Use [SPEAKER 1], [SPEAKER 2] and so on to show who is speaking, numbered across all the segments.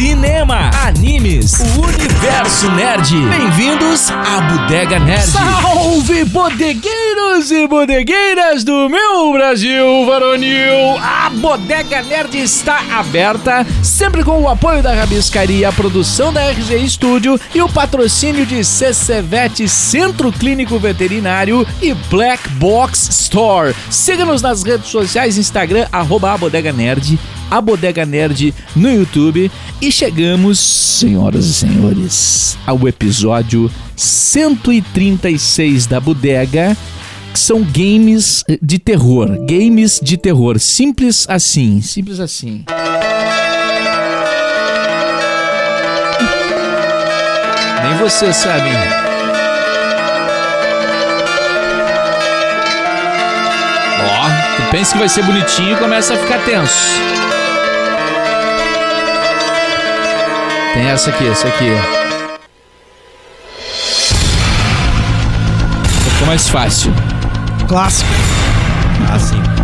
[SPEAKER 1] cinema, animes, o universo nerd. Bem-vindos à Bodega Nerd.
[SPEAKER 2] Salve, bodegueiros e bodegueiras do meu Brasil varonil! A Bodega Nerd está aberta, sempre com o apoio da Rabiscaria, a produção da RG Studio e o patrocínio de CCVET Centro Clínico Veterinário e Black Box Store. Siga-nos nas redes sociais, Instagram, arroba a Bodega Nerd, a Bodega Nerd no YouTube. E chegamos, senhoras e senhores, ao episódio 136 da Bodega, que são games de terror. Games de terror. Simples assim, simples assim. Nem vocês sabem. Ó, tu pensa que vai ser bonitinho e começa a ficar tenso. Tem essa aqui, essa aqui. Ficou mais fácil.
[SPEAKER 3] Clássico.
[SPEAKER 1] Ah, sim.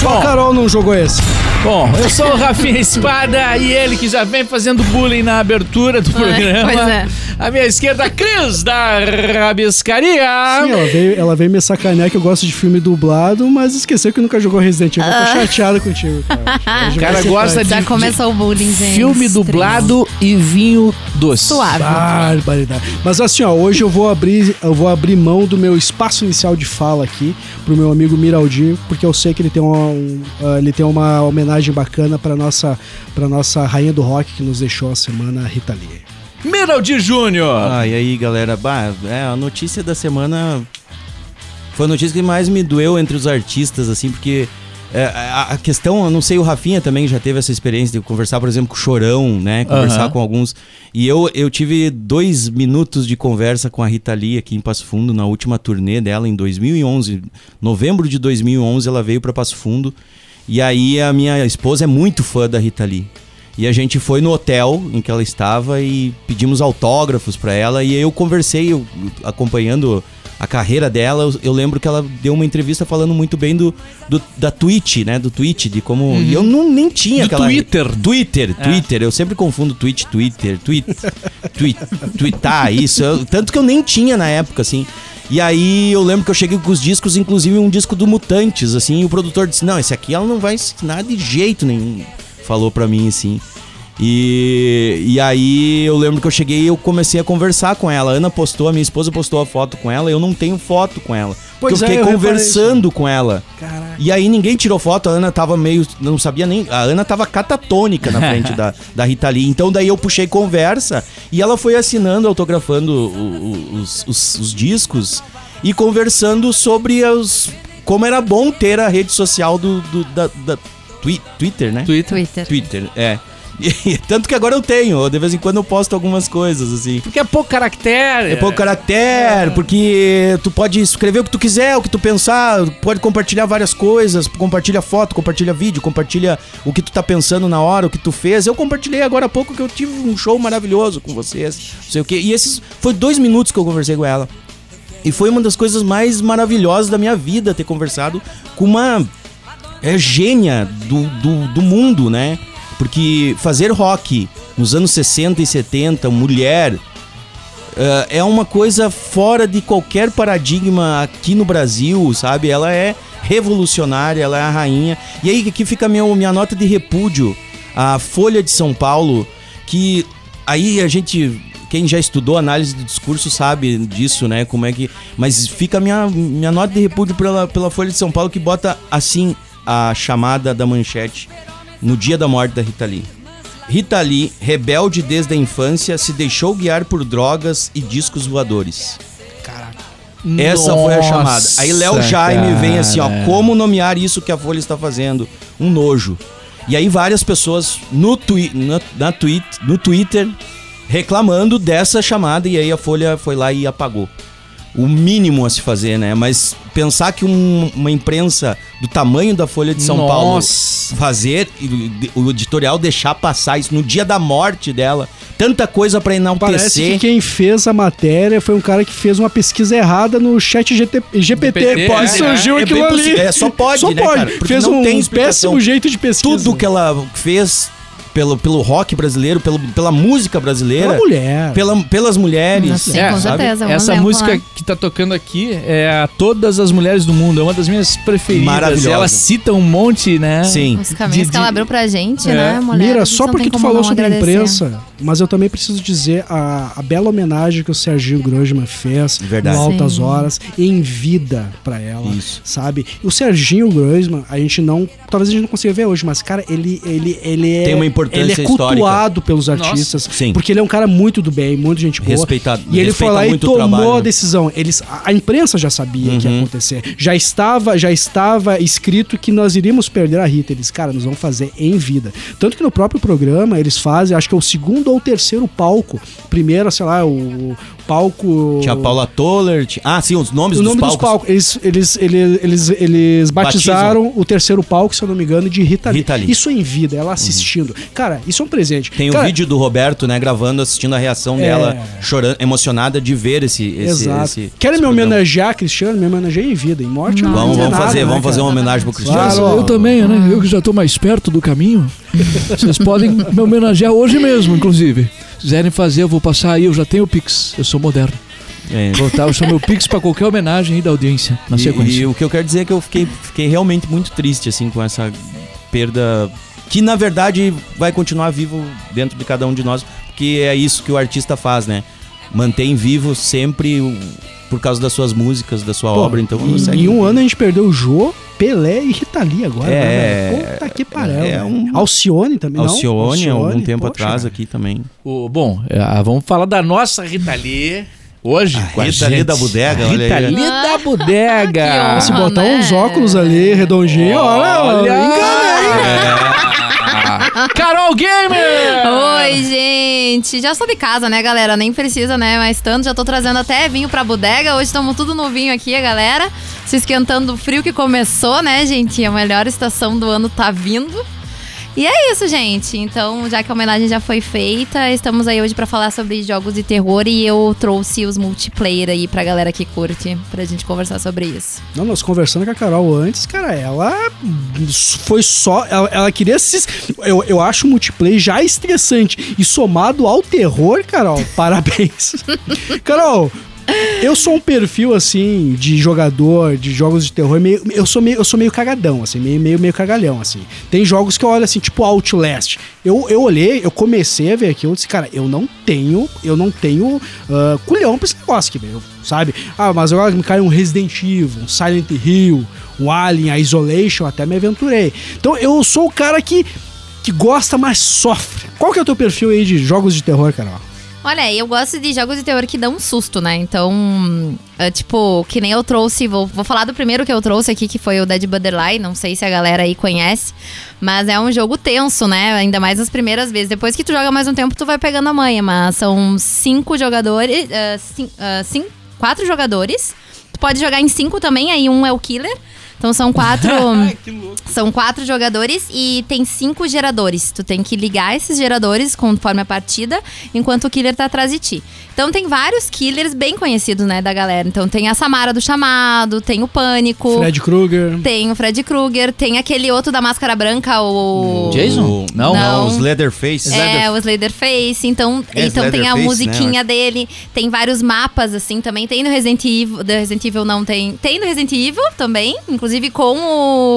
[SPEAKER 3] Só
[SPEAKER 2] Bom.
[SPEAKER 3] a Carol não jogou esse.
[SPEAKER 2] Bom, eu sou o Rafinha Espada e ele que já vem fazendo bullying na abertura do programa.
[SPEAKER 4] pois é.
[SPEAKER 2] À minha esquerda, Cris da Rabiscaria.
[SPEAKER 3] Sim, ela veio, ela veio me sacanear que eu gosto de filme dublado, mas esqueceu que nunca jogou Resident Evil. Eu tô chateado contigo, cara.
[SPEAKER 2] O cara gosta de,
[SPEAKER 4] Já começou o bullying, gente.
[SPEAKER 2] filme dublado e vinho doce.
[SPEAKER 4] Suave.
[SPEAKER 3] Barbaridade. Mas assim, ó, hoje eu vou abrir, eu vou abrir mão do meu espaço inicial de fala aqui pro meu amigo Miraldinho, porque eu sei que ele tem uma, um, ah, ele tem uma homenagem bacana pra nossa, pra nossa rainha do rock que nos deixou a semana, Rita Lee.
[SPEAKER 2] Miraldi Júnior.
[SPEAKER 5] Ah, e aí, galera? Bah, é, a notícia da semana foi a notícia que mais me doeu entre os artistas, assim, porque é, a, questão, eu não sei, o Rafinha também já teve essa experiência de conversar, por exemplo, com o Chorão, né? Conversar
[SPEAKER 2] Aham.
[SPEAKER 5] com alguns. E eu, eu tive dois minutos de conversa com a Rita Lee aqui em Passo Fundo, na última turnê dela, em 2011. Novembro de 2011, ela veio para Passo Fundo. E aí, a minha esposa é muito fã da Rita Lee. E a gente foi no hotel em que ela estava e pedimos autógrafos para ela. E eu conversei, eu, acompanhando a carreira dela. Eu, lembro que ela deu uma entrevista falando muito bem do, do- da Twitch, né? Do Twitch, de como. E eu não, nem tinha
[SPEAKER 2] Do
[SPEAKER 5] aquela.
[SPEAKER 2] Twitter.
[SPEAKER 5] Twitter, Twitter. Eu sempre confundo Twitch, Twitter, tweet, tweet, tweetar, isso. Eu- tanto que eu nem tinha na época, assim. E aí eu lembro que eu cheguei com os discos, inclusive um disco do Mutantes, assim, e o produtor disse: Não, esse aqui ela não vai ensinar de jeito nenhum. Falou pra mim assim. E, e aí eu lembro que eu cheguei e eu comecei a conversar com ela. A Ana postou, a minha esposa postou a foto com ela, eu não tenho foto com ela. Porque
[SPEAKER 3] Pois
[SPEAKER 5] eu
[SPEAKER 3] é,
[SPEAKER 5] fiquei
[SPEAKER 3] eu reparei
[SPEAKER 5] conversando com ela.
[SPEAKER 3] Caraca.
[SPEAKER 5] E aí ninguém tirou foto, a Ana tava meio. Não sabia nem. A Ana tava catatônica na frente da, da Rita Lee. Então daí eu puxei conversa e ela foi assinando, autografando o- o- os, os- os discos e conversando sobre os. Como era bom ter a rede social do, do- da, da Twi- Twitter, né?
[SPEAKER 2] Twitter.
[SPEAKER 4] Twitter.
[SPEAKER 5] Twitter, é. Tanto que agora eu tenho, de vez em quando eu posto algumas coisas, assim.
[SPEAKER 2] Porque é pouco caractere.
[SPEAKER 5] É pouco caractere, porque tu pode escrever o que tu quiser, o que tu pensar, pode compartilhar várias coisas, compartilha foto, compartilha vídeo, compartilha o que tu tá pensando na hora, o que tu fez. Eu compartilhei agora há pouco que eu tive um show maravilhoso com vocês, não sei o quê. E esses foi dois minutos que eu conversei com ela. E foi uma das coisas mais maravilhosas da minha vida ter conversado com uma é, gênia do, do, do mundo, né? Porque fazer rock nos anos 60 e 70, mulher, eh, é uma coisa fora de qualquer paradigma aqui no Brasil, sabe? Ela é revolucionária, ela é a rainha. E aí aqui fica minha, minha nota de repúdio à Folha de São Paulo, que aí a gente quem já estudou análise do discurso sabe disso, né? Como é que. Mas fica a minha, minha nota de repúdio pela, pela Folha de São Paulo que bota assim a chamada da manchete no dia da morte da Rita Lee. Rita Lee, rebelde desde a infância, se deixou guiar por drogas e discos voadores. Essa foi a chamada. Aí Léo
[SPEAKER 2] Nossa,
[SPEAKER 5] Jaime vem assim, ó, como nomear isso que a Folha está fazendo? Um nojo. E aí várias pessoas no, twi na, na tweet, no Twitter reclamando dessa chamada e aí a Folha foi lá e apagou. O mínimo a se fazer, né? Mas pensar que um- uma imprensa do tamanho da Folha de São Paulo
[SPEAKER 2] Nossa.
[SPEAKER 5] fazer e o editorial deixar passar isso no dia da morte dela, tanta coisa pra
[SPEAKER 3] Parece que
[SPEAKER 5] enaltecer.
[SPEAKER 3] quem fez a matéria foi um cara que fez uma pesquisa errada no chat GT, GPT.
[SPEAKER 2] GPT,
[SPEAKER 3] Pode
[SPEAKER 2] é,
[SPEAKER 3] surgiu
[SPEAKER 5] é
[SPEAKER 3] aquilo
[SPEAKER 5] bem
[SPEAKER 3] ali.
[SPEAKER 5] É, só pode,
[SPEAKER 3] Só
[SPEAKER 5] né,
[SPEAKER 3] pode.
[SPEAKER 5] cara? Porque
[SPEAKER 3] Fez
[SPEAKER 5] não
[SPEAKER 3] um
[SPEAKER 5] tem explicação.
[SPEAKER 3] péssimo jeito de pesquisa.
[SPEAKER 5] Tudo que ela fez pelo, pelo rock brasileiro, pelo, pela música brasileira.
[SPEAKER 3] Pela mulher.
[SPEAKER 5] pela- pelas mulheres.
[SPEAKER 4] Sim, com
[SPEAKER 2] sabe?
[SPEAKER 4] certeza,
[SPEAKER 2] Essa música
[SPEAKER 4] lá.
[SPEAKER 2] que tá tocando aqui é a Todas as Mulheres do Mundo. É uma das minhas preferidas.
[SPEAKER 5] Maravilhosa.
[SPEAKER 2] Ela cita um monte, né?
[SPEAKER 5] Sim.
[SPEAKER 4] Os caminhos
[SPEAKER 2] de-
[SPEAKER 4] que ela abriu pra gente,
[SPEAKER 2] É.
[SPEAKER 4] né, mulher?
[SPEAKER 3] Mira, só porque tu falou sobre a imprensa, mas eu também preciso dizer a, a bela homenagem que o Serginho Grosman fez
[SPEAKER 5] Verdade.
[SPEAKER 3] no Altas
[SPEAKER 4] Sim.
[SPEAKER 3] Horas em vida pra ela,
[SPEAKER 5] Isso.
[SPEAKER 3] sabe? O Serginho Grosman, a gente não, talvez a gente não consiga ver hoje, mas cara, ele ele ele é
[SPEAKER 5] Tem uma importância
[SPEAKER 3] ele é
[SPEAKER 5] histórica.
[SPEAKER 3] cultuado pelos artistas,
[SPEAKER 5] Sim.
[SPEAKER 3] porque ele é um cara muito do bem, muito gente boa.
[SPEAKER 5] Respeitado-
[SPEAKER 3] E ele foi lá e tomou
[SPEAKER 5] trabalho,
[SPEAKER 3] a decisão. Eles, a, imprensa já sabia que ia
[SPEAKER 5] Uhum.
[SPEAKER 3] acontecer. Já estava, já estava escrito que nós iríamos perder a Rita. Eles, cara, nós vamos fazer em vida. Tanto que no próprio programa eles fazem, acho que é o segundo ou terceiro palco. Primeiro, sei lá, o, palco.
[SPEAKER 5] Tinha a Paula Toller. tinha- Ah, sim, os nomes
[SPEAKER 3] O
[SPEAKER 5] dos
[SPEAKER 3] nome
[SPEAKER 5] palcos.
[SPEAKER 3] dos palcos. Eles, eles, eles, eles, eles batizaram o terceiro palco, se eu não me engano, de Rita Lee.
[SPEAKER 5] Rita Lee. Uhum.
[SPEAKER 3] Isso em vida, ela assistindo. Cara, isso é um presente.
[SPEAKER 5] Tem o
[SPEAKER 3] Cara,
[SPEAKER 5] vídeo do Roberto, né, gravando, assistindo a reação
[SPEAKER 3] É.
[SPEAKER 5] dela, chorando, emocionada de ver esse. esse
[SPEAKER 3] Exato.
[SPEAKER 5] esse-
[SPEAKER 3] Querem
[SPEAKER 5] esse
[SPEAKER 3] me
[SPEAKER 5] programa.
[SPEAKER 3] homenagear, Cristiano? Me homenagear em vida. Em morte, eu não
[SPEAKER 5] Vamos, vamos fazer,
[SPEAKER 3] nada,
[SPEAKER 5] vamos
[SPEAKER 3] né,
[SPEAKER 5] fazer uma homenagem pro Cristiano.
[SPEAKER 3] Claro.
[SPEAKER 6] Eu também, né? Eu que já tô mais perto do caminho. Vocês podem me homenagear hoje mesmo, inclusive. Se quiserem fazer, eu vou passar aí, eu já tenho o Pix. Eu sou moderno.
[SPEAKER 5] É.
[SPEAKER 6] Vou botar o seu meu Pix pra qualquer homenagem aí da audiência, na
[SPEAKER 5] E,
[SPEAKER 6] sequência.
[SPEAKER 5] e o que eu quero dizer é que eu fiquei, fiquei realmente muito triste, assim, com essa perda. Que na verdade vai continuar vivo dentro de cada um de nós, porque é isso que o artista faz, né? Mantém vivo sempre o- por causa das suas músicas, da sua
[SPEAKER 3] Pô,
[SPEAKER 5] obra. Então,
[SPEAKER 3] em,
[SPEAKER 5] segue-
[SPEAKER 3] em um ano a gente perdeu o Jô, Pelé e Rita Lee agora.
[SPEAKER 5] É,
[SPEAKER 3] né, velho? Puta que pariu.
[SPEAKER 5] é
[SPEAKER 3] velho.
[SPEAKER 5] um-
[SPEAKER 3] Alcione também, não?
[SPEAKER 5] Alcione, há algum tempo
[SPEAKER 3] poxa,
[SPEAKER 5] atrás
[SPEAKER 3] cara.
[SPEAKER 5] aqui também.
[SPEAKER 2] O, bom, é, vamos falar da nossa Rita Lee hoje. com a
[SPEAKER 5] Rita Lee
[SPEAKER 2] gente.
[SPEAKER 5] da Bodega, olha
[SPEAKER 2] Rita
[SPEAKER 5] aí.
[SPEAKER 2] Lee da
[SPEAKER 4] Ah,
[SPEAKER 2] Bodega.
[SPEAKER 3] Se
[SPEAKER 4] honra.
[SPEAKER 3] botar
[SPEAKER 4] né?
[SPEAKER 3] uns óculos ali, redondinho, olha,
[SPEAKER 2] Olha! Carol Gamer!
[SPEAKER 4] Oi, gente! Já sou de casa, né, galera? Nem precisa, né? Mas tanto, já tô trazendo até vinho pra bodega. Hoje estamos tudo no vinho aqui, a galera. Se esquentando do frio que começou, né, gente? A melhor estação do ano tá vindo. E é isso, gente. Então, já que a homenagem já foi feita, estamos aí hoje pra falar sobre jogos de terror e eu trouxe os multiplayer aí pra galera que curte, pra gente conversar sobre isso.
[SPEAKER 3] Não, nós conversando com a Carol antes, cara, ela foi só. Ela, ela queria se. Eu, eu acho o multiplayer já estressante. E somado ao terror, Carol, parabéns. Carol. Eu sou um perfil assim de jogador de jogos de terror, meio, eu sou meio eu sou meio cagadão assim, meio meio meio cagalhão assim. Tem jogos que eu olho assim, tipo Outlast. Eu, eu olhei, eu comecei a ver aqui, eu disse, cara, eu não tenho, eu não tenho ah, culhão pra esse negócio aqui, sabe? Ah, mas agora me cai um Resident Evil, um Silent Hill, um Alien, a Isolation, até me aventurei. Então eu sou o cara que que gosta, mas sofre. Qual que é o teu perfil aí de jogos de terror, Carol?
[SPEAKER 4] Olha, eu gosto de jogos de terror que dão um susto, né? Então, é, tipo, que nem eu trouxe, vou, vou falar do primeiro que eu trouxe aqui, que foi o Dead Daylight, não sei se a galera aí conhece, mas é um jogo tenso, né? Ainda mais as primeiras vezes. Depois que tu joga mais um tempo, tu vai pegando a manha, mas são cinco jogadores, é, cin- é, cin- quatro jogadores. Tu pode jogar em cinco também, aí um é o killer. Então são quatro. São quatro jogadores e tem cinco geradores. Tu tem que ligar esses geradores conforme a partida, enquanto o killer tá atrás de ti. Então tem vários killers bem conhecidos, né, da galera. Então tem a Samara do chamado, tem o Pânico,
[SPEAKER 3] Fred Krueger.
[SPEAKER 4] tem o Freddy Krueger, tem aquele outro da máscara branca, o.
[SPEAKER 2] Jason?
[SPEAKER 5] O-
[SPEAKER 2] Não.
[SPEAKER 5] Não,
[SPEAKER 4] Não.
[SPEAKER 5] os Leatherface.
[SPEAKER 4] É, o Slenderface. Então,
[SPEAKER 5] É,
[SPEAKER 4] então tem a
[SPEAKER 5] Slenderface,
[SPEAKER 4] musiquinha
[SPEAKER 5] né,
[SPEAKER 4] dele. Tem vários mapas, assim, também. Tem no Resident Evil. Do Resident Evil não tem. Tem no Resident Evil também. Inclusive com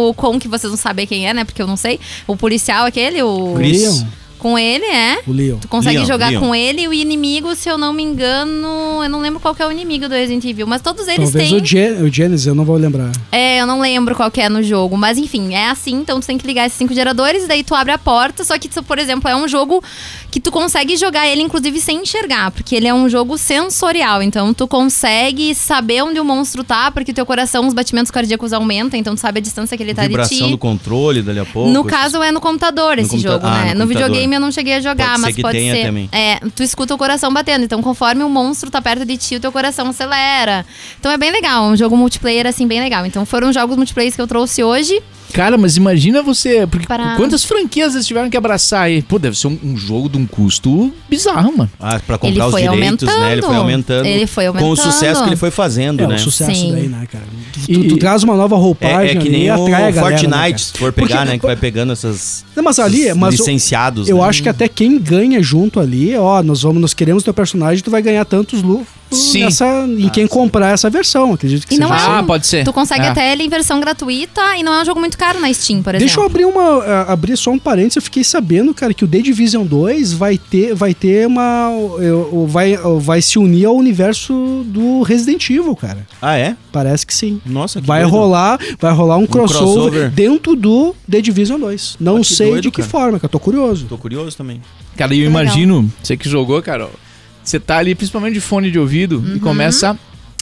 [SPEAKER 4] o. Com que vocês não sabem quem é, né? Porque eu não sei. O policial aquele, o.
[SPEAKER 5] Chris.
[SPEAKER 4] Com ele, é.
[SPEAKER 3] O Leon.
[SPEAKER 4] Tu consegue
[SPEAKER 5] Leon,
[SPEAKER 4] jogar
[SPEAKER 5] Leon.
[SPEAKER 4] com ele e o inimigo, se eu não me engano. Eu não lembro qual que é o inimigo do Resident Evil, mas todos eles
[SPEAKER 3] Talvez
[SPEAKER 4] têm.
[SPEAKER 3] o, Gen o Genesis, eu não vou lembrar.
[SPEAKER 4] É, eu não lembro qual que é no jogo, mas enfim, é assim, então tu tem que ligar esses cinco geradores, daí tu abre a porta, só que, por exemplo, é um jogo que tu consegue jogar ele, inclusive, sem enxergar, porque ele é um jogo sensorial, então tu consegue saber onde o monstro tá, porque teu coração, os batimentos cardíacos aumentam, então tu sabe a distância que ele tá de
[SPEAKER 5] Vibração
[SPEAKER 4] ti.
[SPEAKER 5] do controle dali a pouco.
[SPEAKER 4] No caso é no computador esse
[SPEAKER 5] computa-
[SPEAKER 4] jogo,
[SPEAKER 5] ah,
[SPEAKER 4] né?
[SPEAKER 5] no
[SPEAKER 4] No, videogame game eu não cheguei a jogar,
[SPEAKER 5] Pode ser
[SPEAKER 4] mas
[SPEAKER 5] que
[SPEAKER 4] pode ser.
[SPEAKER 5] também.
[SPEAKER 4] É, tu escuta o coração batendo. Então, conforme o monstro tá perto de ti, o teu coração acelera. Então é bem legal, um jogo multiplayer assim bem legal. Então foram jogos multiplayer que eu trouxe hoje.
[SPEAKER 6] Cara, mas imagina você. Porque
[SPEAKER 4] Para-
[SPEAKER 6] quantas franquias eles tiveram que abraçar aí? Pô, deve ser um, um jogo de um custo bizarro, mano.
[SPEAKER 5] Ah, pra
[SPEAKER 4] Ele
[SPEAKER 5] comprar os
[SPEAKER 4] foi
[SPEAKER 5] direitos, né? Ele foi
[SPEAKER 4] aumentando.
[SPEAKER 5] aumentando.
[SPEAKER 4] Ele foi
[SPEAKER 5] Com o
[SPEAKER 4] aumentando.
[SPEAKER 5] sucesso que ele foi fazendo,
[SPEAKER 3] É,
[SPEAKER 5] né?
[SPEAKER 3] o sucesso
[SPEAKER 4] Sim.
[SPEAKER 3] daí, né, cara? Tu,
[SPEAKER 6] E-
[SPEAKER 3] tu- traz uma nova
[SPEAKER 5] É,
[SPEAKER 3] roupagem
[SPEAKER 5] é que
[SPEAKER 3] ali
[SPEAKER 5] nem o
[SPEAKER 3] a galera, né,
[SPEAKER 5] Fortnite, se for pegar,
[SPEAKER 3] Porque-
[SPEAKER 5] né? Que vai pegando essas.
[SPEAKER 3] Não, mas ali, mas eu-
[SPEAKER 5] licenciados.
[SPEAKER 3] Eu
[SPEAKER 5] né?
[SPEAKER 3] acho que até quem ganha junto ali, ó, nós vamos, nós queremos teu personagem, tu vai ganhar tantos
[SPEAKER 6] Sim.
[SPEAKER 3] nessa, em quem comprar essa versão, acredito que
[SPEAKER 4] E não
[SPEAKER 3] seja.
[SPEAKER 4] é
[SPEAKER 6] Ah,
[SPEAKER 4] um-
[SPEAKER 6] pode ser.
[SPEAKER 4] Tu consegue
[SPEAKER 6] É.
[SPEAKER 4] até ele em versão gratuita e não é um jogo muito caro na Steam, por
[SPEAKER 3] Deixa eu
[SPEAKER 4] exemplo.
[SPEAKER 3] abrir uma abrir só um parênteses, eu fiquei sabendo, cara, que o The Division 2 vai ter vai ter uma eu- vai vai se unir ao universo do Resident Evil, cara.
[SPEAKER 5] Ah, é?
[SPEAKER 3] Parece que sim.
[SPEAKER 5] Nossa, que
[SPEAKER 3] Vai
[SPEAKER 5] doido.
[SPEAKER 3] rolar, vai rolar um, crossover,
[SPEAKER 5] crossover.
[SPEAKER 3] dentro do The Division 2. Não
[SPEAKER 5] Ah,
[SPEAKER 3] sei
[SPEAKER 5] doido,
[SPEAKER 3] de que
[SPEAKER 5] cara.
[SPEAKER 3] forma, que eu tô curioso.
[SPEAKER 5] Tô curioso também.
[SPEAKER 6] Cara, eu
[SPEAKER 4] Legal.
[SPEAKER 6] imagino, você que jogou, Carol, você tá ali principalmente de fone de ouvido
[SPEAKER 4] Uhum.
[SPEAKER 6] e começa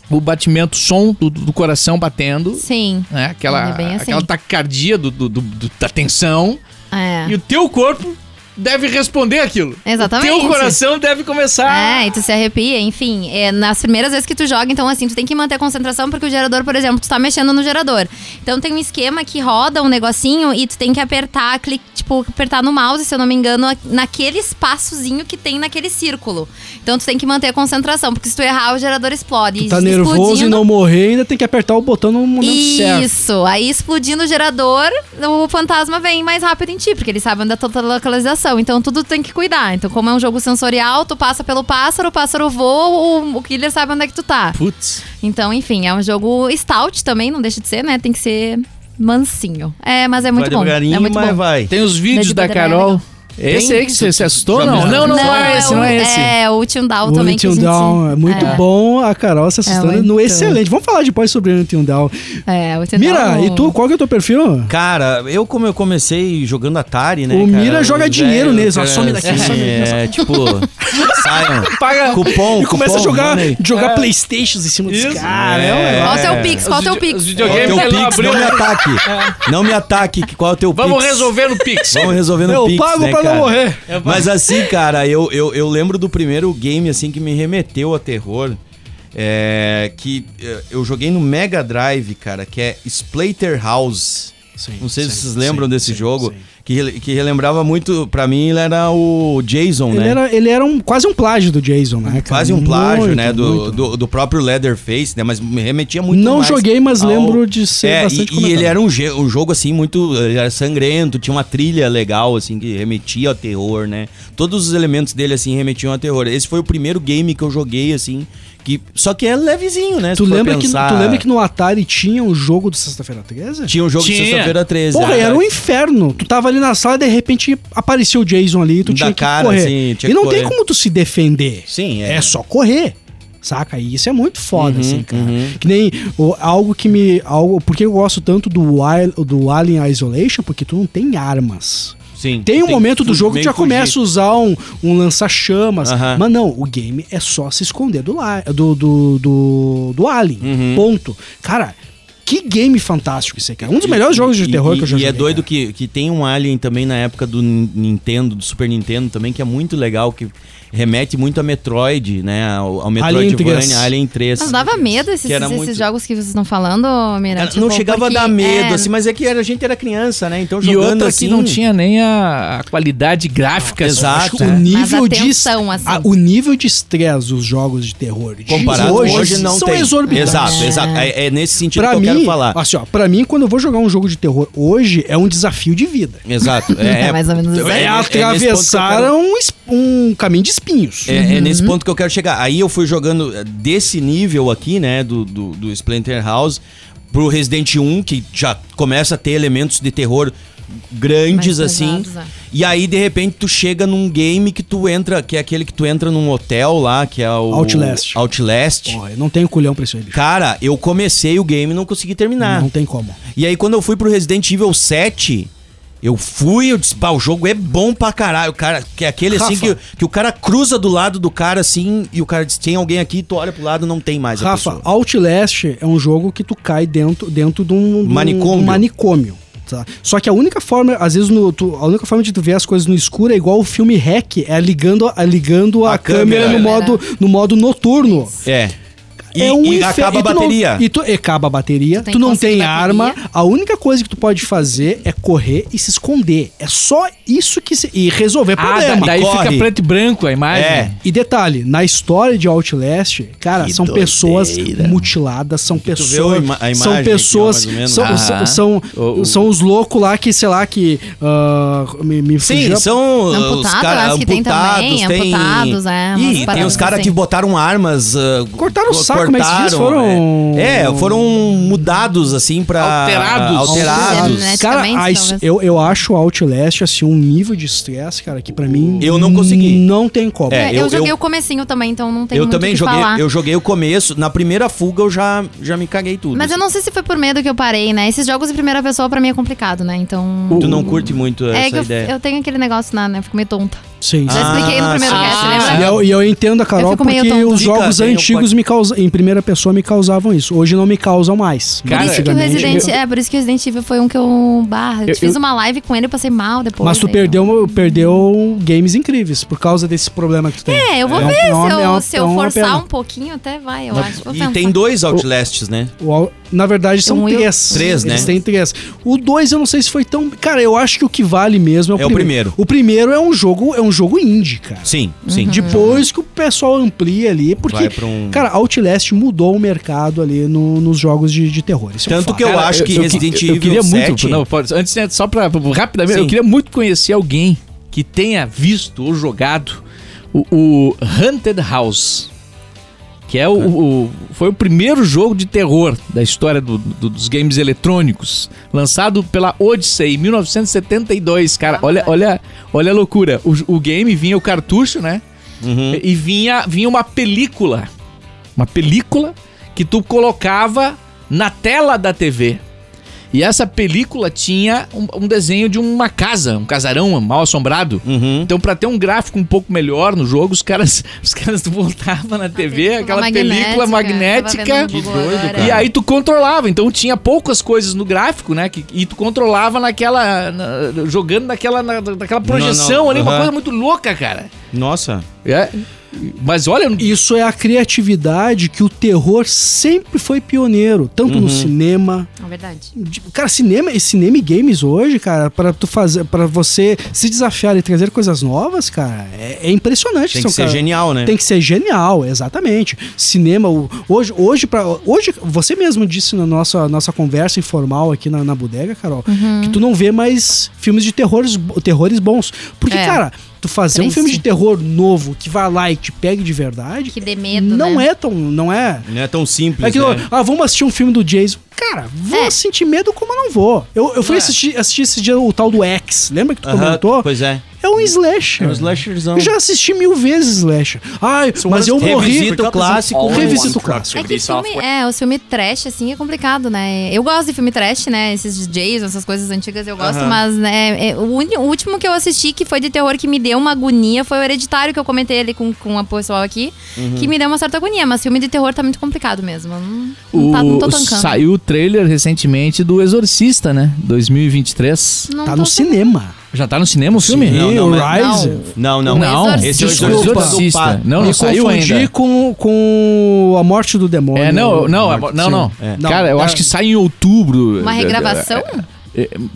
[SPEAKER 6] o batimento, o som do, do coração batendo,
[SPEAKER 4] Sim.
[SPEAKER 6] né? Aquela,
[SPEAKER 4] É assim.
[SPEAKER 6] aquela taquicardia do, do- do- da tensão.
[SPEAKER 4] É.
[SPEAKER 6] E o teu corpo deve responder aquilo.
[SPEAKER 4] Exatamente.
[SPEAKER 6] O teu coração deve começar.
[SPEAKER 4] É, e tu se arrepia, enfim. É, nas primeiras vezes que tu joga, então assim, tu tem que manter a concentração, porque o gerador, por exemplo, tu tá mexendo no gerador. Então tem um esquema que roda um negocinho e tu tem que apertar, clique, tipo, apertar no mouse, se eu não me engano, naquele espaçozinho que tem naquele círculo. Então tu tem que manter a concentração, porque se tu errar, o gerador explode.
[SPEAKER 3] Tu tá nervoso e não morrer, ainda tem que apertar o botão no momento certo.
[SPEAKER 4] Isso, aí explodindo o gerador, o fantasma vem mais rápido em ti, porque ele sabe onde é a tua localização. Então tudo tem que cuidar. Então, como é um jogo sensorial, tu passa pelo pássaro, o pássaro voa, o, o killer sabe onde é que tu tá.
[SPEAKER 6] Putz.
[SPEAKER 4] Então, enfim, é um jogo stout também, não deixa de ser, né? Tem que ser mansinho. É, mas é muito
[SPEAKER 5] vai
[SPEAKER 4] bom.
[SPEAKER 5] devagarinho,
[SPEAKER 4] É muito
[SPEAKER 5] mas
[SPEAKER 4] bom.
[SPEAKER 5] vai.
[SPEAKER 6] Tem os vídeos da Carol.
[SPEAKER 4] é
[SPEAKER 6] Esse aí que você se assustou? Não,
[SPEAKER 5] viu?
[SPEAKER 6] não, não, é esse,
[SPEAKER 4] o-
[SPEAKER 6] não é esse.
[SPEAKER 4] É, o Until Down
[SPEAKER 3] O
[SPEAKER 4] também.
[SPEAKER 3] Until
[SPEAKER 4] gente-
[SPEAKER 3] Down é muito
[SPEAKER 4] é.
[SPEAKER 3] bom, a Carol se assustando
[SPEAKER 4] É
[SPEAKER 3] no
[SPEAKER 4] muito.
[SPEAKER 3] excelente. Vamos falar depois sobre o Until Down.
[SPEAKER 4] É, o Until
[SPEAKER 3] Mira, e tu, qual que é o teu perfil?
[SPEAKER 5] Cara, eu como eu comecei jogando Atari, né?
[SPEAKER 3] O
[SPEAKER 5] cara,
[SPEAKER 3] Mira joga dinheiro neles, ó,
[SPEAKER 5] cara,
[SPEAKER 3] some daqui,
[SPEAKER 5] assim,
[SPEAKER 3] some daqui,
[SPEAKER 5] É, tipo, saiam.
[SPEAKER 6] Paga.
[SPEAKER 5] Cupom,
[SPEAKER 3] E começa a jogar, jogar Playstations em cima dos caras.
[SPEAKER 5] É.
[SPEAKER 3] É,
[SPEAKER 4] Qual o teu
[SPEAKER 5] É.
[SPEAKER 4] Pix? Qual o teu Pix?
[SPEAKER 5] É o teu
[SPEAKER 6] ela
[SPEAKER 5] Pix? Não me ataque. Não me ataque. que- Qual é o teu
[SPEAKER 6] Vamos
[SPEAKER 5] Pix?
[SPEAKER 6] resolver no Pix.
[SPEAKER 5] Vamos resolver no
[SPEAKER 3] eu
[SPEAKER 5] Pix,
[SPEAKER 3] pago
[SPEAKER 5] né,
[SPEAKER 3] pra
[SPEAKER 5] cara?
[SPEAKER 3] não morrer.
[SPEAKER 5] Mas assim, cara, eu, eu, eu lembro do primeiro game assim que me remeteu a terror. É, que eh, eu joguei no Mega Drive, cara, que é Splatterhouse. Não sei se vocês lembram desse jogo. Que, que relembrava muito, pra mim, ele era o Jason,
[SPEAKER 3] Ele
[SPEAKER 5] né?
[SPEAKER 3] era, ele era um, quase um plágio do Jason, né? cara?
[SPEAKER 5] Quase um plágio,
[SPEAKER 3] Muito,
[SPEAKER 5] né? Do, do, do próprio Leatherface, né? Mas me remetia muito
[SPEAKER 3] Não
[SPEAKER 5] mais
[SPEAKER 3] joguei, mas
[SPEAKER 5] ao-
[SPEAKER 3] lembro de ser
[SPEAKER 5] É,
[SPEAKER 3] bastante
[SPEAKER 5] e, e ele era um, um jogo, assim, muito... Ele era sangrento, tinha uma trilha legal, assim, que remetia ao terror, né? Todos os elementos dele, assim, remetiam ao terror. Esse foi o primeiro game que eu joguei, assim, que... Só que é levezinho, né?
[SPEAKER 3] Tu lembra, que, tu lembra que no Atari tinha um jogo do Sexta-feira 13?
[SPEAKER 5] Tinha um jogo de
[SPEAKER 6] Tinha.
[SPEAKER 5] sexta-feira 13.
[SPEAKER 3] Porra,
[SPEAKER 5] é.
[SPEAKER 3] era um inferno. Tu tava ali na sala e de repente apareceu o Jason ali e tu
[SPEAKER 5] Da
[SPEAKER 3] tinha que
[SPEAKER 5] cara,
[SPEAKER 3] correr.
[SPEAKER 5] assim, tinha
[SPEAKER 3] e
[SPEAKER 5] que
[SPEAKER 3] não
[SPEAKER 5] correr.
[SPEAKER 3] tem como tu se defender.
[SPEAKER 5] Sim, é.
[SPEAKER 3] É só correr. Saca? E isso é muito foda,
[SPEAKER 5] Uhum,
[SPEAKER 3] assim, cara.
[SPEAKER 5] uhum.
[SPEAKER 3] Que nem o- algo que me. Algo, porque eu gosto tanto do, Wild, do Alien Isolation, porque tu não tem armas.
[SPEAKER 5] Sim.
[SPEAKER 3] Tem um
[SPEAKER 5] que
[SPEAKER 3] momento do jogo que já
[SPEAKER 5] fugir.
[SPEAKER 3] começa a usar um, um lança-chamas.
[SPEAKER 5] Aham.
[SPEAKER 3] Mas não, o game é só se esconder do, do, do, do, do Alien.
[SPEAKER 5] Uhum.
[SPEAKER 3] Ponto. Cara, que game fantástico isso aí, cara. Um dos melhores
[SPEAKER 5] E-
[SPEAKER 3] jogos de
[SPEAKER 5] e-
[SPEAKER 3] terror
[SPEAKER 5] e,
[SPEAKER 3] que eu já
[SPEAKER 5] E
[SPEAKER 3] joguei.
[SPEAKER 5] é doido que, que tem um Alien também na época do Nin- Nintendo, do Super Nintendo também, que é muito legal, que remete muito a Metroid, né? Ao, ao
[SPEAKER 3] Alien 3.
[SPEAKER 5] Metroidvania, Alien 3.
[SPEAKER 4] Mas dava medo esses, esses
[SPEAKER 5] muito-
[SPEAKER 4] jogos que vocês estão falando, Mira?
[SPEAKER 5] Era-
[SPEAKER 4] Tipo,
[SPEAKER 5] não chegava
[SPEAKER 4] porque-
[SPEAKER 5] a dar medo,
[SPEAKER 4] é,
[SPEAKER 5] assim, mas é que era- a gente era criança, né? Então
[SPEAKER 6] E
[SPEAKER 5] jogando
[SPEAKER 6] outra
[SPEAKER 5] assim...
[SPEAKER 6] que não tinha nem a, a qualidade gráfica.
[SPEAKER 5] Exato.
[SPEAKER 3] O
[SPEAKER 5] É.
[SPEAKER 3] nível
[SPEAKER 4] Mas a
[SPEAKER 3] de
[SPEAKER 4] assim.
[SPEAKER 3] a- o nível de estresse dos jogos de terror de
[SPEAKER 5] Comparado
[SPEAKER 3] hoje,
[SPEAKER 5] hoje, não
[SPEAKER 3] são
[SPEAKER 5] tem.
[SPEAKER 3] exorbitantes.
[SPEAKER 5] Exato, exato. É, é nesse sentido
[SPEAKER 3] Pra
[SPEAKER 5] que eu
[SPEAKER 3] mim,
[SPEAKER 5] quero falar.
[SPEAKER 3] assim, ó, pra mim, quando eu vou jogar um jogo de terror hoje, é um desafio de vida.
[SPEAKER 5] Exato. É,
[SPEAKER 4] É mais ou menos isso.
[SPEAKER 3] É,
[SPEAKER 5] é eu
[SPEAKER 3] atravessar
[SPEAKER 5] quero-
[SPEAKER 3] um, um caminho de espinhos.
[SPEAKER 5] É, é
[SPEAKER 4] Uhum.
[SPEAKER 5] nesse ponto que eu quero chegar. Aí eu fui jogando eh, desse nível aqui, né, do, do, do Splinter House, pro Resident 1, que já começa a ter elementos de terror grandes,
[SPEAKER 4] Mais
[SPEAKER 5] assim.
[SPEAKER 4] pesados, é.
[SPEAKER 5] E aí, de repente, tu chega num game que tu entra, que é aquele que tu entra num hotel lá, que é o...
[SPEAKER 3] Outlast.
[SPEAKER 5] Outlast.
[SPEAKER 3] Porra, eu não tenho culhão pra isso aí, bicho.
[SPEAKER 5] Cara, eu comecei o game e não consegui terminar.
[SPEAKER 3] Não tem como.
[SPEAKER 5] E aí, quando eu fui pro Resident Evil 7, eu fui, eu disse, pá, o jogo é bom pra caralho. O cara, que é aquele assim
[SPEAKER 3] Rafa.
[SPEAKER 5] que, que o cara cruza do lado do cara assim, e o cara diz, tem alguém aqui, tu olha pro lado, não tem mais a
[SPEAKER 3] Rafa,
[SPEAKER 5] pessoa.
[SPEAKER 3] Outlast é um jogo que tu cai dentro, dentro de um, de
[SPEAKER 5] Manicômio.
[SPEAKER 3] um manicômio. tá? Só que a única forma, às vezes, no, tu- a única forma de tu ver as coisas no escuro é igual o filme Hack, é ligando, é ligando a,
[SPEAKER 5] A
[SPEAKER 3] câmera,
[SPEAKER 5] câmera.
[SPEAKER 3] no, modo, no modo noturno.
[SPEAKER 5] É. E,
[SPEAKER 3] é um
[SPEAKER 5] e
[SPEAKER 3] infer-
[SPEAKER 5] acaba
[SPEAKER 3] e
[SPEAKER 5] a
[SPEAKER 3] tu não-
[SPEAKER 5] bateria.
[SPEAKER 3] e tu, e acaba a bateria,
[SPEAKER 4] Tu
[SPEAKER 3] tu não tem
[SPEAKER 4] bateria.
[SPEAKER 3] arma. A única coisa que tu pode fazer é correr e se esconder. É só isso que se, e resolver
[SPEAKER 2] Ah,
[SPEAKER 3] problema.
[SPEAKER 2] daí
[SPEAKER 5] Corre.
[SPEAKER 2] fica preto e branco a imagem.
[SPEAKER 5] É.
[SPEAKER 3] E detalhe, na história de Outlast, cara,
[SPEAKER 5] Que
[SPEAKER 3] são pessoas
[SPEAKER 5] doideira.
[SPEAKER 3] mutiladas, são pessoas.
[SPEAKER 5] a ima- a
[SPEAKER 3] são
[SPEAKER 5] imagem
[SPEAKER 3] pessoas.
[SPEAKER 5] aqui, ó,
[SPEAKER 3] são, são, são,
[SPEAKER 2] O- o-
[SPEAKER 3] são os loucos lá que, sei lá, que. ah, me, me
[SPEAKER 5] Sim,
[SPEAKER 3] fugiu
[SPEAKER 5] são os
[SPEAKER 4] Amputado,
[SPEAKER 5] caras
[SPEAKER 4] que tem também,
[SPEAKER 5] tem-
[SPEAKER 4] amputados, é,
[SPEAKER 5] Ih, tem os caras
[SPEAKER 4] assim.
[SPEAKER 5] que botaram armas. ah,
[SPEAKER 3] Cortaram o
[SPEAKER 5] co-
[SPEAKER 3] saco, como é que se diz? Foram-
[SPEAKER 5] É, é, foram mudados assim pra.
[SPEAKER 2] Alterados.
[SPEAKER 5] Alterados.
[SPEAKER 4] Né?
[SPEAKER 3] Cara, a eu, eu acho o Outlast assim um nível de estresse, cara, que pra mim
[SPEAKER 5] Eu não consegui.
[SPEAKER 3] Não tem como.
[SPEAKER 5] É,
[SPEAKER 4] É, eu,
[SPEAKER 5] eu-
[SPEAKER 4] joguei
[SPEAKER 5] eu-
[SPEAKER 4] o comecinho também, então não tem
[SPEAKER 5] Eu
[SPEAKER 4] muito
[SPEAKER 5] também joguei,
[SPEAKER 4] falar.
[SPEAKER 5] eu joguei o começo. Na primeira fuga eu já, já me caguei tudo.
[SPEAKER 4] Mas eu não sei se foi por medo que eu parei, né? Esses jogos de primeira pessoa pra mim é complicado, né? Então.
[SPEAKER 5] Tu não curte muito
[SPEAKER 4] é
[SPEAKER 5] essa
[SPEAKER 4] que eu,
[SPEAKER 5] ideia.
[SPEAKER 4] eu tenho aquele negócio lá, né? Eu fico meio tonta.
[SPEAKER 3] Sim.
[SPEAKER 4] Já expliquei no primeiro
[SPEAKER 5] sim,
[SPEAKER 4] cast,
[SPEAKER 5] sim,
[SPEAKER 4] lembra?
[SPEAKER 3] E eu, e eu entendo a Carol porque os jogos antigos me causam, em primeira pessoa me causavam isso. Hoje não me causam mais.
[SPEAKER 2] Cara,
[SPEAKER 4] Por isso que o Resident,
[SPEAKER 3] eu-
[SPEAKER 4] é, por isso que o Resident Evil foi um que eu barra. Eu,
[SPEAKER 2] Eu-
[SPEAKER 4] fiz uma live com ele e passei mal depois.
[SPEAKER 3] Mas tu
[SPEAKER 4] aí,
[SPEAKER 3] perdeu, perdeu games incríveis por causa desse problema que tu tem.
[SPEAKER 4] É, eu vou
[SPEAKER 3] É um-
[SPEAKER 4] ver
[SPEAKER 3] é uma-
[SPEAKER 4] se eu,
[SPEAKER 3] é uma-
[SPEAKER 4] se eu forçar
[SPEAKER 3] pena.
[SPEAKER 4] um pouquinho, até vai, eu acho. Vou
[SPEAKER 5] E tem dois Outlasts, né?
[SPEAKER 3] O Na verdade, são
[SPEAKER 4] Um
[SPEAKER 3] três.
[SPEAKER 5] Três, né?
[SPEAKER 3] Eles têm três. O dois eu não sei se foi tão. Cara, eu acho que o que vale mesmo é o
[SPEAKER 5] É o
[SPEAKER 3] primeiro.
[SPEAKER 5] primeiro.
[SPEAKER 3] O primeiro é um jogo, é um jogo indie, cara.
[SPEAKER 5] Sim, sim.
[SPEAKER 4] Uhum.
[SPEAKER 3] Depois que o pessoal amplia ali, porque,
[SPEAKER 5] Vai pra um-
[SPEAKER 3] cara, Outlast mudou o mercado ali no- nos jogos de, de terror. Isso é um
[SPEAKER 5] Tanto
[SPEAKER 3] fato.
[SPEAKER 5] que eu acho que Resident
[SPEAKER 2] eu,
[SPEAKER 5] Evil
[SPEAKER 2] eu queria
[SPEAKER 5] 7
[SPEAKER 2] muito, não, pode, antes né, só pra, rapidamente,
[SPEAKER 5] Sim.
[SPEAKER 2] eu queria muito conhecer alguém que tenha visto ou jogado o, o Haunted House. Que é o, o- foi o primeiro jogo de terror da história do- do- dos games eletrônicos, lançado pela Odyssey em 1972. Cara, olha, olha, olha a loucura. O, o game vinha o cartucho, né?
[SPEAKER 5] Uhum.
[SPEAKER 2] E vinha, vinha uma película. Uma película que tu colocava na tela da TV. E essa película tinha um, um desenho de uma casa, um casarão mal assombrado.
[SPEAKER 5] Uhum.
[SPEAKER 2] Então, pra ter um gráfico um pouco melhor no jogo, os caras, os caras voltavam na TV, aquela película magnética.
[SPEAKER 4] Que doido,
[SPEAKER 2] E aí tu controlava, então tinha poucas coisas no gráfico, né? Que, e tu controlava naquela. na- jogando naquela, na- naquela projeção
[SPEAKER 5] não,
[SPEAKER 2] ali, uma
[SPEAKER 5] aham.
[SPEAKER 2] coisa muito louca, cara.
[SPEAKER 5] Nossa.
[SPEAKER 2] É, mas olha,
[SPEAKER 3] Isso é a criatividade que o terror sempre foi pioneiro, tanto
[SPEAKER 5] Uhum.
[SPEAKER 3] no cinema.
[SPEAKER 4] É verdade.
[SPEAKER 3] de- Cara, cinema e cinema e games hoje, cara, para tu fazer, para você se desafiar e trazer coisas novas, cara, é, é impressionante.
[SPEAKER 5] Tem
[SPEAKER 3] São
[SPEAKER 5] que ser
[SPEAKER 3] cara-
[SPEAKER 5] genial, né?
[SPEAKER 3] Tem que ser genial, exatamente. Cinema, o- hoje, hoje, pra, hoje você mesmo disse na nossa, nossa conversa informal aqui na, na bodega, Carol,
[SPEAKER 4] Uhum.
[SPEAKER 3] que tu não vê mais filmes de terrores, terrores bons. Porque,
[SPEAKER 4] É.
[SPEAKER 3] cara, tu fazer um filme de terror novo que vá lá e te pegue de verdade,
[SPEAKER 4] Que dê medo,
[SPEAKER 3] não
[SPEAKER 4] né?
[SPEAKER 3] é tão, não é.
[SPEAKER 5] Não é tão simples,
[SPEAKER 3] É que,
[SPEAKER 5] né?
[SPEAKER 3] ah, vamos assistir um filme do Jason. Cara, vou
[SPEAKER 4] É.
[SPEAKER 3] sentir medo como eu não vou. Eu, eu fui
[SPEAKER 5] É.
[SPEAKER 3] assistir, assistir esse dia o tal do X. Lembra que tu
[SPEAKER 5] Aham,
[SPEAKER 3] comentou?
[SPEAKER 5] Pois é.
[SPEAKER 3] É um slasher.
[SPEAKER 5] É um slasherzão.
[SPEAKER 3] Eu já assisti mil vezes slasher. Ai, mas eu morri.
[SPEAKER 5] Revisita o clássico.
[SPEAKER 3] Revisita o clássico.
[SPEAKER 4] É que filme, é, o filme trash, assim, é complicado, né? Eu gosto de filme trash, né? Esses Jason, essas coisas antigas eu gosto,
[SPEAKER 5] Aham.
[SPEAKER 4] mas né, é, o, uni- o último que eu assisti que foi de terror que me deu uma agonia foi o Hereditário, que eu comentei ali com, com a pessoal aqui,
[SPEAKER 5] Uhum.
[SPEAKER 4] que me deu uma certa agonia, mas filme de terror tá muito complicado mesmo. Não, não, tá, não tô
[SPEAKER 2] o,
[SPEAKER 4] tancando.
[SPEAKER 2] saiu o trailer recentemente do Exorcista, né? 2023.
[SPEAKER 4] Não
[SPEAKER 3] Tá no cinema.
[SPEAKER 2] Já tá no cinema o filme?
[SPEAKER 5] Não, não,
[SPEAKER 3] o
[SPEAKER 5] mas-
[SPEAKER 3] Rise.
[SPEAKER 5] Não, não.
[SPEAKER 2] Não,
[SPEAKER 5] Esse é o
[SPEAKER 4] Exorcista.
[SPEAKER 2] Não, não saiu
[SPEAKER 3] confundi
[SPEAKER 2] ainda.
[SPEAKER 3] com, com a morte do demônio.
[SPEAKER 2] É, não, não, é- não, não.
[SPEAKER 5] É.
[SPEAKER 2] Cara, eu
[SPEAKER 3] Não,
[SPEAKER 2] acho
[SPEAKER 3] é-
[SPEAKER 2] que sai em outubro.
[SPEAKER 4] Uma regravação?
[SPEAKER 2] É,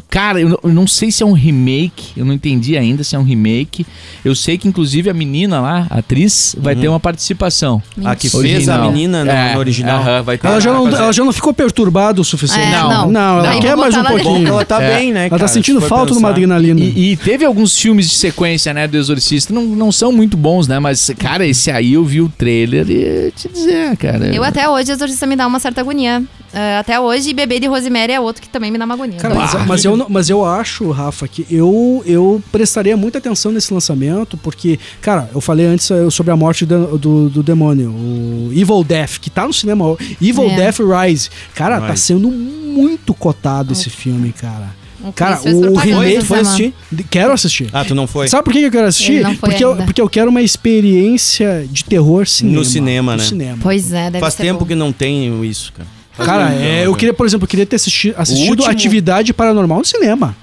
[SPEAKER 2] Cara, eu não, não sei se é um remake, eu não entendi ainda se é um remake. Eu sei que, inclusive, a menina lá, a atriz, vai ter uma participação.
[SPEAKER 5] A que
[SPEAKER 4] Mentira.
[SPEAKER 5] fez a
[SPEAKER 2] Original.
[SPEAKER 5] menina no,
[SPEAKER 2] É,
[SPEAKER 5] no original.
[SPEAKER 2] aham, vai ter.
[SPEAKER 3] Ela já, não, ela já não ficou perturbada o suficiente.
[SPEAKER 4] É,
[SPEAKER 3] não,
[SPEAKER 4] não.
[SPEAKER 3] não, ela
[SPEAKER 4] Aí
[SPEAKER 3] quer mais um
[SPEAKER 4] de
[SPEAKER 3] pouquinho.
[SPEAKER 5] ela tá
[SPEAKER 2] É.
[SPEAKER 5] bem, né,
[SPEAKER 3] Ela
[SPEAKER 5] cara?
[SPEAKER 3] tá sentindo falta de uma
[SPEAKER 5] pensar.
[SPEAKER 3] adrenalina.
[SPEAKER 2] E, e teve alguns filmes de sequência, né, do Exorcista. Não, não são muito bons, né? Mas, cara, esse aí eu vi o trailer e te dizer, cara.
[SPEAKER 4] Eu até hoje, Exorcista me dá uma certa agonia. É, até hoje, e Bebê de Rosemary é outro que também me dá uma agonia.
[SPEAKER 3] Cara, mas, mas eu, mas eu acho, Rafa, que eu, eu prestaria muita atenção nesse lançamento, porque, cara, eu falei antes eh, sobre a morte do, do, do demônio, o Evil Death, que tá no cinema, Evil
[SPEAKER 4] É.
[SPEAKER 3] Death Rise. Cara, tá
[SPEAKER 5] Rise.
[SPEAKER 3] sendo muito cotado esse filme, cara.
[SPEAKER 4] O
[SPEAKER 3] Cara, o remake
[SPEAKER 5] foi assistir?
[SPEAKER 3] Quero assistir.
[SPEAKER 5] Ah, tu não foi?
[SPEAKER 3] Sabe por que eu quero assistir?
[SPEAKER 4] Ele não foi
[SPEAKER 3] porque, eu,
[SPEAKER 4] ainda.
[SPEAKER 3] porque eu quero uma experiência de terror cinema.
[SPEAKER 5] No cinema,
[SPEAKER 3] No
[SPEAKER 5] né?
[SPEAKER 3] cinema.
[SPEAKER 4] Pois é, deve
[SPEAKER 5] Faz
[SPEAKER 4] ser
[SPEAKER 5] tempo
[SPEAKER 4] bom.
[SPEAKER 5] que não tem isso, cara.
[SPEAKER 3] Cara, é, eu queria, por exemplo, eu queria ter assisti- assistido
[SPEAKER 5] último-
[SPEAKER 3] Atividade Paranormal no cinema.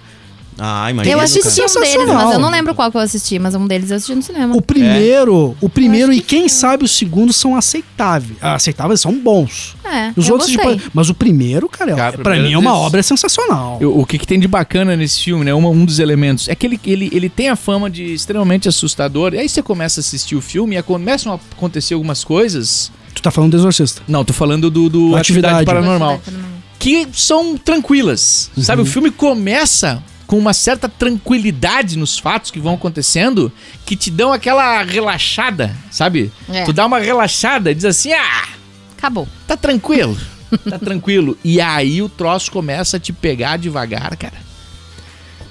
[SPEAKER 5] Ah, imagina.
[SPEAKER 4] Eu
[SPEAKER 5] cara.
[SPEAKER 4] assisti um deles, mas eu não lembro qual que eu assisti, mas um deles eu assisti no cinema.
[SPEAKER 3] O primeiro, o primeiro
[SPEAKER 4] acho
[SPEAKER 3] e
[SPEAKER 4] que
[SPEAKER 3] quem
[SPEAKER 4] sim.
[SPEAKER 3] sabe o segundo são aceitáveis. Ah, aceitáveis são bons.
[SPEAKER 4] É,
[SPEAKER 3] Os
[SPEAKER 4] eu
[SPEAKER 3] outros,
[SPEAKER 4] gostei.
[SPEAKER 3] tipo, mas o primeiro, cara,
[SPEAKER 2] Cara,
[SPEAKER 3] pra
[SPEAKER 2] primeiro
[SPEAKER 3] mim é uma obra sensacional.
[SPEAKER 2] Eu- o que, que tem de bacana nesse filme, né? Uma- um dos elementos é que ele, ele, ele tem a fama de extremamente assustador. E aí você começa a assistir o filme e começam a acontecer algumas coisas.
[SPEAKER 3] Tu tá falando do Exorcista.
[SPEAKER 2] Não, tô falando do, do
[SPEAKER 3] Atividade.
[SPEAKER 2] Atividade Paranormal.
[SPEAKER 4] Atividade.
[SPEAKER 2] Que são tranquilas. Sabe? O filme começa com uma certa tranquilidade nos fatos que vão acontecendo que te dão aquela relaxada, sabe?
[SPEAKER 4] É.
[SPEAKER 2] Tu dá uma relaxada e diz assim: ah,
[SPEAKER 4] Acabou.
[SPEAKER 2] tá tranquilo. Tá tranquilo. E aí o troço começa a te pegar devagar, cara.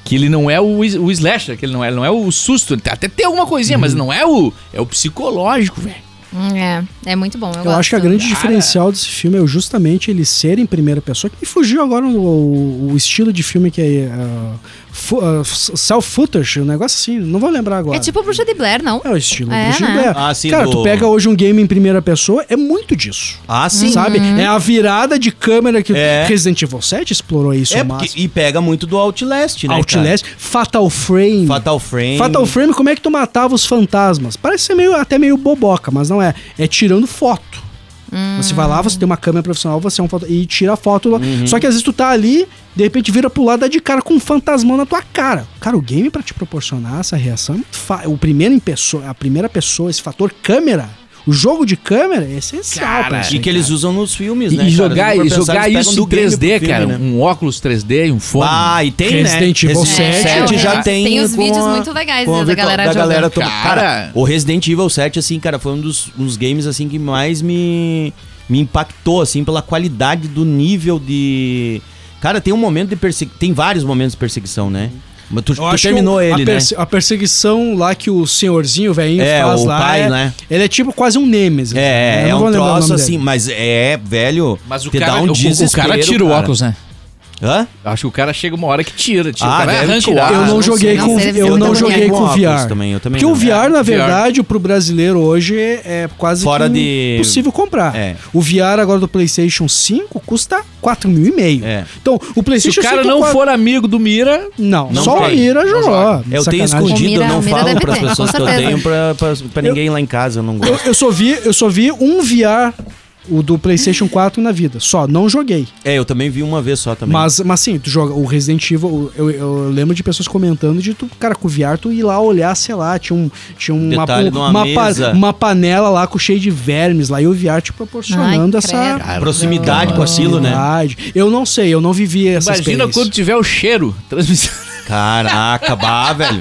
[SPEAKER 2] Que ele não é o, o slasher, que ele não é, ele não é o susto. Até tem alguma coisinha, mas não é o. É o psicológico, velho.
[SPEAKER 4] É, é muito bom. Eu,
[SPEAKER 3] Eu acho que a grande
[SPEAKER 2] Cara.
[SPEAKER 3] diferencial desse filme é justamente ele ser em primeira pessoa, que me fugiu agora o, o estilo de filme que é uh, fu- uh, self-footage, um negócio assim, não vou lembrar agora.
[SPEAKER 4] É tipo Bruxa de Blair, não?
[SPEAKER 3] É o estilo
[SPEAKER 4] É,
[SPEAKER 3] Bruce
[SPEAKER 4] né?
[SPEAKER 3] Blair.
[SPEAKER 5] Ah, sim,
[SPEAKER 3] Cara,
[SPEAKER 5] do-
[SPEAKER 3] tu pega hoje um game em primeira pessoa, é muito disso.
[SPEAKER 5] Ah, sim.
[SPEAKER 3] Sabe? É a virada de câmera que
[SPEAKER 5] É.
[SPEAKER 3] Resident Evil 7 explorou isso
[SPEAKER 5] É porque, e pega muito do Outlast, né?
[SPEAKER 3] Outlast, Fatal Frame.
[SPEAKER 5] Cara? Fatal Frame.
[SPEAKER 3] Fatal Frame, como é que tu matava os fantasmas? Parece ser meio, até meio boboca, mas não é. É tirando foto. Você vai lá, você tem uma câmera profissional, você é um foto e tira a foto lá.
[SPEAKER 5] Uhum.
[SPEAKER 3] Só que às vezes tu tá ali, de repente vira pro lado dá de cara com um fantasmão na tua cara. Cara, o game pra te proporcionar essa reação é muito fa- O primeiro em pessoa, a primeira pessoa, esse fator câmera, o jogo de câmera é essencial
[SPEAKER 2] Cara,
[SPEAKER 3] pra isso.
[SPEAKER 5] E que eles usam nos filmes, né?
[SPEAKER 2] e jogar, e jogar isso em
[SPEAKER 5] do game
[SPEAKER 2] 3D,
[SPEAKER 5] pro filme,
[SPEAKER 2] cara.
[SPEAKER 5] né?
[SPEAKER 2] Um óculos 3D, um fone.
[SPEAKER 5] Ah, e tem,
[SPEAKER 3] Resident
[SPEAKER 5] né?
[SPEAKER 3] Evil
[SPEAKER 5] Resident
[SPEAKER 3] 7
[SPEAKER 5] 7 já
[SPEAKER 4] é.
[SPEAKER 5] tem.
[SPEAKER 4] Tem os
[SPEAKER 5] com
[SPEAKER 4] vídeos
[SPEAKER 5] a-
[SPEAKER 4] muito legais
[SPEAKER 5] a
[SPEAKER 4] da
[SPEAKER 5] virtual-
[SPEAKER 4] galera
[SPEAKER 5] da galera
[SPEAKER 4] jogando.
[SPEAKER 5] toda.
[SPEAKER 2] Cara.
[SPEAKER 5] Cara, o Resident Evil 7, assim, cara, foi um dos, um dos games, assim, que mais me, me impactou, assim, pela qualidade do nível de... Cara, tem um momento de perseguição, tem vários momentos de perseguição, né? Mas tu, tu terminou
[SPEAKER 3] o-
[SPEAKER 5] ele,
[SPEAKER 3] a,
[SPEAKER 5] né?
[SPEAKER 3] a perseguição lá que o senhorzinho, o velhinho,
[SPEAKER 5] É,
[SPEAKER 3] faz
[SPEAKER 5] o
[SPEAKER 3] lá.
[SPEAKER 5] pai,
[SPEAKER 3] é,
[SPEAKER 5] né?
[SPEAKER 3] Ele é tipo quase um Nemesis.
[SPEAKER 5] É,
[SPEAKER 3] né?
[SPEAKER 5] é, é um
[SPEAKER 3] o
[SPEAKER 5] troço assim,
[SPEAKER 3] dele.
[SPEAKER 5] mas é, velho,
[SPEAKER 2] Mas o
[SPEAKER 5] te
[SPEAKER 2] cara,
[SPEAKER 5] dá um
[SPEAKER 2] o- o,
[SPEAKER 5] desespero,
[SPEAKER 2] cara tira o
[SPEAKER 5] cara.
[SPEAKER 2] óculos, né?
[SPEAKER 5] Hã?
[SPEAKER 2] Acho que o cara chega uma hora que tira. tira.
[SPEAKER 5] Ah,
[SPEAKER 2] o cara
[SPEAKER 5] deve
[SPEAKER 2] arranca
[SPEAKER 5] tirar.
[SPEAKER 2] o
[SPEAKER 3] Eu não joguei com
[SPEAKER 4] Não
[SPEAKER 3] eu
[SPEAKER 4] ser
[SPEAKER 3] não joguei com VR.
[SPEAKER 5] também, eu também
[SPEAKER 3] Porque o
[SPEAKER 5] não.
[SPEAKER 3] VR, na
[SPEAKER 2] VR.
[SPEAKER 3] verdade, pro brasileiro hoje é quase
[SPEAKER 5] Fora
[SPEAKER 3] que
[SPEAKER 5] de-
[SPEAKER 3] impossível comprar.
[SPEAKER 5] É.
[SPEAKER 3] O VR agora do PlayStation 5 custa 4 mil e meio.
[SPEAKER 5] É.
[SPEAKER 3] Então, o
[SPEAKER 2] Se
[SPEAKER 3] PlayStation
[SPEAKER 2] o cara
[SPEAKER 3] 5
[SPEAKER 2] não
[SPEAKER 3] quatro-
[SPEAKER 2] for amigo do Mira,
[SPEAKER 3] não,
[SPEAKER 5] Não
[SPEAKER 3] só
[SPEAKER 5] tem.
[SPEAKER 3] o Mira
[SPEAKER 2] Não
[SPEAKER 3] jogou.
[SPEAKER 2] joga.
[SPEAKER 5] Eu tenho escondido,
[SPEAKER 4] O Mira-
[SPEAKER 5] eu não falo pras
[SPEAKER 4] ter,
[SPEAKER 5] pessoas que eu tenho pra ninguém lá em casa, eu não
[SPEAKER 3] Eu,
[SPEAKER 5] gosto.
[SPEAKER 3] eu só vi, eu só vi um VR o do PlayStation 4 na vida, só, não joguei.
[SPEAKER 5] É, eu também vi uma vez só também.
[SPEAKER 3] Mas, mas sim, tu joga o Resident Evil, eu, eu lembro de pessoas comentando de tu, cara, com o VR tu ir lá olhar, sei lá, tinha, um, tinha uma,
[SPEAKER 5] de uma
[SPEAKER 3] uma,
[SPEAKER 5] mesa.
[SPEAKER 3] uma panela lá com cheio de vermes lá e o VR te proporcionando
[SPEAKER 4] Ai,
[SPEAKER 3] essa
[SPEAKER 4] credo.
[SPEAKER 5] Proximidade com aquilo, né?
[SPEAKER 3] Eu não sei, eu não vivi essa
[SPEAKER 2] imagina
[SPEAKER 3] experiência.
[SPEAKER 2] quando tiver o cheiro. Transmissão.
[SPEAKER 5] Caraca, bah, velho.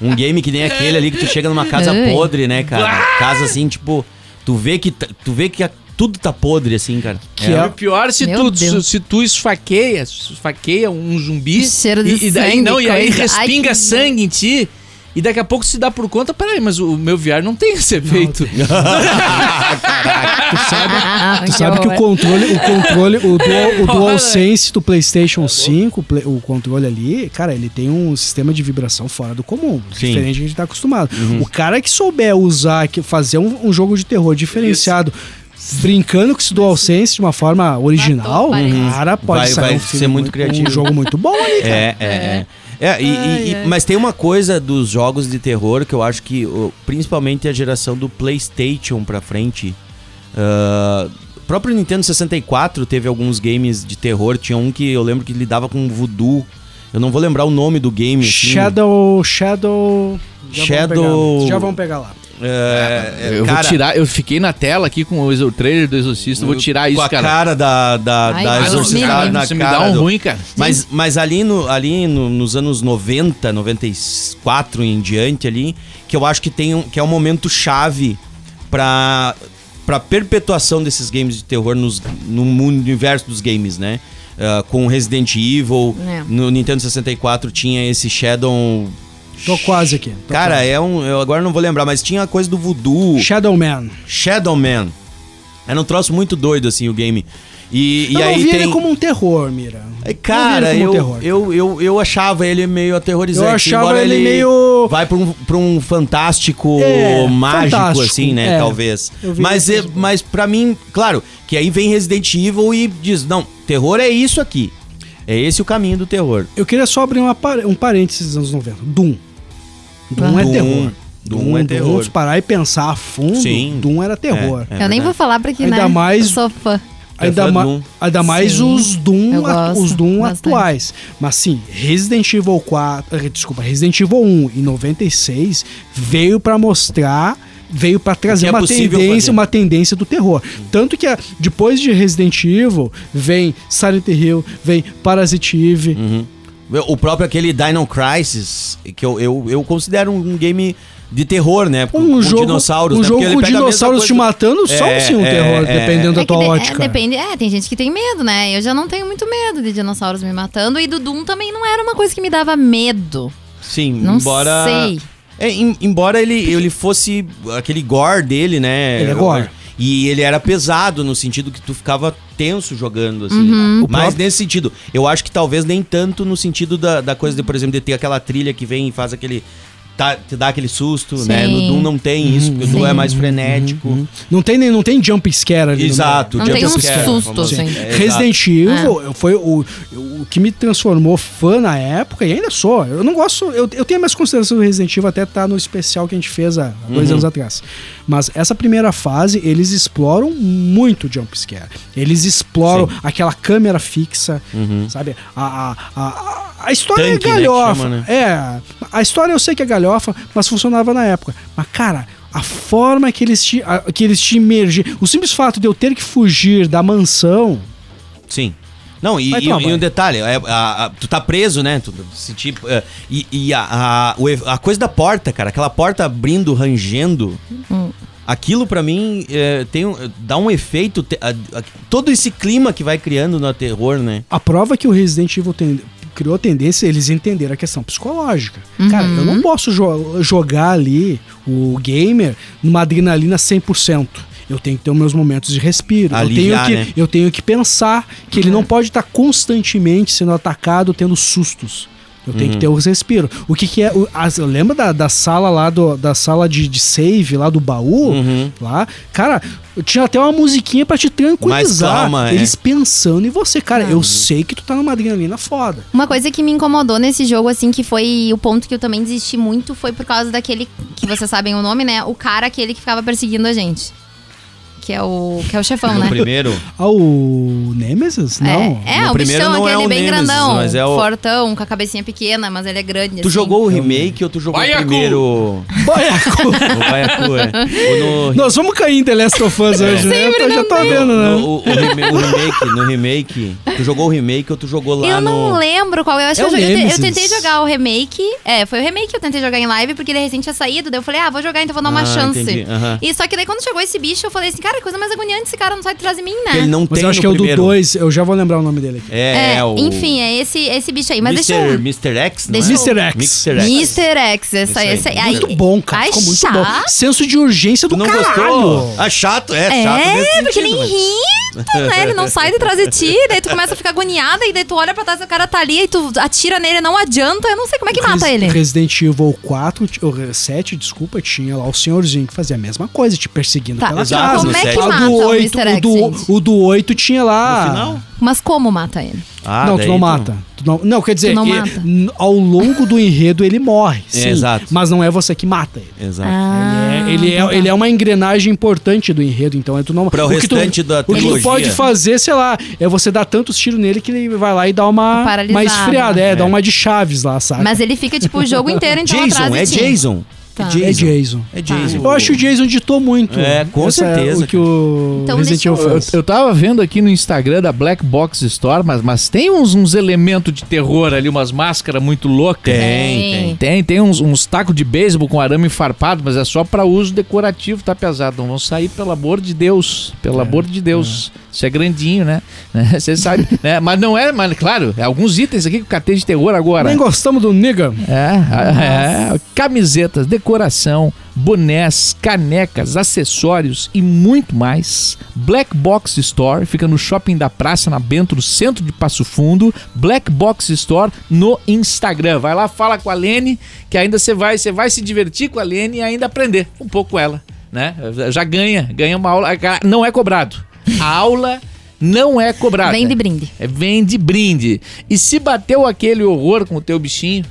[SPEAKER 5] Um game que nem aquele ali que tu chega numa casa
[SPEAKER 4] Ai.
[SPEAKER 5] podre, né, cara? Casa assim, tipo, tu vê que tu vê que a- tudo tá podre assim, cara.
[SPEAKER 3] Que é-
[SPEAKER 2] E o pior se
[SPEAKER 4] Meu
[SPEAKER 2] tu,
[SPEAKER 4] Deus.
[SPEAKER 2] se tu esfaqueia, esfaqueia um zumbi.
[SPEAKER 4] Cheiro de
[SPEAKER 2] e, e daí
[SPEAKER 4] sangue,
[SPEAKER 2] não, e aí
[SPEAKER 4] coisa.
[SPEAKER 2] respinga
[SPEAKER 4] Ai, que
[SPEAKER 2] sangue em ti. E daqui a pouco se dá por conta, peraí, mas o meu VR não tem esse efeito.
[SPEAKER 3] Tu sabe que o controle, o controle, o, Dual, o DualSense do PlayStation 5, o play- o controle ali, cara, ele tem um sistema de vibração fora do comum,
[SPEAKER 5] Sim.
[SPEAKER 3] diferente do que a gente tá acostumado. O cara que souber usar, que fazer um, um jogo de terror diferenciado, brincando com esse DualSense de uma forma original, cara pode
[SPEAKER 5] Vai-
[SPEAKER 3] sair
[SPEAKER 5] vai
[SPEAKER 3] um filme
[SPEAKER 5] ser muito criativo.
[SPEAKER 3] um jogo muito bom ali, cara.
[SPEAKER 5] É, é, é. É, e- e- e- mas tem uma coisa dos jogos de terror que eu acho que, principalmente a geração do PlayStation pra frente. o próprio Nintendo 64 teve alguns games de terror. Tinha um que eu lembro que lidava com voodoo. Eu não vou lembrar o nome do game. assim.
[SPEAKER 3] Shadow, Shadow, já
[SPEAKER 5] Shadow-
[SPEAKER 3] Vamos pegar, já vamos pegar lá.
[SPEAKER 5] É, é,
[SPEAKER 2] Eu
[SPEAKER 5] cara,
[SPEAKER 2] vou tirar, eu fiquei na tela aqui com o exo- trailer do Exorcista, eu vou tirar isso,
[SPEAKER 5] com a
[SPEAKER 2] cara.
[SPEAKER 5] cara da, da,
[SPEAKER 4] Ai,
[SPEAKER 5] da
[SPEAKER 4] me
[SPEAKER 5] na
[SPEAKER 2] Você me
[SPEAKER 5] cara
[SPEAKER 2] dá um
[SPEAKER 5] do-
[SPEAKER 2] ruim, cara.
[SPEAKER 5] Mas, mas ali, no, ali no- nos anos 90, 94 em diante ali, que eu acho que tem um, que é um momento chave pra, pra perpetuação desses games de terror nos, no mundo- universo dos games, né? Ah, com Resident Evil,
[SPEAKER 4] É.
[SPEAKER 5] no Nintendo 64 tinha esse Shadow...
[SPEAKER 3] Tô quase aqui. tô
[SPEAKER 5] Cara,
[SPEAKER 3] quase.
[SPEAKER 5] é um. Eu agora não vou lembrar, mas tinha a coisa do voodoo.
[SPEAKER 3] Shadow Man.
[SPEAKER 5] Shadow Man. Era um troço muito doido, assim, o game. E, e
[SPEAKER 3] eu
[SPEAKER 5] aí
[SPEAKER 3] não vi
[SPEAKER 5] tem...
[SPEAKER 3] ele como um terror, Mira.
[SPEAKER 5] É, Cara,
[SPEAKER 3] Eu vi ele
[SPEAKER 5] eu,
[SPEAKER 3] terror.
[SPEAKER 5] eu, eu, eu achava ele meio aterrorizante.
[SPEAKER 3] Eu achava
[SPEAKER 5] embora
[SPEAKER 3] ele meio-
[SPEAKER 5] Vai pra um, pra um fantástico
[SPEAKER 3] É,
[SPEAKER 5] mágico,
[SPEAKER 3] fantástico,
[SPEAKER 5] assim, né?
[SPEAKER 3] é.
[SPEAKER 5] Talvez. Mas,
[SPEAKER 3] ele
[SPEAKER 5] é, mas pra mim, claro, que aí vem Resident Evil e diz: não, terror é isso aqui. É esse o caminho do terror.
[SPEAKER 3] Eu queria só abrir uma um parênteses dos anos 90. Doom. Doom é
[SPEAKER 5] Doom.
[SPEAKER 3] terror.
[SPEAKER 5] Doom é terror.
[SPEAKER 3] se parar e pensar a fundo,
[SPEAKER 5] Sim.
[SPEAKER 3] Doom era terror.
[SPEAKER 5] É, é
[SPEAKER 4] eu nem vou falar porque,
[SPEAKER 3] Ainda
[SPEAKER 4] né?
[SPEAKER 3] mais-
[SPEAKER 4] Eu sou fã.
[SPEAKER 3] Ainda, ma
[SPEAKER 5] Doom.
[SPEAKER 3] ainda mais
[SPEAKER 4] Sim,
[SPEAKER 3] os Doom,
[SPEAKER 4] gosto
[SPEAKER 3] os Doom
[SPEAKER 4] bastante.
[SPEAKER 3] atuais. Mas sim, Resident Evil 4, eh, desculpa, Resident Evil 1 em 96 veio pra mostrar, veio pra trazer
[SPEAKER 5] é
[SPEAKER 3] uma tendência,
[SPEAKER 5] fazer.
[SPEAKER 3] uma tendência do terror. Tanto que a- depois de Resident Evil vem Silent Hill, vem Parasite Eve.
[SPEAKER 5] Uhum. O próprio aquele Dino Crisis, que eu, eu, eu considero um game de terror, né? Com,
[SPEAKER 3] Um
[SPEAKER 5] com
[SPEAKER 3] jogo,
[SPEAKER 5] dinossauros.
[SPEAKER 3] um
[SPEAKER 5] né?
[SPEAKER 3] jogo com dinossauros te
[SPEAKER 5] do-
[SPEAKER 3] matando só
[SPEAKER 5] É,
[SPEAKER 3] sim um
[SPEAKER 5] é,
[SPEAKER 3] terror,
[SPEAKER 5] é.
[SPEAKER 3] dependendo da
[SPEAKER 4] É
[SPEAKER 3] tua
[SPEAKER 4] de- é,
[SPEAKER 3] ótica.
[SPEAKER 4] depende, é, tem gente que tem medo, né? Eu já não tenho muito medo de dinossauros me matando. E do Doom também não era uma coisa que me dava medo.
[SPEAKER 5] Sim,
[SPEAKER 4] Não
[SPEAKER 5] embora.
[SPEAKER 4] sei.
[SPEAKER 5] É, em- embora ele, ele fosse aquele gore dele, né?
[SPEAKER 3] Ele é gore.
[SPEAKER 5] E ele era pesado no sentido que tu ficava tenso jogando, assim.
[SPEAKER 4] Uhum.
[SPEAKER 3] O
[SPEAKER 5] Mas
[SPEAKER 3] próprio-
[SPEAKER 5] nesse sentido. Eu acho que talvez nem tanto no sentido da, da coisa de, por exemplo, de ter aquela trilha que vem e faz aquele. Tá- te dá aquele susto, né? No
[SPEAKER 4] Sim.
[SPEAKER 5] Doom não tem isso, porque o Doom é mais frenético.
[SPEAKER 3] Não tem, nem- não tem jump scare ali.
[SPEAKER 5] Exato,
[SPEAKER 4] Não
[SPEAKER 5] jump
[SPEAKER 4] tem um
[SPEAKER 5] scare,
[SPEAKER 4] susto, assim.
[SPEAKER 5] dizer. É.
[SPEAKER 3] Resident Evil foi o, o que me transformou fã na época e ainda sou. Eu não gosto. Eu, eu tenho minhas considerações do Resident Evil até tá no especial que a gente fez há dois
[SPEAKER 5] Uhum.
[SPEAKER 3] anos atrás. Mas essa primeira fase, eles exploram muito jump scare. Eles exploram aquela câmera fixa, sabe? A, a, a, a história
[SPEAKER 5] Uhum. Tanque,
[SPEAKER 3] é
[SPEAKER 5] né,
[SPEAKER 3] galhofa.
[SPEAKER 5] chama, né?
[SPEAKER 3] É, a história eu sei que é galhofa, mas funcionava na época. Mas, cara, a forma que eles te, a- que eles te emergem, o simples fato de eu ter que fugir da mansão.
[SPEAKER 5] Sim. Não, e, e- e um detalhe, é, a- a- tu tá preso, né? Tu, sentir, é, e e a, a, o a coisa da porta, cara, aquela porta abrindo, rangendo, aquilo pra mim é, tem, dá um efeito, te- a- a- todo esse clima que vai criando no terror, né?
[SPEAKER 3] A prova que o Resident Evil tem- criou tendência, eles entenderam a questão psicológica. Cara, eu não posso jo- jogar ali o gamer numa adrenalina 100%. Eu tenho que ter os meus momentos de respiro.
[SPEAKER 5] Aliviar,
[SPEAKER 3] eu, tenho que,
[SPEAKER 5] né?
[SPEAKER 3] eu tenho que pensar que ele não pode estar constantemente sendo atacado, tendo sustos. Eu tenho
[SPEAKER 5] Uhum.
[SPEAKER 3] que ter os respiros. O que, que é. o- as- eu lembro da, da sala lá, do, da sala de, de save, lá do baú.
[SPEAKER 5] Uhum.
[SPEAKER 3] Lá. Cara, tinha até uma musiquinha pra te tranquilizar.
[SPEAKER 5] Mais calma, é.
[SPEAKER 3] Eles pensando em você. Cara, eu sei que tu tá numa adrenalina foda.
[SPEAKER 4] Uma coisa que me incomodou nesse jogo, assim, que foi o ponto que eu também desisti muito, foi por causa daquele, que vocês sabem o nome, né? O cara aquele que ficava perseguindo a gente. Que é o, que é o chefão,
[SPEAKER 5] No
[SPEAKER 4] né?
[SPEAKER 5] primeiro.
[SPEAKER 3] Ah, o Nemesis? Não.
[SPEAKER 4] É, é o
[SPEAKER 5] primeiro
[SPEAKER 4] bichão,
[SPEAKER 5] não é
[SPEAKER 4] aquele
[SPEAKER 5] o
[SPEAKER 4] bem
[SPEAKER 5] Nemesis,
[SPEAKER 4] grandão,
[SPEAKER 5] mas é o-
[SPEAKER 4] fortão, com a cabecinha pequena, mas ele é grande.
[SPEAKER 5] Tu
[SPEAKER 4] assim.
[SPEAKER 5] jogou o remake ou tu jogou
[SPEAKER 7] Baiacu!
[SPEAKER 5] o primeiro?
[SPEAKER 3] Baiacu.
[SPEAKER 5] O Baiacu, é. No,
[SPEAKER 3] Nós vamos cair em The Last of Us hoje, né? Eu já tô vendo, né?
[SPEAKER 5] no, o, o o remake, no remake, tu jogou o remake ou tu jogou lá
[SPEAKER 4] Eu não
[SPEAKER 5] no...
[SPEAKER 4] lembro qual. Eu acho
[SPEAKER 3] É
[SPEAKER 4] que eu,
[SPEAKER 3] o
[SPEAKER 4] joguei- eu, tentei jogar o remake. É, foi o remake que eu tentei jogar em live, porque ele recente tinha saído. Daí eu falei, ah, vou jogar, então vou dar uma
[SPEAKER 5] Ah,
[SPEAKER 4] chance.
[SPEAKER 5] entendi, aham.
[SPEAKER 4] E só que daí quando chegou esse bicho, eu falei assim, cara, que coisa mais agoniante, esse cara não sai de trás de mim, né?
[SPEAKER 5] Ele não
[SPEAKER 3] Mas
[SPEAKER 5] tem
[SPEAKER 3] eu acho que é o do
[SPEAKER 5] primeiro.
[SPEAKER 3] 2, eu já vou lembrar o nome dele aqui.
[SPEAKER 5] É,
[SPEAKER 4] É,
[SPEAKER 5] é o...
[SPEAKER 4] enfim, é esse, esse bicho aí. Mas
[SPEAKER 5] Mr.
[SPEAKER 4] deixa eu...
[SPEAKER 5] Mr. X,
[SPEAKER 4] Deixa
[SPEAKER 5] é?
[SPEAKER 4] eu-
[SPEAKER 3] Mr. X.
[SPEAKER 5] Mr. X.
[SPEAKER 4] Mr. X, essa,
[SPEAKER 5] aí.
[SPEAKER 4] esse aí.
[SPEAKER 3] Muito bom, cara.
[SPEAKER 4] Ai,
[SPEAKER 3] Ficou muito
[SPEAKER 4] chato.
[SPEAKER 3] bom. Senso de urgência do
[SPEAKER 5] não
[SPEAKER 3] caralho.
[SPEAKER 5] gostou? Ah, chato, é, chato
[SPEAKER 4] É,
[SPEAKER 5] nesse
[SPEAKER 4] porque ele
[SPEAKER 5] sentido, mas-
[SPEAKER 4] irrita, né? Ele não sai de trás de ti, daí tu começa a ficar agoniada, e daí tu olha pra trás, o cara tá ali, e tu atira nele, não adianta, eu não sei como é que mata
[SPEAKER 3] Res-
[SPEAKER 4] ele.
[SPEAKER 3] Resident Evil 4, t- ou 7, desculpa, tinha lá o senhorzinho que fazia a mesma coisa, te perseguindo
[SPEAKER 4] Tá,
[SPEAKER 3] pela
[SPEAKER 5] Exato,
[SPEAKER 3] casa.
[SPEAKER 4] como
[SPEAKER 5] no
[SPEAKER 4] é que mata
[SPEAKER 3] do
[SPEAKER 4] o
[SPEAKER 3] 8,
[SPEAKER 4] Mr.
[SPEAKER 3] o
[SPEAKER 4] X,
[SPEAKER 3] do, o do 8 tinha lá.
[SPEAKER 5] No final?
[SPEAKER 4] Mas como mata ele?
[SPEAKER 5] Ah,
[SPEAKER 3] não, tu não mata. Tu não, não, quer dizer,
[SPEAKER 4] Tu não
[SPEAKER 3] e-
[SPEAKER 4] mata.
[SPEAKER 3] n- ao longo do enredo ele morre, sim,
[SPEAKER 5] exato.
[SPEAKER 3] mas não é você que mata ele.
[SPEAKER 5] Exato.
[SPEAKER 4] Ah,
[SPEAKER 3] É, ele, é, ele é uma engrenagem importante do enredo, então é tu não.
[SPEAKER 5] Pra o
[SPEAKER 3] que tu-
[SPEAKER 5] restante da
[SPEAKER 3] O que tu
[SPEAKER 5] trilogia.
[SPEAKER 3] pode fazer, sei lá, é você dar tantos tiros nele que ele vai lá e dá uma,
[SPEAKER 4] Paralisado.
[SPEAKER 3] uma esfriada, é,
[SPEAKER 5] É.
[SPEAKER 3] dá uma de chaves lá, sabe?
[SPEAKER 4] Mas ele fica, tipo, o jogo inteiro, então,
[SPEAKER 5] Jason,
[SPEAKER 4] atrás de
[SPEAKER 5] é
[SPEAKER 4] ti.
[SPEAKER 5] Jason.
[SPEAKER 4] Tá.
[SPEAKER 3] É Jason.
[SPEAKER 5] É Jason.
[SPEAKER 3] Eu acho que o Jason ditou muito.
[SPEAKER 5] É, com
[SPEAKER 3] Essa
[SPEAKER 5] certeza,
[SPEAKER 3] o que o
[SPEAKER 4] Então
[SPEAKER 3] Resident Evil
[SPEAKER 4] eu-
[SPEAKER 6] Eu, tava vendo aqui no Instagram da Black Box Store, mas, mas tem uns, uns elementos de terror ali, umas máscaras muito loucas.
[SPEAKER 5] Tem,
[SPEAKER 4] Tem.
[SPEAKER 5] tem.
[SPEAKER 6] Tem, uns, uns tacos de beisebol com arame farpado, mas é só pra uso decorativo, tá pesado. Não vão sair, pelo amor de Deus. Pelo amor de Deus.
[SPEAKER 2] Isso é grandinho, né? Você sabe, né? Mas não é, mas claro, é alguns itens aqui que eu catei de terror agora.
[SPEAKER 3] Nem gostamos do nigga.
[SPEAKER 2] É, é, camisetas, decoração, bonés, canecas, acessórios e muito mais. Black Box Store fica no shopping da Praça, na Bento, no centro de Passo Fundo. Black Box Store no Instagram. Vai lá, fala com a Lene, que ainda você vai, você vai se divertir com a Lene e ainda aprender um pouco com ela, né? Já ganha, ganha uma aula, não é cobrado. A aula não é cobrada.
[SPEAKER 4] Vem de brinde.
[SPEAKER 2] É, vem de brinde. E se bateu aquele horror com o teu bichinho,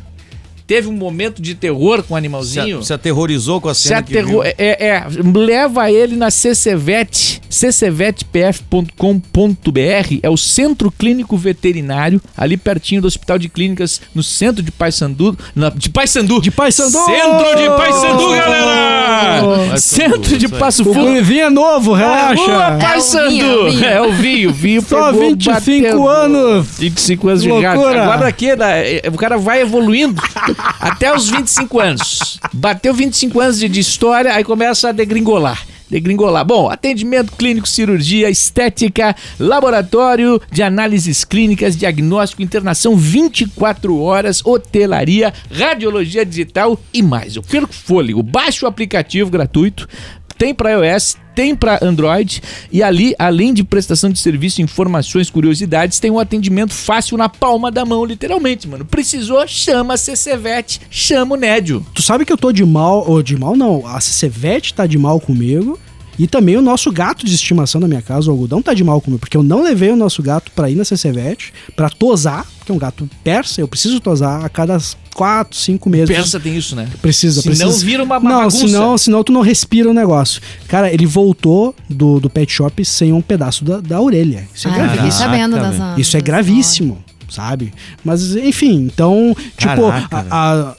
[SPEAKER 2] teve um momento de terror com o
[SPEAKER 5] Se,
[SPEAKER 2] animalzinho.
[SPEAKER 5] a- se aterrorizou com a
[SPEAKER 2] Se
[SPEAKER 5] cena que
[SPEAKER 2] aterrou,
[SPEAKER 5] viu.
[SPEAKER 2] é, é, leva ele na CCVET, ccvetpf.com.br, é o Centro Clínico Veterinário, ali pertinho do Hospital de Clínicas, no centro de Paysandu, na, de Paysandu.
[SPEAKER 3] De Paysandu!
[SPEAKER 2] Centro de Paysandu, galera! Centro de Passo
[SPEAKER 3] O
[SPEAKER 2] Fundo.
[SPEAKER 3] Gurivinho é novo, relaxa.
[SPEAKER 2] Rua Paysandu.
[SPEAKER 4] É o vinho,
[SPEAKER 2] É o vinho, o vinho
[SPEAKER 3] Só
[SPEAKER 2] pegou,
[SPEAKER 3] 25
[SPEAKER 2] bateu.
[SPEAKER 3] anos.
[SPEAKER 2] 25 anos de
[SPEAKER 3] Loucura.
[SPEAKER 2] gato. Agora aqui, da- é, o cara vai evoluindo até os 25 anos. Bateu 25 anos de, de história, aí começa a degringolar. Degringolar. Bom, atendimento clínico, cirurgia, estética, laboratório de análises clínicas, diagnóstico, internação 24 horas, hotelaria, radiologia digital e mais. Eu perco fôlego. Baixe o aplicativo gratuito. Tem para iOS, tem para Android e ali, além de prestação de serviço, informações, curiosidades, tem um atendimento fácil na palma da mão, literalmente, mano. Precisou, chama a CCVET, chama o Nédio.
[SPEAKER 3] Tu sabe que eu tô de mal, ou de mal não, a Cevete tá de mal comigo. E também o nosso gato de estimação da minha casa, o algodão, tá de mal comigo, porque eu não levei o nosso gato pra ir na CCVete, pra tosar, que é um gato persa, eu preciso tosar a cada 4, 5 meses.
[SPEAKER 2] Pensa, tem isso, né?
[SPEAKER 3] Precisa,
[SPEAKER 2] Senão
[SPEAKER 3] precisa.
[SPEAKER 2] vira uma- uma
[SPEAKER 3] Não,
[SPEAKER 2] bagunça.
[SPEAKER 3] senão, senão tu não respira o negócio. Cara, ele voltou do, do pet shop sem um pedaço da, da orelha. Isso é,
[SPEAKER 4] Ah,
[SPEAKER 3] gravíssimo.
[SPEAKER 4] sabendo das
[SPEAKER 3] Isso é gravíssimo, sabe? Mas, enfim, então, tipo,
[SPEAKER 5] Caraca,
[SPEAKER 3] a, a-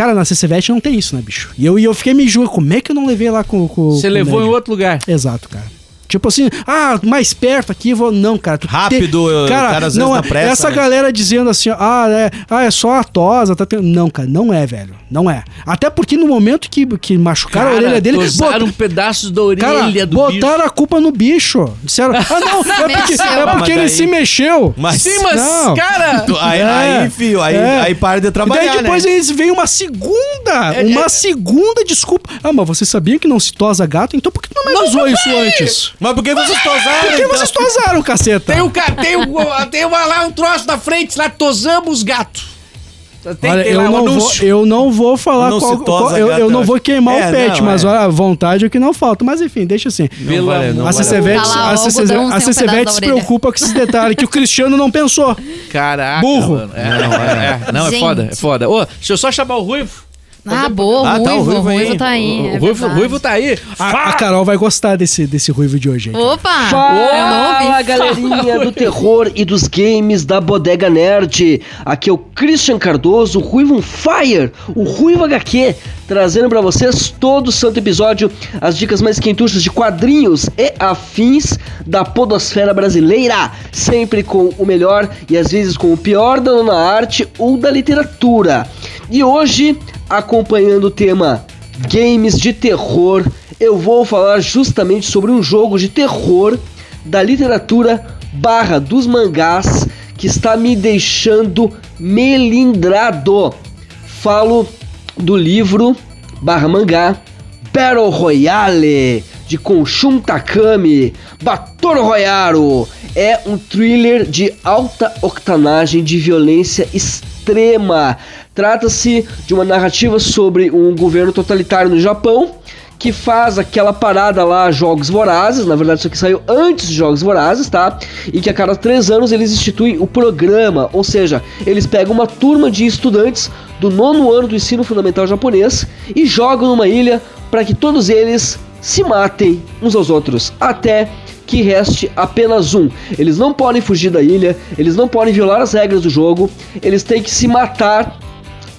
[SPEAKER 3] Cara, na CCVET não tem isso, né, bicho? E eu, e eu fiquei me julgando, como é que eu não levei lá com,
[SPEAKER 2] Você levou em outro lugar.
[SPEAKER 3] Exato, cara. Tipo assim, ah, mais perto aqui, vou. Não, cara. tu
[SPEAKER 5] Rápido, o
[SPEAKER 3] cara,
[SPEAKER 5] cara às
[SPEAKER 3] não,
[SPEAKER 5] vezes na pressa,
[SPEAKER 3] Essa
[SPEAKER 5] né?
[SPEAKER 3] galera dizendo assim, ah, é, ah, é só a tosa, tá. Não, cara, não é, velho. Não é. Até porque no momento que, que machucaram a orelha dele.
[SPEAKER 2] tosaram
[SPEAKER 3] bot-
[SPEAKER 2] pedaços da orelha
[SPEAKER 3] Cara,
[SPEAKER 2] do
[SPEAKER 3] botaram
[SPEAKER 2] bicho.
[SPEAKER 3] a culpa no bicho. Disseram, ah, não, é porque, é
[SPEAKER 5] Mas
[SPEAKER 3] porque ele
[SPEAKER 5] daí-
[SPEAKER 3] se mexeu.
[SPEAKER 5] Mas,
[SPEAKER 2] Sim, mas,
[SPEAKER 3] Não.
[SPEAKER 2] cara...
[SPEAKER 5] Tu- aí,
[SPEAKER 3] É,
[SPEAKER 5] aí, filho, aí,
[SPEAKER 3] é.
[SPEAKER 5] aí para de
[SPEAKER 3] E
[SPEAKER 5] trabalhar,
[SPEAKER 3] daí depois
[SPEAKER 5] né?
[SPEAKER 3] eles veio uma segunda,
[SPEAKER 2] É,
[SPEAKER 3] uma segunda desculpa. Ah, mas você sabia que não se tosa gato? Então por que tu não me avisou isso antes?
[SPEAKER 5] Mas por que vocês tosaram?
[SPEAKER 3] Por que
[SPEAKER 5] então?
[SPEAKER 3] vocês tosaram, caceta?
[SPEAKER 2] Tem, um, tem, um, tem uma, lá um troço na frente, lá tosamos os gatos. Tem,
[SPEAKER 3] Olha,
[SPEAKER 2] tem
[SPEAKER 3] eu não, vou, eu não vou falar
[SPEAKER 5] Não
[SPEAKER 3] qual, qual- eu,
[SPEAKER 5] gato,
[SPEAKER 3] eu não vou queimar
[SPEAKER 5] É,
[SPEAKER 3] o pet,
[SPEAKER 5] não,
[SPEAKER 3] mas
[SPEAKER 5] é.
[SPEAKER 3] olha, a vontade é o que não falta. Mas enfim, deixa assim.
[SPEAKER 5] Não vale, não
[SPEAKER 3] a. CCVET, a a se preocupa com esses detalhes que o Cristiano não pensou.
[SPEAKER 2] Caraca,
[SPEAKER 3] Burro.
[SPEAKER 2] mano. É, não, é, é. Não, é
[SPEAKER 4] Gente.
[SPEAKER 2] foda, é foda. Ô, deixa eu só chamar o Ruivo.
[SPEAKER 4] Ah, boa,
[SPEAKER 5] Ah, tá, o
[SPEAKER 4] Ruivo, o
[SPEAKER 5] Ruivo
[SPEAKER 4] tá aí.
[SPEAKER 2] o
[SPEAKER 4] é
[SPEAKER 2] Ruivo. Ruivo tá aí.
[SPEAKER 3] A, a Carol vai gostar desse, desse ruivo de hoje. hein?
[SPEAKER 4] Opa! Eu não
[SPEAKER 8] Fala galerinha do terror e dos games da Bodega Nerd. Aqui é o Christian Cardoso, o Ruivo on Fire, o Ruivo HQ, trazendo pra vocês todo santo episódio as dicas mais quentuchas de quadrinhos e afins da podosfera brasileira, sempre com o melhor e às vezes com o pior da nona arte ou da literatura. E hoje, acompanhando o tema games de terror, eu vou falar justamente sobre um jogo de terror da literatura barra dos mangás que está me deixando melindrado. Falo do livro barra mangá Battle Royale de Konshun Takami Battle Royale é um thriller de alta octanagem de violência extrema. Trata-se de uma narrativa sobre um governo totalitário no Japão que faz aquela parada lá, Jogos Vorazes, na verdade isso aqui saiu antes de Jogos Vorazes, tá? E que a cada três anos eles instituem o programa, ou seja, eles pegam uma turma de estudantes do nono ano do ensino fundamental japonês e jogam numa ilha para que todos eles se matem uns aos outros, até que reste apenas um. Eles não podem fugir da ilha, eles não podem violar as regras do jogo, eles têm que se matar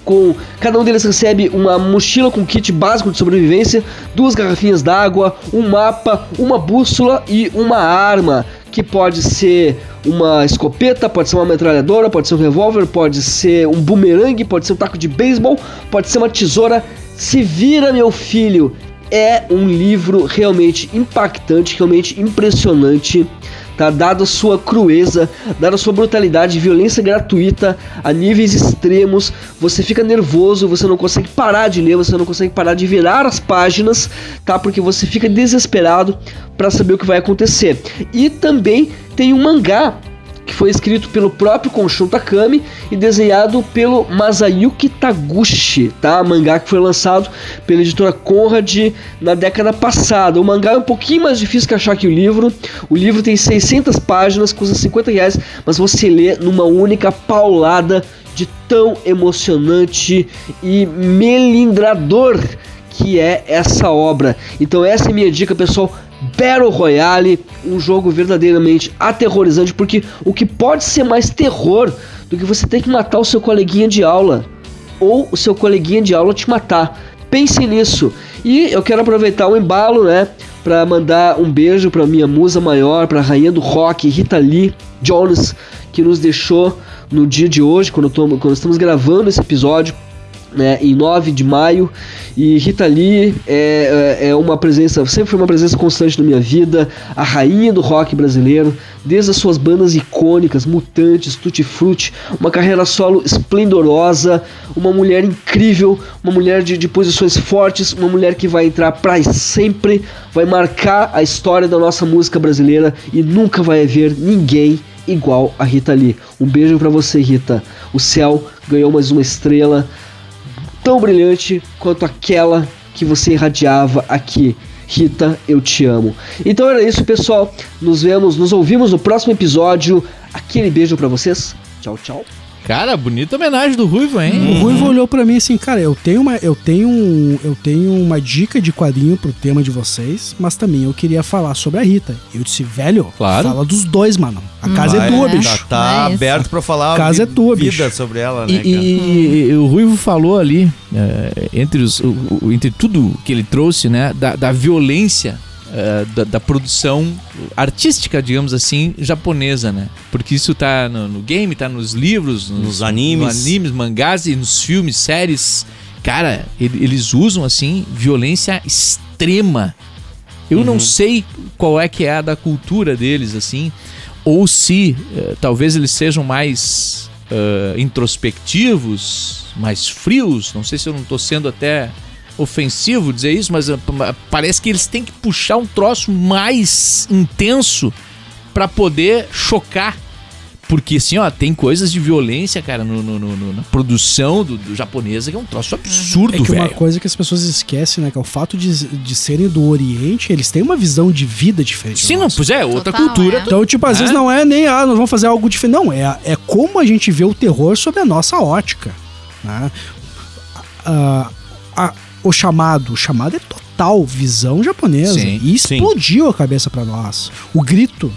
[SPEAKER 8] com cada um deles recebe uma mochila com kit básico de sobrevivência, duas garrafinhas d'água, um mapa, uma bússola e uma arma que pode ser uma escopeta, pode ser uma metralhadora, pode ser um revólver, pode ser um bumerangue, pode ser um taco de beisebol, pode ser uma tesoura. Se vira, meu filho, é um livro realmente impactante, realmente impressionante. Tá? Dada a sua crueza, dada a sua brutalidade, violência gratuita a níveis extremos, você fica nervoso, você não consegue parar de ler, você não consegue parar de virar as páginas, tá? Porque você fica desesperado para saber o que vai acontecer. E também tem um mangá que foi escrito pelo próprio Konshun Takami e desenhado pelo Masayuki Taguchi, tá? Mangá que foi lançado pela editora Conrad na década passada. O mangá é um pouquinho mais difícil que achar que o livro. O livro tem 600 páginas, custa 50 reais, mas você lê numa única paulada de tão emocionante e melindrador que é essa obra. Então essa é minha dica, pessoal. Battle Royale, um jogo verdadeiramente aterrorizante, porque o que pode ser mais terror do que você ter que matar o seu coleguinha de aula ou o seu coleguinha de aula te matar. Pense nisso. E eu quero aproveitar o embalo, né, para mandar um beijo para minha musa maior, para a rainha do rock, Rita Lee Jones, que nos deixou no dia de hoje, quando, tô, quando estamos gravando esse episódio né, em 9 de maio. E Rita Lee é, é, é uma presença, sempre foi uma presença constante na minha vida, a rainha do rock brasileiro, desde as suas bandas icônicas, Mutantes, Tutti Frutti, uma carreira solo esplendorosa, uma mulher incrível, uma mulher de, de posições fortes, uma mulher que vai entrar para sempre, vai marcar a história da nossa música brasileira e nunca vai haver ninguém igual a Rita Lee. Um beijo para você, Rita. O céu ganhou mais uma estrela tão brilhante quanto aquela que você irradiava aqui. Rita, eu te amo. Então era isso, pessoal. Nos vemos, nos ouvimos no próximo episódio. Aquele beijo para vocês. Tchau, tchau.
[SPEAKER 2] Cara, bonita homenagem do Ruivo, hein?
[SPEAKER 3] O Ruivo olhou pra mim assim, cara, eu tenho uma, eu tenho, eu tenho uma dica de quadrinho pro tema de vocês, mas também eu queria falar sobre a Rita. Eu disse, velho,
[SPEAKER 2] Claro.
[SPEAKER 3] fala dos dois, mano. A casa
[SPEAKER 5] Vai,
[SPEAKER 3] é tua,
[SPEAKER 4] é.
[SPEAKER 3] bicho.
[SPEAKER 5] Já tá
[SPEAKER 4] Nice.
[SPEAKER 5] aberto pra falar
[SPEAKER 3] Casa é tua,
[SPEAKER 5] vida
[SPEAKER 3] bicho.
[SPEAKER 5] sobre ela,
[SPEAKER 2] E,
[SPEAKER 5] né, cara?
[SPEAKER 2] e- e o Ruivo falou ali, é, entre, os, o- o- entre tudo que ele trouxe, né, da, da violência é, da, da produção artística, digamos assim, japonesa, né? Porque isso tá no, no game, tá nos livros,
[SPEAKER 5] Nos animes.
[SPEAKER 2] nos animes, mangás e nos filmes, séries. Cara, ele- eles usam, assim, violência extrema. Eu
[SPEAKER 5] Uhum.
[SPEAKER 2] não sei qual é que é a da cultura deles, assim, ou se eh, talvez eles sejam mais eh, introspectivos, mais frios. Não sei se eu não tô sendo até ofensivo dizer isso, mas eh, pa- parece que eles têm que puxar um troço mais intenso pra poder chocar. Porque assim, ó, tem coisas de violência, cara, no, no- no- na produção do, do japonesa que é um troço absurdo,
[SPEAKER 3] É que uma
[SPEAKER 2] velho.
[SPEAKER 3] coisa que as pessoas esquecem, né, que é o fato de, de serem do Oriente, eles têm uma visão de vida diferente.
[SPEAKER 2] Sim, não, pois é, outra
[SPEAKER 4] Total,
[SPEAKER 2] cultura.
[SPEAKER 4] é.
[SPEAKER 3] Então, tipo, às vezes
[SPEAKER 2] É?
[SPEAKER 3] não é nem, ah, nós vamos fazer algo diferente. Não, é, é como a gente vê o terror sob a nossa ótica. Né? Ah, a- o chamado, o chamado é total visão japonesa.
[SPEAKER 2] Sim,
[SPEAKER 3] e explodiu a cabeça pra nós. O grito.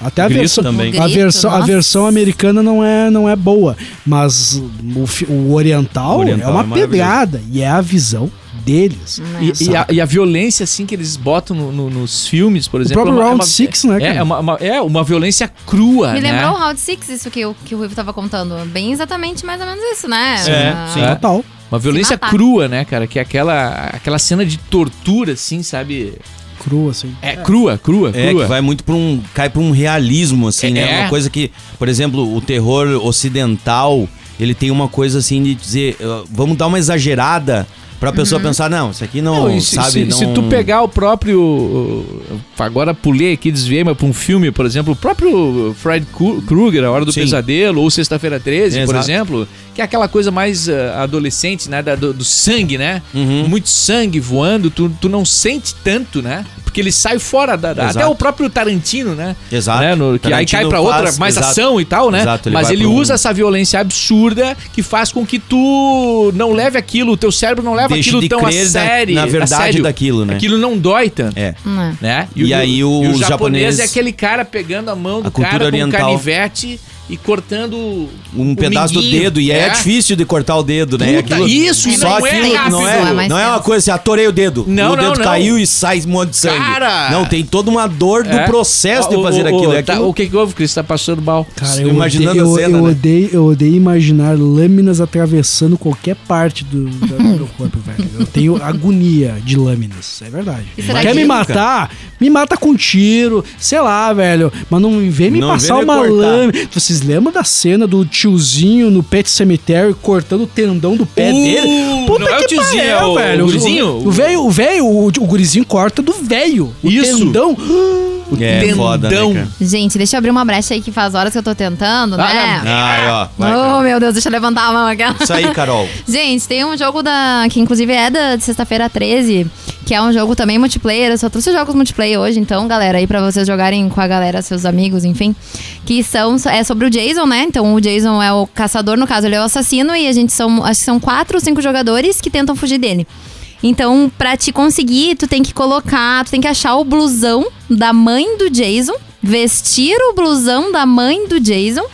[SPEAKER 3] Até a versão,
[SPEAKER 5] também.
[SPEAKER 3] a
[SPEAKER 4] O
[SPEAKER 3] versão, a versão americana não é, não é boa, mas o, o oriental,
[SPEAKER 5] O oriental
[SPEAKER 3] é uma
[SPEAKER 5] é
[SPEAKER 3] pedrada e é a visão deles.
[SPEAKER 2] E, e a, e a violência, assim, que eles botam no- no- nos filmes, por
[SPEAKER 3] O
[SPEAKER 2] exemplo.
[SPEAKER 3] próprio
[SPEAKER 2] é uma- é
[SPEAKER 3] Round
[SPEAKER 2] uma-
[SPEAKER 3] Six, né,
[SPEAKER 2] É,
[SPEAKER 3] cara?
[SPEAKER 2] é uma, uma- é uma violência crua,
[SPEAKER 4] Me
[SPEAKER 2] né?
[SPEAKER 4] lembrou o Round Six, isso que, o- que o Ruivo tava contando. Bem exatamente mais ou menos isso, né?
[SPEAKER 5] É,
[SPEAKER 4] Ah,
[SPEAKER 5] sim.
[SPEAKER 3] Total.
[SPEAKER 2] Uma violência crua, né, cara? Que é aquela, aquela cena de tortura, assim, sabe?
[SPEAKER 3] Cru, assim.
[SPEAKER 2] É, crua, crua,
[SPEAKER 5] É,
[SPEAKER 2] crua.
[SPEAKER 5] que vai muito pra um. cai pra um realismo, assim, né?
[SPEAKER 2] É.
[SPEAKER 5] Uma coisa que, por exemplo, o terror ocidental, ele tem uma coisa assim de dizer, uh, vamos dar uma exagerada pra pessoa pensar, não, isso aqui não,
[SPEAKER 2] Não, se,
[SPEAKER 5] sabe,
[SPEAKER 2] se-
[SPEAKER 5] não...
[SPEAKER 2] se tu pegar o próprio. uh, Agora pulei aqui, desviei, mas pra um filme, por exemplo, o próprio Fred Kru- Krueger, A Hora do
[SPEAKER 5] Sim.
[SPEAKER 2] Pesadelo, ou Sexta-feira 13, por
[SPEAKER 5] Exato.
[SPEAKER 2] exemplo, que é aquela coisa mais uh, adolescente, né? da- do, do sangue, né?
[SPEAKER 5] Uhum.
[SPEAKER 2] Muito sangue voando, tu, tu não sente tanto, né? Porque ele sai fora da. da- até o próprio Tarantino, né?
[SPEAKER 5] Exato.
[SPEAKER 2] Né, no- que aí
[SPEAKER 5] Tarantino
[SPEAKER 2] cai pra outra,
[SPEAKER 5] faz-
[SPEAKER 2] mais
[SPEAKER 5] exato.
[SPEAKER 2] ação e tal, né?
[SPEAKER 5] Exato, ele
[SPEAKER 2] Mas ele
[SPEAKER 5] um-
[SPEAKER 2] usa essa violência absurda que faz com que tu não leve aquilo, o teu cérebro não leva
[SPEAKER 5] Deixe
[SPEAKER 2] aquilo tão a
[SPEAKER 5] na-
[SPEAKER 2] sério.
[SPEAKER 5] na
[SPEAKER 2] a
[SPEAKER 5] verdade
[SPEAKER 2] sério.
[SPEAKER 5] daquilo, né?
[SPEAKER 2] Aquilo não dói tanto.
[SPEAKER 5] É.
[SPEAKER 4] Né?
[SPEAKER 2] Né?
[SPEAKER 5] E aí o
[SPEAKER 2] japonês
[SPEAKER 5] japonês-
[SPEAKER 2] é aquele cara pegando a mão do
[SPEAKER 5] A
[SPEAKER 2] cara com um
[SPEAKER 5] oriental.
[SPEAKER 2] canivete e cortando
[SPEAKER 5] Um
[SPEAKER 2] o
[SPEAKER 5] pedaço do dedo. E é, difícil de cortar o dedo, né?
[SPEAKER 2] Puta, isso, e
[SPEAKER 5] só
[SPEAKER 2] não é
[SPEAKER 5] aquilo
[SPEAKER 2] rápido,
[SPEAKER 5] não
[SPEAKER 4] é
[SPEAKER 5] é,
[SPEAKER 4] mais
[SPEAKER 5] não é uma coisa assim, atorei o dedo.
[SPEAKER 2] Não,
[SPEAKER 5] o dedo
[SPEAKER 2] não, não.
[SPEAKER 5] caiu e sai um monte de sangue.
[SPEAKER 2] Cara!
[SPEAKER 5] Não, tem toda uma dor do
[SPEAKER 2] É.
[SPEAKER 5] processo
[SPEAKER 2] Ó,
[SPEAKER 5] de fazer
[SPEAKER 2] o- o-
[SPEAKER 5] aquilo. É
[SPEAKER 2] tá,
[SPEAKER 5] aquilo-
[SPEAKER 2] o que que houve, Cris? Tá passando mal.
[SPEAKER 3] Cara, eu
[SPEAKER 5] Imaginando
[SPEAKER 3] odeio,
[SPEAKER 5] a cena,
[SPEAKER 3] eu,
[SPEAKER 5] né?
[SPEAKER 3] odeio, eu odeio imaginar lâminas atravessando qualquer parte do, do meu corpo, velho. Eu tenho agonia de lâminas, é verdade. Quer
[SPEAKER 4] que-
[SPEAKER 3] me matar? Me mata com tiro, sei lá, velho. Mas não vem me
[SPEAKER 5] Não
[SPEAKER 3] passar
[SPEAKER 5] vem
[SPEAKER 3] uma lâmina. Vocês lembram da cena do tiozinho no Pet Cemetery cortando o tendão do pé
[SPEAKER 2] Uh,
[SPEAKER 3] dele?
[SPEAKER 2] não é o tiozinho, é o gurizinho?
[SPEAKER 3] O velho, o velho, o, o gurizinho corta do velho. O
[SPEAKER 2] Isso.
[SPEAKER 3] tendão.
[SPEAKER 5] É
[SPEAKER 2] Tendão.
[SPEAKER 5] foda, né?
[SPEAKER 4] Gente, deixa eu abrir uma brecha aí que faz horas que eu tô tentando, né?
[SPEAKER 5] Ai, ó. Vai,
[SPEAKER 4] oh,
[SPEAKER 5] cara.
[SPEAKER 4] meu Deus, deixa eu levantar a mão aqui.
[SPEAKER 5] Isso aí, Carol.
[SPEAKER 4] Gente, tem um jogo da. que inclusive é da de sexta-feira 13, que é um jogo também multiplayer. Eu só trouxe jogos multiplayer hoje, então, galera, aí pra vocês jogarem com a galera, seus amigos, enfim. Que são. É sobre o Jason, né? Então o Jason é o caçador, no caso, ele é o assassino, e a gente são. Acho que são quatro ou cinco jogadores que tentam fugir dele. Então, pra te conseguir, tu tem que colocar, tu tem que achar o blusão da mãe do Jason, vestir o blusão da mãe do Jason.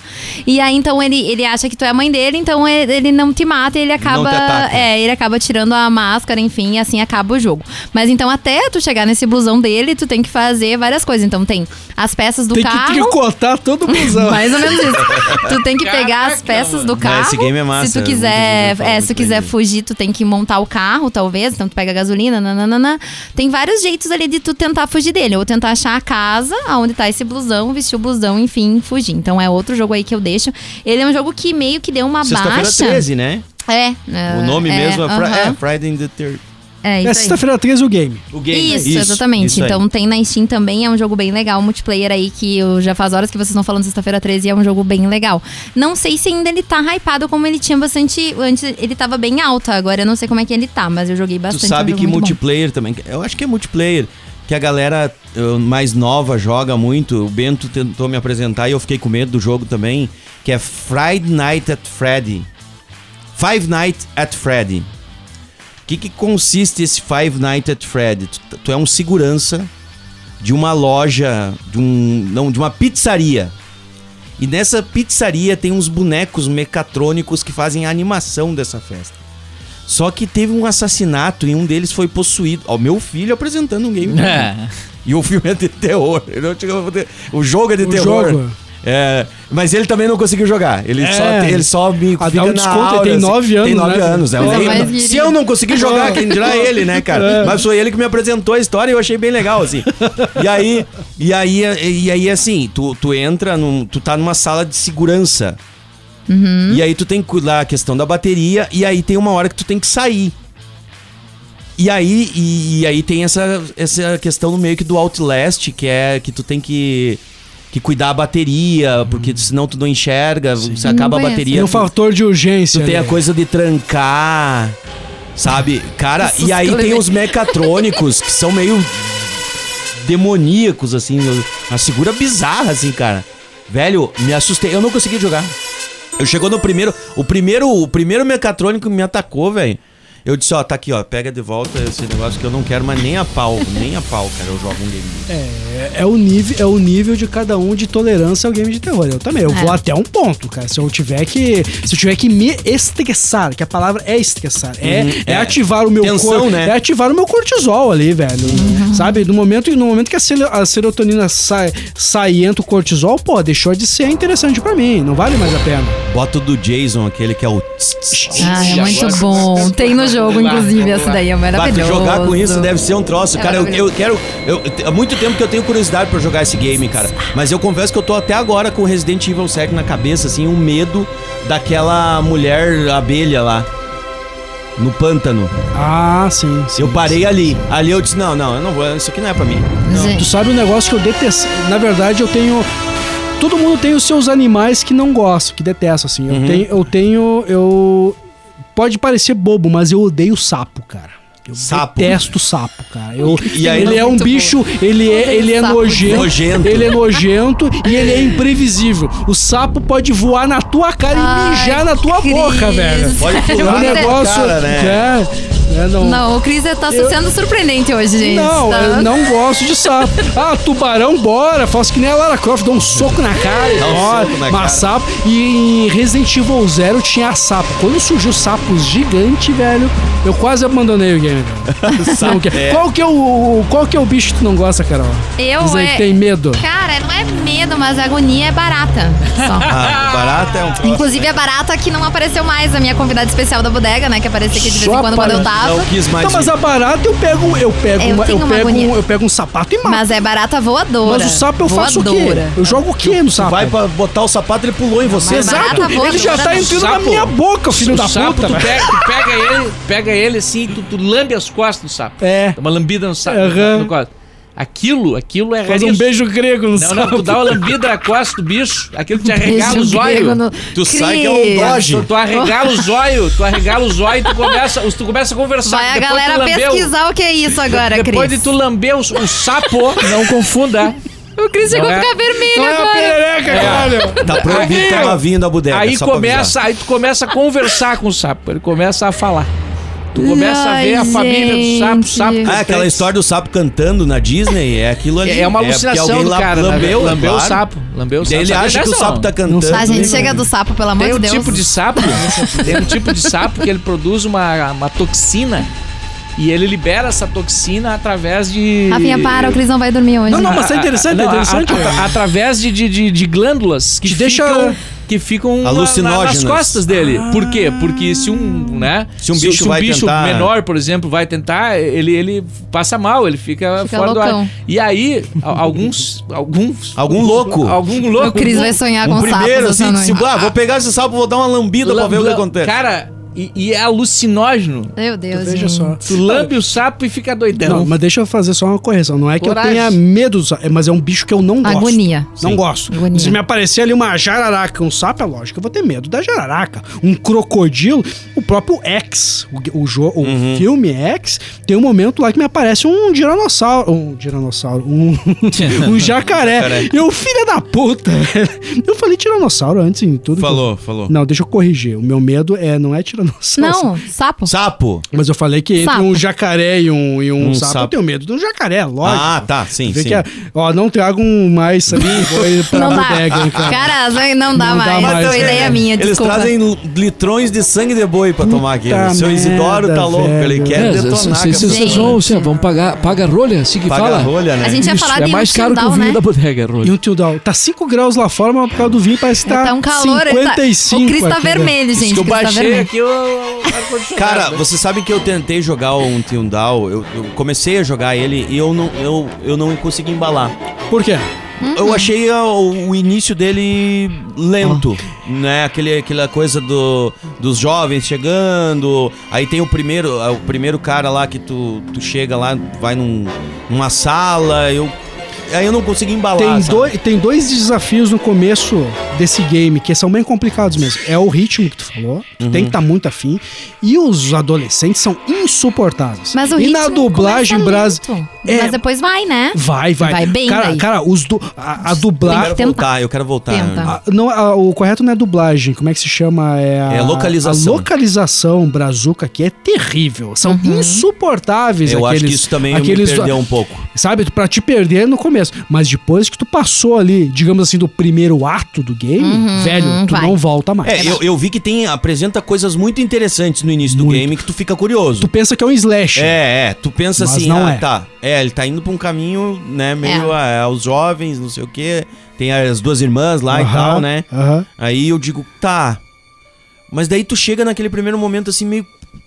[SPEAKER 4] E aí, então, ele, ele acha que tu é a mãe dele, então ele, ele não te mata e ele acaba. É, ele acaba tirando a máscara, enfim, e assim acaba o jogo. Mas então, até tu chegar nesse blusão dele, tu tem que fazer várias coisas. Então, tem as peças do
[SPEAKER 3] Tem que
[SPEAKER 4] carro.
[SPEAKER 3] tricotar todo o busão.
[SPEAKER 4] Mais ou menos isso. tu tem que pegar as
[SPEAKER 2] Caraca,
[SPEAKER 4] peças do
[SPEAKER 5] Não,
[SPEAKER 4] carro.
[SPEAKER 5] esse game é massa,
[SPEAKER 4] Se tu
[SPEAKER 5] nunca
[SPEAKER 4] quiser, é, se tu
[SPEAKER 5] bem
[SPEAKER 4] quiser
[SPEAKER 5] dele.
[SPEAKER 4] fugir, tu tem que montar o carro, talvez. Então tu pega a gasolina, nananana. Tem vários jeitos ali de tu tentar fugir dele. Ou tentar achar a casa onde tá esse blusão, vestir o blusão, enfim, fugir. Então é outro jogo aí que eu deixo. Ele é um jogo que meio que deu uma
[SPEAKER 5] Sexta-feira
[SPEAKER 4] baixa.
[SPEAKER 5] 13, né?
[SPEAKER 4] É.
[SPEAKER 5] O nome mesmo é, Fri-
[SPEAKER 4] aham.
[SPEAKER 5] é Friday in the Third.
[SPEAKER 4] É, isso
[SPEAKER 3] É sexta-feira 13 o game.
[SPEAKER 5] O game.
[SPEAKER 4] Isso, exatamente.
[SPEAKER 5] isso
[SPEAKER 4] então tem na Steam também, é um jogo bem legal, multiplayer aí, que eu já faz horas que vocês estão falando sexta-feira 13 e é um jogo bem legal. Não sei se ainda ele tá hypado como ele tinha bastante. Antes ele tava bem alto, agora eu não sei como é que ele tá, mas eu joguei
[SPEAKER 5] Tu
[SPEAKER 4] bastante.
[SPEAKER 5] sabe
[SPEAKER 4] é um
[SPEAKER 5] que
[SPEAKER 4] muito bom.
[SPEAKER 5] multiplayer também. Eu acho que é multiplayer. Que a galera mais nova joga muito. O Bento tentou me apresentar e eu fiquei com medo do jogo também. Que é Friday Night at Freddy. Five Nights at Freddy. O que, que consiste esse Five Nights at Freddy? Tu, tu é um segurança de uma loja, de um. Não, de uma pizzaria. E nessa pizzaria tem uns bonecos mecatrônicos que fazem a animação dessa festa. Só que teve um assassinato e um deles foi possuído. Ó, meu filho apresentando um game.
[SPEAKER 2] É.
[SPEAKER 5] E o filme é de terror. Eu não tinha- O jogo é de
[SPEAKER 3] O
[SPEAKER 5] terror.
[SPEAKER 3] jogo.
[SPEAKER 5] É, mas ele também não conseguiu jogar. Ele,
[SPEAKER 3] É.
[SPEAKER 5] só, ele só me
[SPEAKER 3] Ah,
[SPEAKER 5] fica
[SPEAKER 3] um
[SPEAKER 5] na
[SPEAKER 3] desconto, ele
[SPEAKER 5] aura,
[SPEAKER 3] tem
[SPEAKER 5] assim.
[SPEAKER 3] nove anos,
[SPEAKER 5] Tem nove
[SPEAKER 3] né?
[SPEAKER 5] anos. É, se eu não conseguir jogar, quem dirá ele, né, cara? Mas foi ele que me apresentou a história e eu achei bem legal, assim. E aí, e aí, e aí assim, tu, tu entra, num, tu tá numa sala de segurança. E aí tu tem que cuidar a questão da bateria e aí tem uma hora que tu tem que sair. E aí, e, e aí tem essa, essa questão no meio que do Outlast, que é que tu tem que, que cuidar a bateria, porque senão tu não enxerga, você acaba a
[SPEAKER 4] Não
[SPEAKER 5] bateria.
[SPEAKER 3] Tem um
[SPEAKER 5] tu-
[SPEAKER 3] fator de urgência.
[SPEAKER 5] Tu tem a
[SPEAKER 3] ali.
[SPEAKER 5] coisa de trancar, sabe? Cara, e aí
[SPEAKER 4] eu
[SPEAKER 5] tem
[SPEAKER 4] levei.
[SPEAKER 5] os mecatrônicos que são meio demoníacos, assim, uma figura bizarra, assim, cara. Velho, me assustei. Eu não consegui jogar. Eu chegou no primeiro. O primeiro, o primeiro mecatrônico me atacou, velho. Eu disse, ó, tá aqui, ó, pega de volta esse negócio que eu não quero mais nem a pau, nem a pau, cara, eu jogo um game.
[SPEAKER 3] É, é o nível, é o nível de cada um de tolerância ao game de terror. Eu também, eu
[SPEAKER 4] É.
[SPEAKER 3] vou até um ponto, cara. Se eu tiver que, se eu tiver que me estressar, que a palavra é estressar, é,
[SPEAKER 5] Uhum,
[SPEAKER 3] é
[SPEAKER 5] é.
[SPEAKER 3] ativar o meu
[SPEAKER 5] Tensão,
[SPEAKER 3] corpo,
[SPEAKER 5] né?
[SPEAKER 3] é ativar o meu cortisol ali, velho.
[SPEAKER 4] Uhum.
[SPEAKER 3] Sabe? No momento, no momento que a, serotonina sai, sai entra o cortisol, pô, deixou de ser interessante pra mim. Não vale mais a pena.
[SPEAKER 5] Bota o do Jason, aquele que é o.
[SPEAKER 4] Ah, é muito bom. Tem no jogo, inclusive, essa daí é maravilhoso.
[SPEAKER 5] jogar com isso deve ser um troço.
[SPEAKER 4] É
[SPEAKER 5] cara, eu, eu quero. Eu, há muito tempo que eu tenho curiosidade pra jogar esse game, cara. Mas eu confesso que eu tô até agora com Resident Evil 7 na cabeça, assim, um medo daquela mulher abelha lá. No pântano.
[SPEAKER 3] Ah, sim. sim
[SPEAKER 5] Eu parei ali. Ali eu disse: não, não, eu não vou. Isso aqui não é pra mim.
[SPEAKER 3] Tu sabe um negócio que eu detesto. Na verdade, eu tenho. Todo mundo tem os seus animais que não gostam, que detestam, assim.
[SPEAKER 5] Uhum.
[SPEAKER 3] Eu tenho. Eu tenho. Eu. Pode parecer bobo, mas eu odeio sapo, cara. Eu
[SPEAKER 5] Sapo?
[SPEAKER 3] detesto sapo, cara. Eu,
[SPEAKER 5] E aí-
[SPEAKER 3] ele é um bicho, ele é, ele é nojento,
[SPEAKER 5] Nojento.
[SPEAKER 3] Ele é nojento e ele é imprevisível. O sapo pode voar na tua cara
[SPEAKER 4] Ai,
[SPEAKER 3] e mijar na tua
[SPEAKER 4] Cris.
[SPEAKER 3] boca, velho.
[SPEAKER 5] Pode
[SPEAKER 3] É
[SPEAKER 5] pular
[SPEAKER 3] um
[SPEAKER 5] tua
[SPEAKER 3] negócio.
[SPEAKER 5] cara, né?
[SPEAKER 3] é, né? Não,
[SPEAKER 4] Não, o Cris tá
[SPEAKER 3] Eu-
[SPEAKER 4] sendo surpreendente hoje, gente.
[SPEAKER 3] Não,
[SPEAKER 4] tá?
[SPEAKER 3] eu não gosto de sapo. Ah, tubarão, bora. Faço que nem a Lara Croft, dá um soco na cara e
[SPEAKER 5] Dá um
[SPEAKER 3] bora.
[SPEAKER 5] soco na
[SPEAKER 3] Mas
[SPEAKER 5] cara.
[SPEAKER 3] sapo. E em Resident Evil Zero tinha sapo. Quando surgiu sapos gigante, velho, eu quase abandonei o game. velho. Não, que- Qual, que é o, qual que é o bicho que tu não gosta, Carol?
[SPEAKER 4] Eu
[SPEAKER 3] Diz aí
[SPEAKER 4] é-
[SPEAKER 3] que tem medo.
[SPEAKER 4] Cara, não é medo, mas a agonia é barata. Só.
[SPEAKER 5] Ah, barata é um troço.
[SPEAKER 4] Inclusive a barata que não apareceu mais, a minha convidada especial da bodega, né? Que aparecia aqui de vez em quando quando eu
[SPEAKER 3] para-
[SPEAKER 4] tava.
[SPEAKER 5] Não quis mais
[SPEAKER 3] Não, mas
[SPEAKER 5] ir.
[SPEAKER 3] a barata eu pego, eu pego,
[SPEAKER 4] Eu
[SPEAKER 3] uma, eu
[SPEAKER 4] tenho uma
[SPEAKER 3] pego,
[SPEAKER 4] agonia.
[SPEAKER 3] um, eu pego um sapato e mato.
[SPEAKER 4] Mas é barata voadora.
[SPEAKER 3] Mas o sapo eu faço o quê?
[SPEAKER 4] voadora.
[SPEAKER 3] Eu jogo o quê no sapo?
[SPEAKER 5] Vai pra botar o sapato, ele pulou em você.
[SPEAKER 4] Mas
[SPEAKER 3] Exato,
[SPEAKER 4] barata voadora
[SPEAKER 3] ele já tá
[SPEAKER 4] não.
[SPEAKER 3] entrando na
[SPEAKER 2] Sapo-
[SPEAKER 3] minha boca, filho
[SPEAKER 2] o
[SPEAKER 3] da
[SPEAKER 2] sapo,
[SPEAKER 3] puta.
[SPEAKER 2] tu
[SPEAKER 3] velho.
[SPEAKER 2] pega, tu pega ele, pega ele assim, tu, tu lambe as costas do sapo.
[SPEAKER 3] É.
[SPEAKER 2] Dá uma lambida no sapo.
[SPEAKER 3] Aham.
[SPEAKER 2] no costa. Aquilo, aquilo é
[SPEAKER 3] Faz um beijo grego no
[SPEAKER 2] Não,
[SPEAKER 3] sapo.
[SPEAKER 2] não, tu dá uma lambida na costa do bicho, aquilo te arregala os olhos.
[SPEAKER 4] no-
[SPEAKER 5] Tu sai que é um doge.
[SPEAKER 2] Tu, tu arregala os olhos, tu arregala os olhos e tu começa, tu começa a conversar.
[SPEAKER 4] Vai a
[SPEAKER 2] Depois
[SPEAKER 4] galera pesquisar o que é isso agora,
[SPEAKER 2] Depois
[SPEAKER 4] Cris.
[SPEAKER 2] de tu lamber o, o sapo, não confunda.
[SPEAKER 4] O Cris chegou
[SPEAKER 2] Não
[SPEAKER 4] a
[SPEAKER 2] é-
[SPEAKER 4] ficar vermelho
[SPEAKER 3] Não é a
[SPEAKER 4] agora.
[SPEAKER 3] perereca, caralho.
[SPEAKER 5] Tá proibido
[SPEAKER 2] Aí-
[SPEAKER 5] tomar vinho da bodega.
[SPEAKER 2] Aí começa, aí tu começa a conversar com o sapo, ele começa a falar. Tu começa a ver a
[SPEAKER 4] Ai,
[SPEAKER 2] família do sapo, sapo.
[SPEAKER 5] Ah, aquela história do sapo cantando na Disney, é aquilo ali.
[SPEAKER 2] É uma
[SPEAKER 5] porque
[SPEAKER 2] alucinação
[SPEAKER 5] alguém
[SPEAKER 2] do cara,
[SPEAKER 5] lambeu,
[SPEAKER 2] lambeu, lambeu o sapo. Lambeu o
[SPEAKER 5] Daí
[SPEAKER 2] sapo.
[SPEAKER 5] ele acha que o sapo tá cantando.
[SPEAKER 4] Ah, gente, chega do sapo, pelo amor
[SPEAKER 2] Tem
[SPEAKER 4] de
[SPEAKER 2] um
[SPEAKER 4] Deus.
[SPEAKER 2] tipo de sapo, tem um tipo de sapo que ele produz uma, uma toxina e ele libera essa toxina através de.
[SPEAKER 4] Rafinha, para, o Cris não vai dormir hoje.
[SPEAKER 3] Não, não, mas tá
[SPEAKER 2] A- a-
[SPEAKER 3] interessante,
[SPEAKER 2] não,
[SPEAKER 3] é
[SPEAKER 2] a-
[SPEAKER 3] interessante.
[SPEAKER 2] a- a- através de, de, de, de glândulas que
[SPEAKER 3] Te deixa-
[SPEAKER 2] que ficam na- na- nas costas dele. Por quê? Porque se um, né?
[SPEAKER 5] Se um bicho vai tentar-
[SPEAKER 2] menor, por exemplo, vai tentar, ele, ele passa mal, ele fica,
[SPEAKER 4] Fica
[SPEAKER 2] fora do
[SPEAKER 4] loucão.
[SPEAKER 2] ar. E aí, alguns, alguns,
[SPEAKER 5] Algum louco.
[SPEAKER 2] algum louco,
[SPEAKER 4] O Cris vai sonhar com
[SPEAKER 5] Um
[SPEAKER 4] sapos
[SPEAKER 5] primeiro,
[SPEAKER 4] essa
[SPEAKER 5] assim,
[SPEAKER 4] noite.
[SPEAKER 5] tipo, ah, vou pegar esse sapo, vou dar uma lambida pra ver o que acontece.
[SPEAKER 2] Cara, e, e é alucinógeno.
[SPEAKER 4] Meu Deus,
[SPEAKER 3] Veja
[SPEAKER 4] gente.
[SPEAKER 3] só.
[SPEAKER 2] Tu lambe o sapo e fica doidão.
[SPEAKER 3] Não, mas deixa eu fazer só uma correção. Não é que
[SPEAKER 2] Coragem.
[SPEAKER 3] eu tenha medo do sapo, é- mas é um bicho que eu não gosto.
[SPEAKER 4] Agonia.
[SPEAKER 3] Não
[SPEAKER 5] Sim.
[SPEAKER 3] gosto.
[SPEAKER 4] Agonia.
[SPEAKER 3] Se me aparecer ali uma jararaca, um sapo, é lógico que eu vou ter medo da jararaca. Um crocodilo, o próprio X, o, o, jo- o
[SPEAKER 5] Uhum.
[SPEAKER 3] filme X, tem um momento lá que me aparece um tiranossauro. Um tiranossauro. Um, um jacaré. Eu, filha da puta. Eu falei tiranossauro antes em tudo. que eu-
[SPEAKER 5] Falou, falou.
[SPEAKER 3] Não, deixa eu corrigir. O meu medo é não é tiranossauro.
[SPEAKER 4] Não, sapo.
[SPEAKER 5] Sapo.
[SPEAKER 3] Mas eu falei que entre
[SPEAKER 4] Sapo.
[SPEAKER 3] um jacaré e um, e um,
[SPEAKER 5] Um
[SPEAKER 3] sapo, eu
[SPEAKER 5] sapo.
[SPEAKER 3] tenho medo de um jacaré, lógico.
[SPEAKER 5] Ah, tá, sim,
[SPEAKER 3] Vê
[SPEAKER 5] sim.
[SPEAKER 3] que é- ó, não tragam mais sabe, foi pra
[SPEAKER 4] Não dá.
[SPEAKER 3] bodega, hein, cara.
[SPEAKER 4] Cara, não dá
[SPEAKER 3] Não dá
[SPEAKER 4] mais.
[SPEAKER 3] mais,
[SPEAKER 4] Foi
[SPEAKER 3] é.
[SPEAKER 4] ideia minha,
[SPEAKER 5] Eles
[SPEAKER 4] desculpa.
[SPEAKER 5] trazem litrões de sangue de boi pra tomar aqui.
[SPEAKER 3] Puta
[SPEAKER 5] O seu Isidoro tá louco, ele
[SPEAKER 3] velho.
[SPEAKER 5] quer
[SPEAKER 6] É,
[SPEAKER 5] detonar.
[SPEAKER 6] vocês-
[SPEAKER 5] cara.
[SPEAKER 6] vocês vão, assim, vão pagar, paga rolha, assim que
[SPEAKER 5] Paga
[SPEAKER 6] fala.
[SPEAKER 5] a rolha, né?
[SPEAKER 4] A gente ia
[SPEAKER 6] Isso,
[SPEAKER 4] falar
[SPEAKER 6] é
[SPEAKER 4] de
[SPEAKER 6] mais caro que o vinho
[SPEAKER 4] né?
[SPEAKER 6] da bodega, rolha.
[SPEAKER 3] E um tio Dal, tá 5 graus lá fora, mas por causa do vinho parece que tá,
[SPEAKER 4] Tá um calor. ele tá-
[SPEAKER 3] 55
[SPEAKER 4] O Cris tá vermelho, gente.
[SPEAKER 2] que
[SPEAKER 4] O
[SPEAKER 2] eu
[SPEAKER 4] tá
[SPEAKER 2] baixei aqui ar-condicionado.
[SPEAKER 5] Cara, você sabe que eu tentei jogar um Tindal, eu, eu comecei a jogar ele e eu não, eu, eu não consegui embalar.
[SPEAKER 3] Por quê?
[SPEAKER 5] Eu achei a- o, o início dele lento, né? Aquele, aquela coisa do, dos jovens chegando. Aí tem o primeiro, o primeiro cara lá que tu, tu chega lá, vai num, numa sala, eu. Aí eu não consegui embalar.
[SPEAKER 3] Tem,
[SPEAKER 5] sabe?
[SPEAKER 3] dois, tem dois desafios no começo desse game que são bem complicados mesmo. É o ritmo que tu falou, tu
[SPEAKER 5] Uhum.
[SPEAKER 3] tem que estar muito afim. E os adolescentes são insuportáveis.
[SPEAKER 4] Mas o
[SPEAKER 3] e
[SPEAKER 4] ritmo
[SPEAKER 3] na dublagem brasileira.
[SPEAKER 4] lento.
[SPEAKER 3] É.
[SPEAKER 4] Mas depois vai, né?
[SPEAKER 3] Vai, vai.
[SPEAKER 4] Vai bem
[SPEAKER 3] cara,
[SPEAKER 4] daí.
[SPEAKER 3] cara, os du, a, a
[SPEAKER 5] Eu
[SPEAKER 3] dublagem.
[SPEAKER 5] quero
[SPEAKER 4] tentar.
[SPEAKER 5] voltar, eu quero voltar.
[SPEAKER 3] A- não, a- o correto não é dublagem, como é que se chama? É, a,
[SPEAKER 5] É localização.
[SPEAKER 3] A localização brazuca aqui é terrível. São
[SPEAKER 4] Uhum.
[SPEAKER 3] insuportáveis
[SPEAKER 5] Eu
[SPEAKER 3] aqueles.
[SPEAKER 5] acho que isso também
[SPEAKER 3] aqueles,
[SPEAKER 5] me perdeu um pouco.
[SPEAKER 3] Sabe, pra te perder no começo. Mas depois que tu passou ali, digamos assim, do primeiro ato do game, velho, tu
[SPEAKER 4] vai.
[SPEAKER 3] não volta mais.
[SPEAKER 5] É, eu, eu vi que tem apresenta coisas muito interessantes no início do
[SPEAKER 3] Muito.
[SPEAKER 5] game que tu fica curioso.
[SPEAKER 3] Tu pensa que é um slash.
[SPEAKER 5] É, é, tu pensa
[SPEAKER 3] Mas
[SPEAKER 5] assim,
[SPEAKER 3] não
[SPEAKER 5] ah,
[SPEAKER 3] é.
[SPEAKER 5] tá. É, ele tá indo pra um caminho, né, meio
[SPEAKER 4] É.
[SPEAKER 5] ah, aos jovens, não sei o quê. Tem as duas irmãs lá e
[SPEAKER 3] Aham,
[SPEAKER 5] tal, né?
[SPEAKER 3] aham.
[SPEAKER 5] Aí eu digo, tá. Mas daí tu chega naquele primeiro momento assim, meio.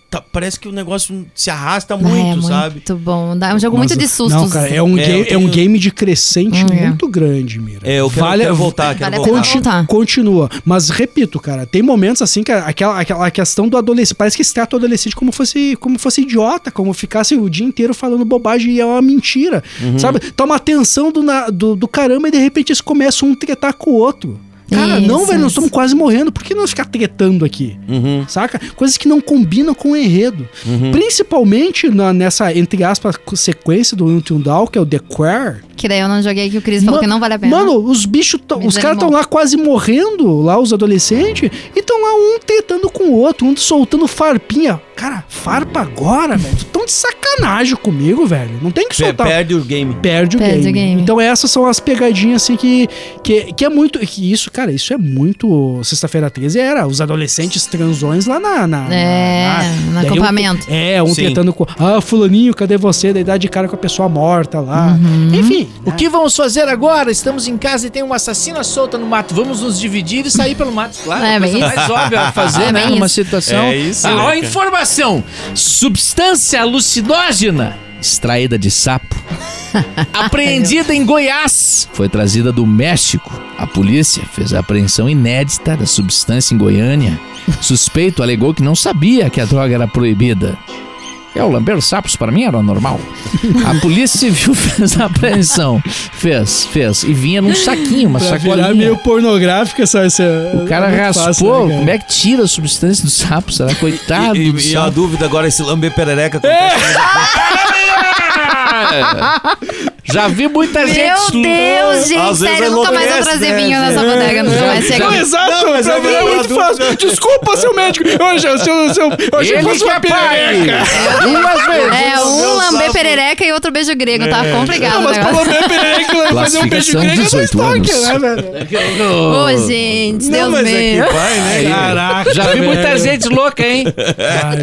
[SPEAKER 5] Tá- parece que o negócio se arrasta
[SPEAKER 4] é
[SPEAKER 5] muito,
[SPEAKER 4] muito
[SPEAKER 5] sabe?
[SPEAKER 4] bom. Dá- É um jogo muito de sustos.
[SPEAKER 3] Não, cara, é um,
[SPEAKER 5] É,
[SPEAKER 3] game,
[SPEAKER 5] eu
[SPEAKER 3] é um
[SPEAKER 5] tenho-
[SPEAKER 3] game de crescente
[SPEAKER 4] Hum, é.
[SPEAKER 3] muito grande, Mira.
[SPEAKER 5] É, eu quero,
[SPEAKER 3] Vale-
[SPEAKER 5] quero voltar, quero
[SPEAKER 4] vale a
[SPEAKER 5] voltar.
[SPEAKER 4] voltar.
[SPEAKER 3] Continua. Mas repito, cara, tem momentos assim que aquela, aquela questão do adolescente. Parece que se trata o adolescente como fosse, como fosse idiota, como ficasse o dia inteiro falando bobagem e é uma mentira.
[SPEAKER 5] Uhum.
[SPEAKER 3] Sabe? Uma tensão do, na- do, do caramba e de repente eles começam um tretar com o outro. Cara, não,
[SPEAKER 4] Isso,
[SPEAKER 3] velho, nós estamos quase morrendo. Por que não ficar tretando aqui?
[SPEAKER 5] Uhum,
[SPEAKER 3] Saca? Coisas que não combinam com o enredo. Principalmente na- nessa, entre aspas, sequência do Until Dawn, que é o The Queer.
[SPEAKER 4] Que daí eu não joguei que o Cris falou que não vale a pena.
[SPEAKER 3] Mano, os bichos, os caras estão lá quase morrendo, lá os adolescentes, e estão lá um tretando com o outro, um soltando farpinha. Cara, farpa agora, velho. Tão de sacanagem comigo, velho. Não tem que soltar.
[SPEAKER 5] Perde o game.
[SPEAKER 3] Perde o,
[SPEAKER 4] Perde
[SPEAKER 3] game.
[SPEAKER 4] o game.
[SPEAKER 3] Então essas são as pegadinhas assim que, que, que é muito. Que isso, cara, isso é muito. Sexta-feira 13 era. Os adolescentes transões lá na. na
[SPEAKER 4] É,
[SPEAKER 3] na-
[SPEAKER 4] no
[SPEAKER 3] daí um-
[SPEAKER 4] acampamento.
[SPEAKER 3] é, um
[SPEAKER 5] Sim.
[SPEAKER 3] tentando com. Ah, fulaninho, cadê você? Daí dá de cara com a pessoa morta lá.
[SPEAKER 4] Uhum.
[SPEAKER 3] Enfim.
[SPEAKER 2] O que vamos fazer agora? Estamos em casa e tem uma assassina solta no mato. Vamos nos dividir e sair pelo mato. Claro,
[SPEAKER 4] É,
[SPEAKER 2] a coisa
[SPEAKER 4] bem
[SPEAKER 2] mais
[SPEAKER 4] isso.
[SPEAKER 2] óbvia a fazer,
[SPEAKER 4] É,
[SPEAKER 2] né? Numa
[SPEAKER 4] isso.
[SPEAKER 2] situação.
[SPEAKER 5] É isso,
[SPEAKER 2] Ah,
[SPEAKER 5] né,
[SPEAKER 2] ó,
[SPEAKER 5] cara?
[SPEAKER 2] Informação. Substância alucinógena extraída de sapo. Apreendida em Goiás. Foi trazida do México. A polícia fez a apreensão inédita da substância em Goiânia. Suspeito alegou que não sabia que a droga era proibida. É, o lamber sapos para mim era normal. A polícia civil fez a apreensão. Fez, fez. E vinha num saquinho, uma
[SPEAKER 3] Pra virar
[SPEAKER 2] sacolinha.
[SPEAKER 3] meio pornográfica essa. essa
[SPEAKER 2] O cara
[SPEAKER 3] é
[SPEAKER 2] raspou.
[SPEAKER 3] fácil, né, cara?
[SPEAKER 2] como é que tira a substância do sapo? Será? Coitado
[SPEAKER 5] E,
[SPEAKER 2] do
[SPEAKER 5] e, e a dúvida agora, esse lamber perereca.
[SPEAKER 2] Já vi muita
[SPEAKER 4] Meu
[SPEAKER 2] gente.
[SPEAKER 4] Deus, gente,
[SPEAKER 5] Às
[SPEAKER 4] sério, nunca mais vou trazer
[SPEAKER 5] né,
[SPEAKER 4] vinho nessa bodega, nunca mais chega.
[SPEAKER 3] Não, exato,
[SPEAKER 5] Não, mas
[SPEAKER 3] pra
[SPEAKER 5] é
[SPEAKER 3] mim é muito fácil. Desculpa, seu médico. Eu achei, seu, seu, eu achei que
[SPEAKER 2] Ele
[SPEAKER 3] fosse uma
[SPEAKER 2] é
[SPEAKER 3] perereca.
[SPEAKER 2] Duas vezes.
[SPEAKER 4] É, um
[SPEAKER 5] Meu
[SPEAKER 4] lamber perereca e outro beijo grego, tá complicado
[SPEAKER 3] Não, mas pelo menos perereca fazer um beijo grego é
[SPEAKER 1] 18
[SPEAKER 3] estoque, né, velho?
[SPEAKER 4] Ô, gente, Deus
[SPEAKER 5] é
[SPEAKER 4] meu.
[SPEAKER 5] vai, né?
[SPEAKER 3] Caraca.
[SPEAKER 2] Já vi muita gente louca, hein?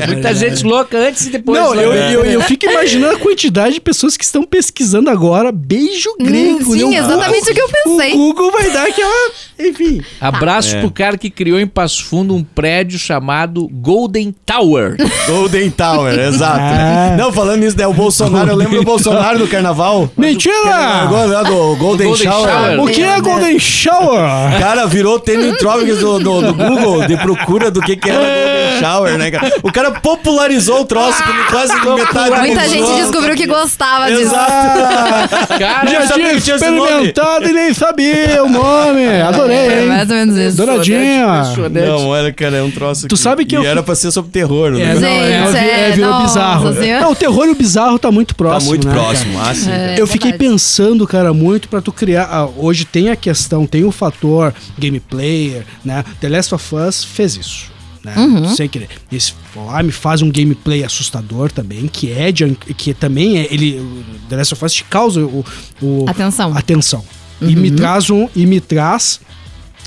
[SPEAKER 2] muita gente louca antes e depois.
[SPEAKER 3] Não,
[SPEAKER 2] né?
[SPEAKER 3] eu fico imaginando a quantidade de pessoas que estão pesquisando agora beijo grego.
[SPEAKER 4] sim,
[SPEAKER 3] né?
[SPEAKER 4] exatamente o que eu pensei.
[SPEAKER 3] O Google vai dar aquela. Enfim.
[SPEAKER 2] Abraço
[SPEAKER 5] É.
[SPEAKER 2] pro cara que criou em Passo Fundo um prédio chamado Golden Tower.
[SPEAKER 5] Golden Tower, exato.
[SPEAKER 3] Ah.
[SPEAKER 5] Não, falando nisso, né? O Bolsonaro, eu lembro do Bolsonaro no carnaval.
[SPEAKER 3] Mentira!
[SPEAKER 5] Agora, do Golden,
[SPEAKER 2] Golden
[SPEAKER 5] Shower.
[SPEAKER 2] Shower.
[SPEAKER 3] O que é Golden Shower?
[SPEAKER 5] O cara virou topics do, do, do Google de procura do que, que era Golden Shower, né, cara? O cara popularizou o troço que quase metade
[SPEAKER 4] Muita
[SPEAKER 5] dos
[SPEAKER 4] gente
[SPEAKER 5] outros.
[SPEAKER 4] descobriu que gostava disso.
[SPEAKER 5] Exato.
[SPEAKER 2] Cara,
[SPEAKER 3] Já tinha
[SPEAKER 5] que
[SPEAKER 3] experimentado e nem sabia o nome. Adorei,
[SPEAKER 4] É
[SPEAKER 3] hein?
[SPEAKER 4] mais ou menos isso.
[SPEAKER 3] Douradinha.
[SPEAKER 5] Não, olha, cara, é um troço
[SPEAKER 3] Tu sabe que
[SPEAKER 5] e
[SPEAKER 3] eu
[SPEAKER 5] era pra ser sobre terror, né?
[SPEAKER 3] É, não, é,
[SPEAKER 4] Gente,
[SPEAKER 3] é,
[SPEAKER 4] é,
[SPEAKER 3] virou
[SPEAKER 4] nossa
[SPEAKER 3] bizarro.
[SPEAKER 4] Senhora.
[SPEAKER 3] Não, o terror e o bizarro tá muito
[SPEAKER 5] Tá
[SPEAKER 3] próximo.
[SPEAKER 5] muito
[SPEAKER 3] né, cara?
[SPEAKER 5] próximo. Ah, sim.
[SPEAKER 4] É,
[SPEAKER 3] eu fiquei
[SPEAKER 4] verdade.
[SPEAKER 3] pensando, cara, muito pra tu criar. ah, hoje tem a questão, tem o fator gameplay, né? The Last of Us fez isso. Né?
[SPEAKER 4] Uhum.
[SPEAKER 3] Sem querer. Esse lá me faz um gameplay assustador também, que é de, que também é ele o The Last of Us te causa o, o
[SPEAKER 4] Atenção.
[SPEAKER 3] atenção. E me traz um e me traz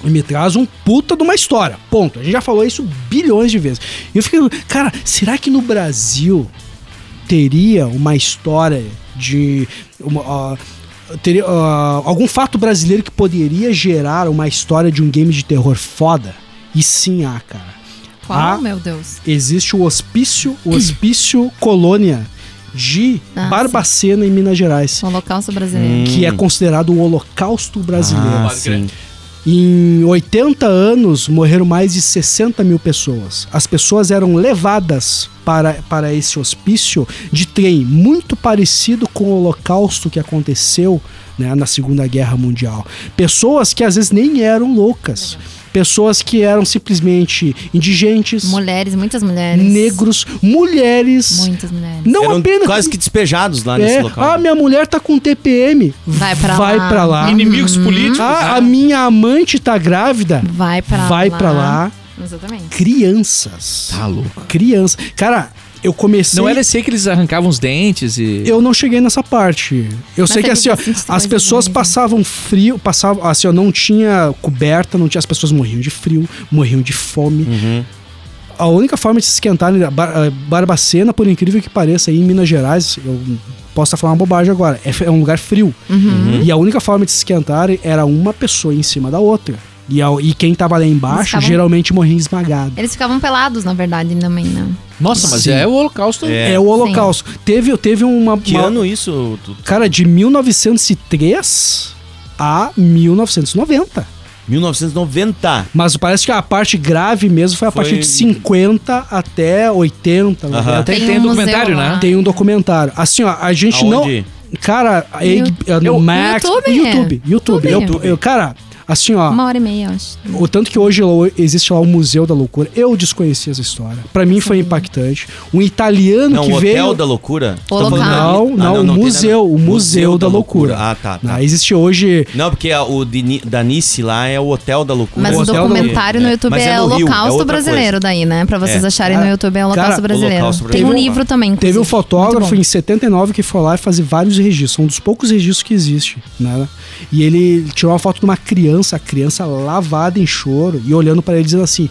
[SPEAKER 3] e me traz um puta de uma história. Ponto. A gente já falou isso bilhões de vezes. E eu fiquei, cara, será que no Brasil teria uma história de uma, ah, teria ah, algum fato brasileiro que poderia gerar uma história de um game de terror foda? E sim há, cara.
[SPEAKER 4] Qual,
[SPEAKER 3] Ah.
[SPEAKER 4] meu Deus?
[SPEAKER 3] Existe o hospício, o hospício colônia de
[SPEAKER 4] Ah,
[SPEAKER 3] Barbacena em Minas Gerais,
[SPEAKER 4] Holocausto brasileiro.
[SPEAKER 3] que é considerado o holocausto brasileiro.
[SPEAKER 5] Ah, sim.
[SPEAKER 3] Em 80 anos, morreram mais de 60 mil pessoas. As pessoas eram levadas para, para esse hospício de trem, muito parecido com o holocausto que aconteceu né, na Segunda Guerra Mundial. Pessoas que às vezes nem eram loucas. Pessoas que eram simplesmente indigentes,
[SPEAKER 4] Mulheres, muitas mulheres.
[SPEAKER 3] negros, mulheres.
[SPEAKER 4] Muitas mulheres.
[SPEAKER 3] Não
[SPEAKER 5] Eram
[SPEAKER 3] apenas.
[SPEAKER 5] quase que despejados lá nesse
[SPEAKER 3] é,
[SPEAKER 5] local.
[SPEAKER 3] ah, minha mulher tá com TPM.
[SPEAKER 4] Vai pra
[SPEAKER 3] Vai
[SPEAKER 4] lá.
[SPEAKER 3] pra lá.
[SPEAKER 2] Inimigos políticos.
[SPEAKER 3] Ah,
[SPEAKER 2] né?
[SPEAKER 3] a minha amante tá grávida.
[SPEAKER 4] Vai pra
[SPEAKER 3] vai
[SPEAKER 4] lá.
[SPEAKER 3] pra lá.
[SPEAKER 4] Exatamente.
[SPEAKER 3] Crianças.
[SPEAKER 2] Tá louco.
[SPEAKER 3] Crianças. Cara, eu comecei.
[SPEAKER 2] Não era esse aí que eles arrancavam os dentes e.
[SPEAKER 3] Eu não cheguei nessa parte. Eu sei que assim, ó, as pessoas
[SPEAKER 4] também,
[SPEAKER 3] passavam frio, passavam, assim, ó, não tinha coberta, não tinha, as pessoas morriam de frio, morriam de fome.
[SPEAKER 5] Uhum.
[SPEAKER 3] A única forma de se esquentar, né, Bar- eh, Barbacena, por incrível que pareça, aí em Minas Gerais, eu posso estar falando uma bobagem agora, é, é um lugar frio.
[SPEAKER 4] Uhum.
[SPEAKER 3] E a única forma de se esquentar era uma pessoa em cima da outra. E, a- e quem tava lá embaixo
[SPEAKER 4] estavam-
[SPEAKER 3] geralmente morria esmagado.
[SPEAKER 4] Eles ficavam pelados, na verdade, também, né?
[SPEAKER 2] Nossa, mas
[SPEAKER 3] Sim.
[SPEAKER 2] é o holocausto.
[SPEAKER 5] É.
[SPEAKER 3] É, o holocausto. Teve, teve uma,
[SPEAKER 5] Que
[SPEAKER 3] uma-
[SPEAKER 5] ano isso?
[SPEAKER 3] Cara, de 1903 a 1990.
[SPEAKER 5] 1990.
[SPEAKER 3] Mas parece que a parte grave mesmo foi a
[SPEAKER 5] Foi-
[SPEAKER 3] partir de 50 até 80.
[SPEAKER 5] Aham.
[SPEAKER 3] 90.
[SPEAKER 2] Tem,
[SPEAKER 4] Tem
[SPEAKER 2] tem
[SPEAKER 4] um
[SPEAKER 2] documentário,
[SPEAKER 4] lá.
[SPEAKER 2] né?
[SPEAKER 3] Tem um documentário. Assim, ó, a gente
[SPEAKER 5] Aonde?
[SPEAKER 3] não. Cara,
[SPEAKER 4] No-
[SPEAKER 3] no Max.
[SPEAKER 4] YouTube?
[SPEAKER 3] YouTube. YouTube.
[SPEAKER 4] YouTube.
[SPEAKER 3] Eu, eu- cara, Assim, ó.
[SPEAKER 4] Uma hora e meia, eu acho.
[SPEAKER 3] O tanto que hoje existe lá o Museu da Loucura. Eu desconhecia essa história. Pra mim foi impactante. Um italiano
[SPEAKER 5] Não,
[SPEAKER 3] que
[SPEAKER 5] o Hotel
[SPEAKER 3] veio.
[SPEAKER 5] da Loucura.
[SPEAKER 4] O local.
[SPEAKER 5] ali?
[SPEAKER 3] Não,
[SPEAKER 5] Ah,
[SPEAKER 3] não, o
[SPEAKER 5] tem
[SPEAKER 3] museu, o Museu da Loucura.
[SPEAKER 5] Ah, tá, tá.
[SPEAKER 3] Né, existe hoje.
[SPEAKER 5] Não, porque a- o Dini- da Nice lá é o Hotel da Loucura.
[SPEAKER 4] Mas o
[SPEAKER 3] Hotel da
[SPEAKER 4] documentário no
[SPEAKER 5] É,
[SPEAKER 4] YouTube
[SPEAKER 5] mas
[SPEAKER 4] é,
[SPEAKER 5] é
[SPEAKER 4] o
[SPEAKER 5] é
[SPEAKER 4] Holocausto
[SPEAKER 5] outra
[SPEAKER 4] Brasileiro daí, né? Pra vocês
[SPEAKER 5] É.
[SPEAKER 4] acharem no YouTube é o Holocausto Brasileiro. Tem um livro também,
[SPEAKER 3] Teve um fotógrafo em 79 que foi lá e fazer vários registros. Um dos poucos registros que existe, né? E ele tirou uma foto de uma criança, a criança lavada em choro e olhando pra ele dizendo assim: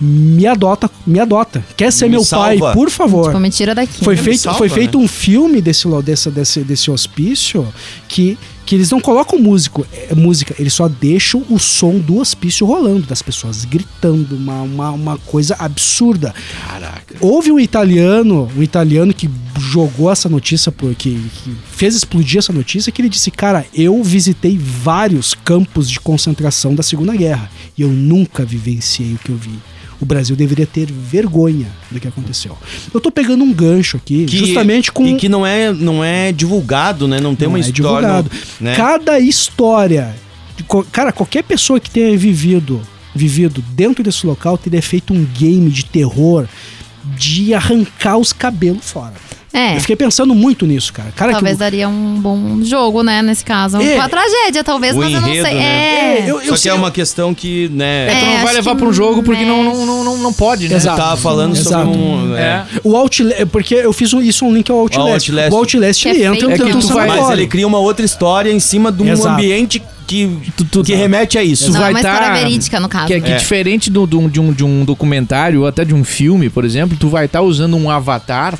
[SPEAKER 3] "Me adota, me adota. Quer ser
[SPEAKER 5] Me
[SPEAKER 3] meu pai,
[SPEAKER 5] salva."
[SPEAKER 3] por favor."
[SPEAKER 4] Tipo, me tira daqui.
[SPEAKER 3] Foi
[SPEAKER 5] Me
[SPEAKER 3] feito,
[SPEAKER 5] salva,
[SPEAKER 3] foi feito
[SPEAKER 5] né?
[SPEAKER 3] um filme desse, lo- desse, desse, desse hospício que, que eles não colocam músico, é, música, eles só deixam o som do hospício rolando, das pessoas gritando, uma, uma, uma coisa absurda.
[SPEAKER 5] Caraca.
[SPEAKER 3] Houve um italiano, um italiano que jogou essa notícia, que fez explodir essa notícia, que ele disse, cara, eu visitei vários campos de concentração da Segunda Guerra e eu nunca vivenciei o que eu vi. O Brasil deveria ter vergonha do que aconteceu. Eu tô pegando um gancho aqui,
[SPEAKER 5] Que-
[SPEAKER 3] justamente com
[SPEAKER 5] E que não é, não é divulgado, né? Não tem
[SPEAKER 3] não
[SPEAKER 5] uma
[SPEAKER 3] é
[SPEAKER 5] história.
[SPEAKER 3] divulgado.
[SPEAKER 5] Né?
[SPEAKER 3] Cada história, cara, qualquer pessoa que tenha vivido, vivido dentro desse local teria feito um game de terror de arrancar os cabelos fora.
[SPEAKER 4] É.
[SPEAKER 3] Eu fiquei pensando muito nisso, cara. cara que
[SPEAKER 4] Talvez
[SPEAKER 3] eu-
[SPEAKER 4] daria um bom jogo, né, nesse caso.
[SPEAKER 3] É.
[SPEAKER 4] Uma tragédia, talvez,
[SPEAKER 5] O
[SPEAKER 4] mas eu não
[SPEAKER 5] enredo,
[SPEAKER 4] sei.
[SPEAKER 5] né?
[SPEAKER 4] É.
[SPEAKER 3] eu, eu
[SPEAKER 5] Só que
[SPEAKER 3] sei-
[SPEAKER 5] é uma questão que, né?
[SPEAKER 4] É,
[SPEAKER 6] tu não vai levar
[SPEAKER 4] que
[SPEAKER 6] pra um jogo porque não,
[SPEAKER 4] mexe.
[SPEAKER 6] não, não, não, não pode, né?
[SPEAKER 5] Você tava falando
[SPEAKER 3] Exato.
[SPEAKER 5] sobre um.
[SPEAKER 6] É.
[SPEAKER 3] O Outlast, porque eu fiz isso um link ao Outlast.
[SPEAKER 5] Outlast.
[SPEAKER 3] O Outlast
[SPEAKER 4] Que é
[SPEAKER 3] ele entra dentro
[SPEAKER 6] É que
[SPEAKER 3] do
[SPEAKER 6] tu vai-
[SPEAKER 5] Mas
[SPEAKER 3] sanatório.
[SPEAKER 5] ele cria uma outra história em cima de um
[SPEAKER 3] Exato.
[SPEAKER 5] ambiente que, que remete a isso.
[SPEAKER 4] Não,
[SPEAKER 6] vai
[SPEAKER 4] é uma
[SPEAKER 6] tá-
[SPEAKER 4] verídica, no caso.
[SPEAKER 6] Que, que
[SPEAKER 5] É.
[SPEAKER 6] diferente do, do- de, um, de um documentário ou até de um filme, por exemplo, tu vai estar usando um avatar.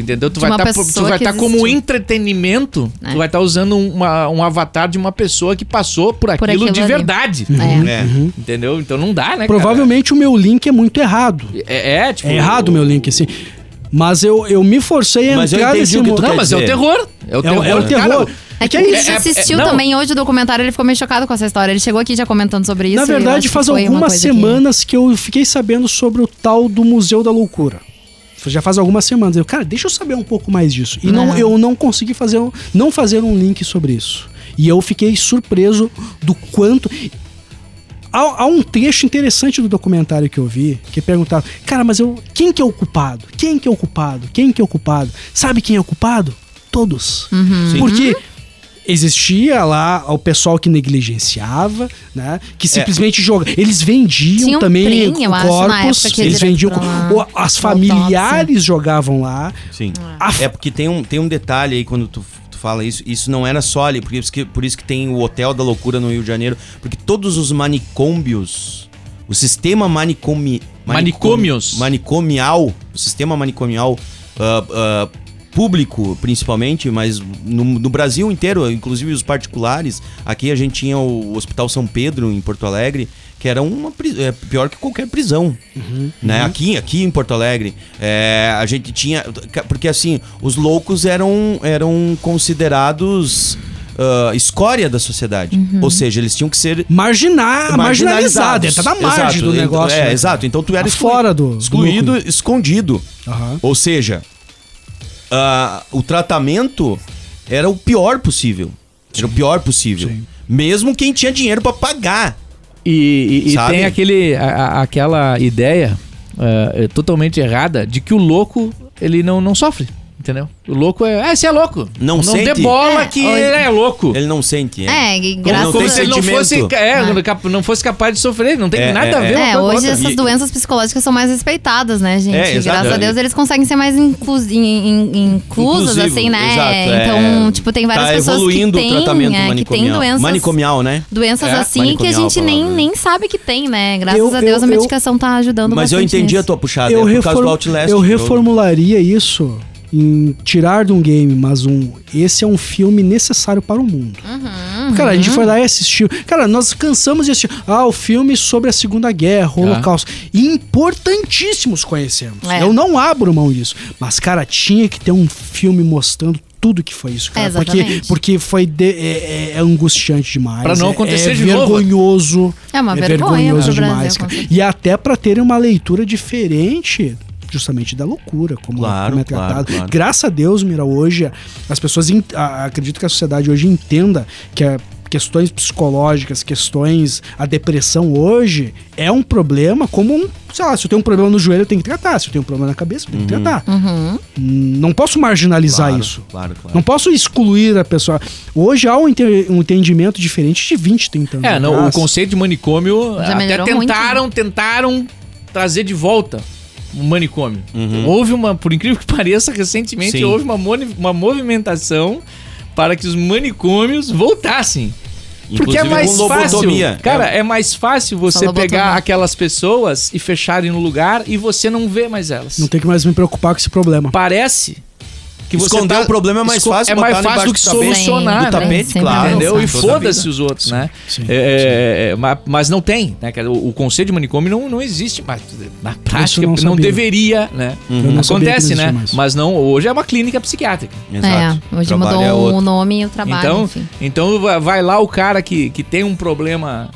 [SPEAKER 6] Tu entendeu? Tu
[SPEAKER 4] De
[SPEAKER 6] vai
[SPEAKER 4] uma
[SPEAKER 6] estar tá como
[SPEAKER 4] existiu.
[SPEAKER 6] entretenimento.
[SPEAKER 4] É.
[SPEAKER 6] Tu vai estar usando uma- um avatar de uma pessoa que passou por aquilo,
[SPEAKER 4] aquilo
[SPEAKER 6] de
[SPEAKER 4] ali.
[SPEAKER 6] verdade.
[SPEAKER 4] É.
[SPEAKER 5] É.
[SPEAKER 6] Entendeu? Então não dá, né?
[SPEAKER 3] Provavelmente o meu link é muito errado.
[SPEAKER 6] cara? É, é, tipo.
[SPEAKER 3] É errado o meu link, assim. Mas eu, eu me forcei a
[SPEAKER 5] Mas
[SPEAKER 3] entrar nesse
[SPEAKER 5] o que tu
[SPEAKER 3] mundo.
[SPEAKER 6] Não, mas é o terror. É o
[SPEAKER 3] É
[SPEAKER 6] terror.
[SPEAKER 3] é o terror.
[SPEAKER 6] Cara,
[SPEAKER 4] É que
[SPEAKER 3] É
[SPEAKER 4] o
[SPEAKER 3] que-
[SPEAKER 4] Christian
[SPEAKER 6] é- é-
[SPEAKER 4] assistiu
[SPEAKER 6] não.
[SPEAKER 4] também hoje o documentário, ele ficou meio chocado com essa história. Ele chegou aqui já comentando sobre isso.
[SPEAKER 3] Na verdade, faz algumas
[SPEAKER 4] coisa que-
[SPEAKER 3] semanas que... eu fiquei sabendo sobre o tal do Museu da Loucura. Já faz algumas semanas. Eu, cara, deixa eu saber um pouco mais disso. E não,
[SPEAKER 4] Não.
[SPEAKER 3] eu não consegui fazer, um- não fazer um link sobre isso. E eu fiquei surpreso do quanto. Há, há um trecho interessante do documentário que eu vi que perguntava, cara, mas eu. Quem que é o culpado? Quem que é o culpado? Quem que é o culpado? Sabe quem é o culpado? Todos.
[SPEAKER 4] Uhum.
[SPEAKER 3] Porque existia lá o pessoal que negligenciava, né? Que simplesmente joga. Eles vendiam
[SPEAKER 4] Tinha um
[SPEAKER 3] também
[SPEAKER 4] trem, eu acho, na
[SPEAKER 3] corpos.
[SPEAKER 4] que
[SPEAKER 3] eles
[SPEAKER 4] eles
[SPEAKER 3] vendiam.
[SPEAKER 4] lá,
[SPEAKER 3] as familiares jogavam lá.
[SPEAKER 5] Sim.
[SPEAKER 3] A-
[SPEAKER 5] É porque tem um, tem um detalhe aí quando tu, tu fala isso. Isso não era só ali, por isso, que, por isso que tem o Hotel da Loucura no Rio de Janeiro. Porque todos os manicômios, o sistema manicomi,
[SPEAKER 6] Manicômios.
[SPEAKER 5] manicomial, o sistema manicomial ah, ah, público, principalmente, mas no, no Brasil inteiro, inclusive os particulares. Aqui a gente tinha o Hospital São Pedro, em Porto Alegre, que era uma é, pior que qualquer prisão. Né? Aqui, aqui em Porto Alegre, é, a gente tinha. Porque assim, os loucos eram, eram considerados. ah, escória da sociedade. Ou seja, eles tinham que ser
[SPEAKER 3] Marginar, marginalizado,
[SPEAKER 5] marginalizados.
[SPEAKER 3] entra na margem
[SPEAKER 5] Exato,
[SPEAKER 3] do
[SPEAKER 5] então-
[SPEAKER 3] negócio.
[SPEAKER 5] É,
[SPEAKER 3] né?
[SPEAKER 5] exato. Então tu era
[SPEAKER 3] Tá
[SPEAKER 5] exclu-
[SPEAKER 3] fora do- do
[SPEAKER 5] excluído,
[SPEAKER 3] núcleo.
[SPEAKER 5] escondido. Ou seja, ah, o tratamento era o pior possível. Era o pior possível.
[SPEAKER 3] Sim.
[SPEAKER 5] Mesmo quem tinha dinheiro pra pagar.
[SPEAKER 6] E, e- e tem aquele, a- a- aquela ideia eh, totalmente errada de que o louco ele não, não sofre. Entendeu? O louco é. É, você é louco.
[SPEAKER 5] Não
[SPEAKER 6] não
[SPEAKER 5] sente.
[SPEAKER 6] dê bola
[SPEAKER 4] É,
[SPEAKER 6] que
[SPEAKER 4] hoje-
[SPEAKER 6] ele é louco.
[SPEAKER 5] Ele não sente.
[SPEAKER 4] É,
[SPEAKER 5] Como
[SPEAKER 4] graças
[SPEAKER 5] não
[SPEAKER 6] Como
[SPEAKER 5] tem
[SPEAKER 6] se ele não fosse, é, cap- não fosse capaz de sofrer. Não tem
[SPEAKER 5] É,
[SPEAKER 6] nada
[SPEAKER 5] é,
[SPEAKER 6] a ver
[SPEAKER 4] É,
[SPEAKER 6] a
[SPEAKER 4] hoje
[SPEAKER 6] outra.
[SPEAKER 4] essas
[SPEAKER 5] E-
[SPEAKER 4] doenças psicológicas são mais respeitadas, né, gente?
[SPEAKER 5] É.
[SPEAKER 4] Graças a Deus eles conseguem ser mais inclus, in- in- inclusas,
[SPEAKER 5] Inclusivo,
[SPEAKER 4] assim, né?
[SPEAKER 5] exato, é.
[SPEAKER 4] então, tipo, tem várias
[SPEAKER 5] tá
[SPEAKER 4] pessoas que
[SPEAKER 5] evoluindo
[SPEAKER 4] têm,
[SPEAKER 5] o tratamento
[SPEAKER 4] é, que têm
[SPEAKER 5] manicomial.
[SPEAKER 4] doenças,
[SPEAKER 5] Manicomial, né?
[SPEAKER 4] doenças
[SPEAKER 5] É,
[SPEAKER 4] assim que a gente nem,
[SPEAKER 5] palavra.
[SPEAKER 4] nem sabe que tem, né? Graças
[SPEAKER 3] Eu-
[SPEAKER 4] a Deus
[SPEAKER 3] eu-
[SPEAKER 4] a medicação tá ajudando
[SPEAKER 5] Mas eu entendi a tua puxada.
[SPEAKER 3] eu,
[SPEAKER 5] é por causa
[SPEAKER 3] reform-
[SPEAKER 5] do Outlast.
[SPEAKER 3] eu reformularia isso em tirar de um game, mas um esse é um filme necessário para o mundo.
[SPEAKER 4] Uhum,
[SPEAKER 3] Cara, a gente foi lá e assistiu. Cara, nós cansamos de assistir. Ah, o filme sobre a Segunda Guerra, o Holocausto. Importantíssimos conhecemos.
[SPEAKER 4] É.
[SPEAKER 3] Eu não abro mão disso. Mas, cara, tinha que ter um filme mostrando tudo que foi isso, cara.
[SPEAKER 4] É,
[SPEAKER 3] porque,
[SPEAKER 4] exatamente.
[SPEAKER 3] porque foi de- é, é- é angustiante demais.
[SPEAKER 6] Pra não
[SPEAKER 3] é-
[SPEAKER 6] acontecer
[SPEAKER 3] é
[SPEAKER 6] de novo.
[SPEAKER 3] vergonhoso.
[SPEAKER 4] É uma
[SPEAKER 3] é
[SPEAKER 4] vergonha
[SPEAKER 3] vergonhoso
[SPEAKER 4] pro Brasil,
[SPEAKER 3] demais,
[SPEAKER 4] com
[SPEAKER 3] cara. E até pra terem uma leitura diferente justamente da loucura, como,
[SPEAKER 5] Claro,
[SPEAKER 3] como é
[SPEAKER 5] claro,
[SPEAKER 3] tratado.
[SPEAKER 5] claro.
[SPEAKER 3] Graças a Deus, Mira, hoje as pessoas a- acredito que a sociedade hoje entenda que é questões psicológicas, questões. A depressão hoje é um problema como um. Sei lá, se eu tenho um problema no joelho, eu tenho que tratar. Se eu tenho um problema na cabeça, eu tenho que tratar.
[SPEAKER 4] Uhum.
[SPEAKER 3] Hum, Não posso marginalizar
[SPEAKER 5] Claro,
[SPEAKER 3] isso.
[SPEAKER 5] Claro, claro.
[SPEAKER 3] Não posso excluir a pessoa. Hoje há um, ente- um entendimento diferente de 20, 30 anos.
[SPEAKER 2] É, não, o conceito de manicômio
[SPEAKER 4] Já
[SPEAKER 2] até tentaram, tentaram trazer de volta o manicômio.
[SPEAKER 5] Uhum.
[SPEAKER 2] Houve uma, por incrível que pareça, recentemente
[SPEAKER 5] Sim.
[SPEAKER 2] houve uma, uma movimentação para que os manicômios voltassem. Porque é
[SPEAKER 5] Inclusive
[SPEAKER 2] mais fácil. Cara, é mais fácil você pegar aquelas pessoas e fecharem no lugar e você não vê mais elas.
[SPEAKER 3] Não tem que mais me preocupar com esse problema.
[SPEAKER 2] Parece que você
[SPEAKER 5] Esconder
[SPEAKER 2] tá-
[SPEAKER 5] o problema é mais
[SPEAKER 2] esco-
[SPEAKER 5] fácil
[SPEAKER 2] É mais fácil do que solucionar.
[SPEAKER 5] Do tapete,
[SPEAKER 4] Sempre
[SPEAKER 5] claro.
[SPEAKER 4] é
[SPEAKER 2] Entendeu? E foda-se os outros, né?
[SPEAKER 3] sim,
[SPEAKER 2] É, é, é, ma- mas não tem, né? O, o conceito de manicômio não, não existe mais. Na prática,
[SPEAKER 3] não
[SPEAKER 2] não, deveria, né?
[SPEAKER 3] Eu não
[SPEAKER 2] Acontece, né?
[SPEAKER 3] mais.
[SPEAKER 2] Mas não, hoje é uma clínica psiquiátrica.
[SPEAKER 5] Exato.
[SPEAKER 4] É, hoje
[SPEAKER 5] Trabalho
[SPEAKER 4] mudou
[SPEAKER 5] é
[SPEAKER 4] o nome e o trabalho,
[SPEAKER 2] então,
[SPEAKER 4] enfim.
[SPEAKER 2] então vai- lá o cara que, que tem um problema,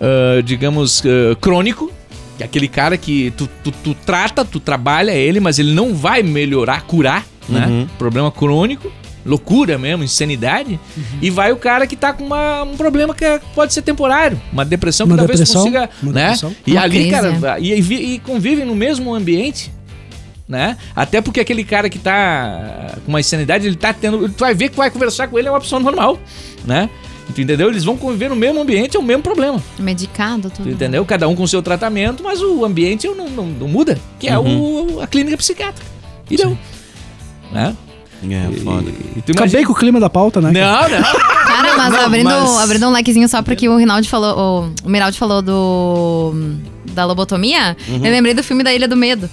[SPEAKER 2] ah, digamos, ah, crônico. Que é aquele cara que tu, tu, tu trata, tu trabalha ele, mas ele não vai melhorar, curar, né?
[SPEAKER 5] Uhum.
[SPEAKER 2] Problema crônico, loucura mesmo, insanidade.
[SPEAKER 3] Uhum.
[SPEAKER 2] E vai o cara que tá com uma- um problema que é- pode ser temporário, uma depressão que
[SPEAKER 3] Uma
[SPEAKER 2] talvez
[SPEAKER 3] depressão,
[SPEAKER 2] consiga,
[SPEAKER 3] uma
[SPEAKER 2] né?
[SPEAKER 3] depressão.
[SPEAKER 2] E
[SPEAKER 4] Uma
[SPEAKER 2] ali,
[SPEAKER 4] crise,
[SPEAKER 2] cara, e, e e convivem no mesmo ambiente. Né? Até porque aquele cara que tá com uma insanidade, ele tá tendo. Tu vai ver que vai conversar com ele é uma pessoa normal, né? Tu entendeu? Eles vão conviver no mesmo ambiente, é o mesmo problema.
[SPEAKER 4] Medicado,
[SPEAKER 2] Tu
[SPEAKER 4] tudo.
[SPEAKER 2] entendeu? Cada um com o seu tratamento, mas o ambiente não, não, não muda, que é o, a clínica psiquiátrica. E deu. Né?
[SPEAKER 5] É, foda.
[SPEAKER 2] E, e
[SPEAKER 3] Acabei
[SPEAKER 2] imagina-
[SPEAKER 3] com o clima da pauta, né?
[SPEAKER 2] Não, não.
[SPEAKER 4] Cara, mas,
[SPEAKER 5] Não,
[SPEAKER 4] abrindo,
[SPEAKER 5] mas-
[SPEAKER 4] abrindo um lequezinho só porque o Rinaldi falou. O, o Miraldi falou do. Da lobotomia.
[SPEAKER 5] Uhum.
[SPEAKER 4] Eu lembrei do filme da Ilha do Medo.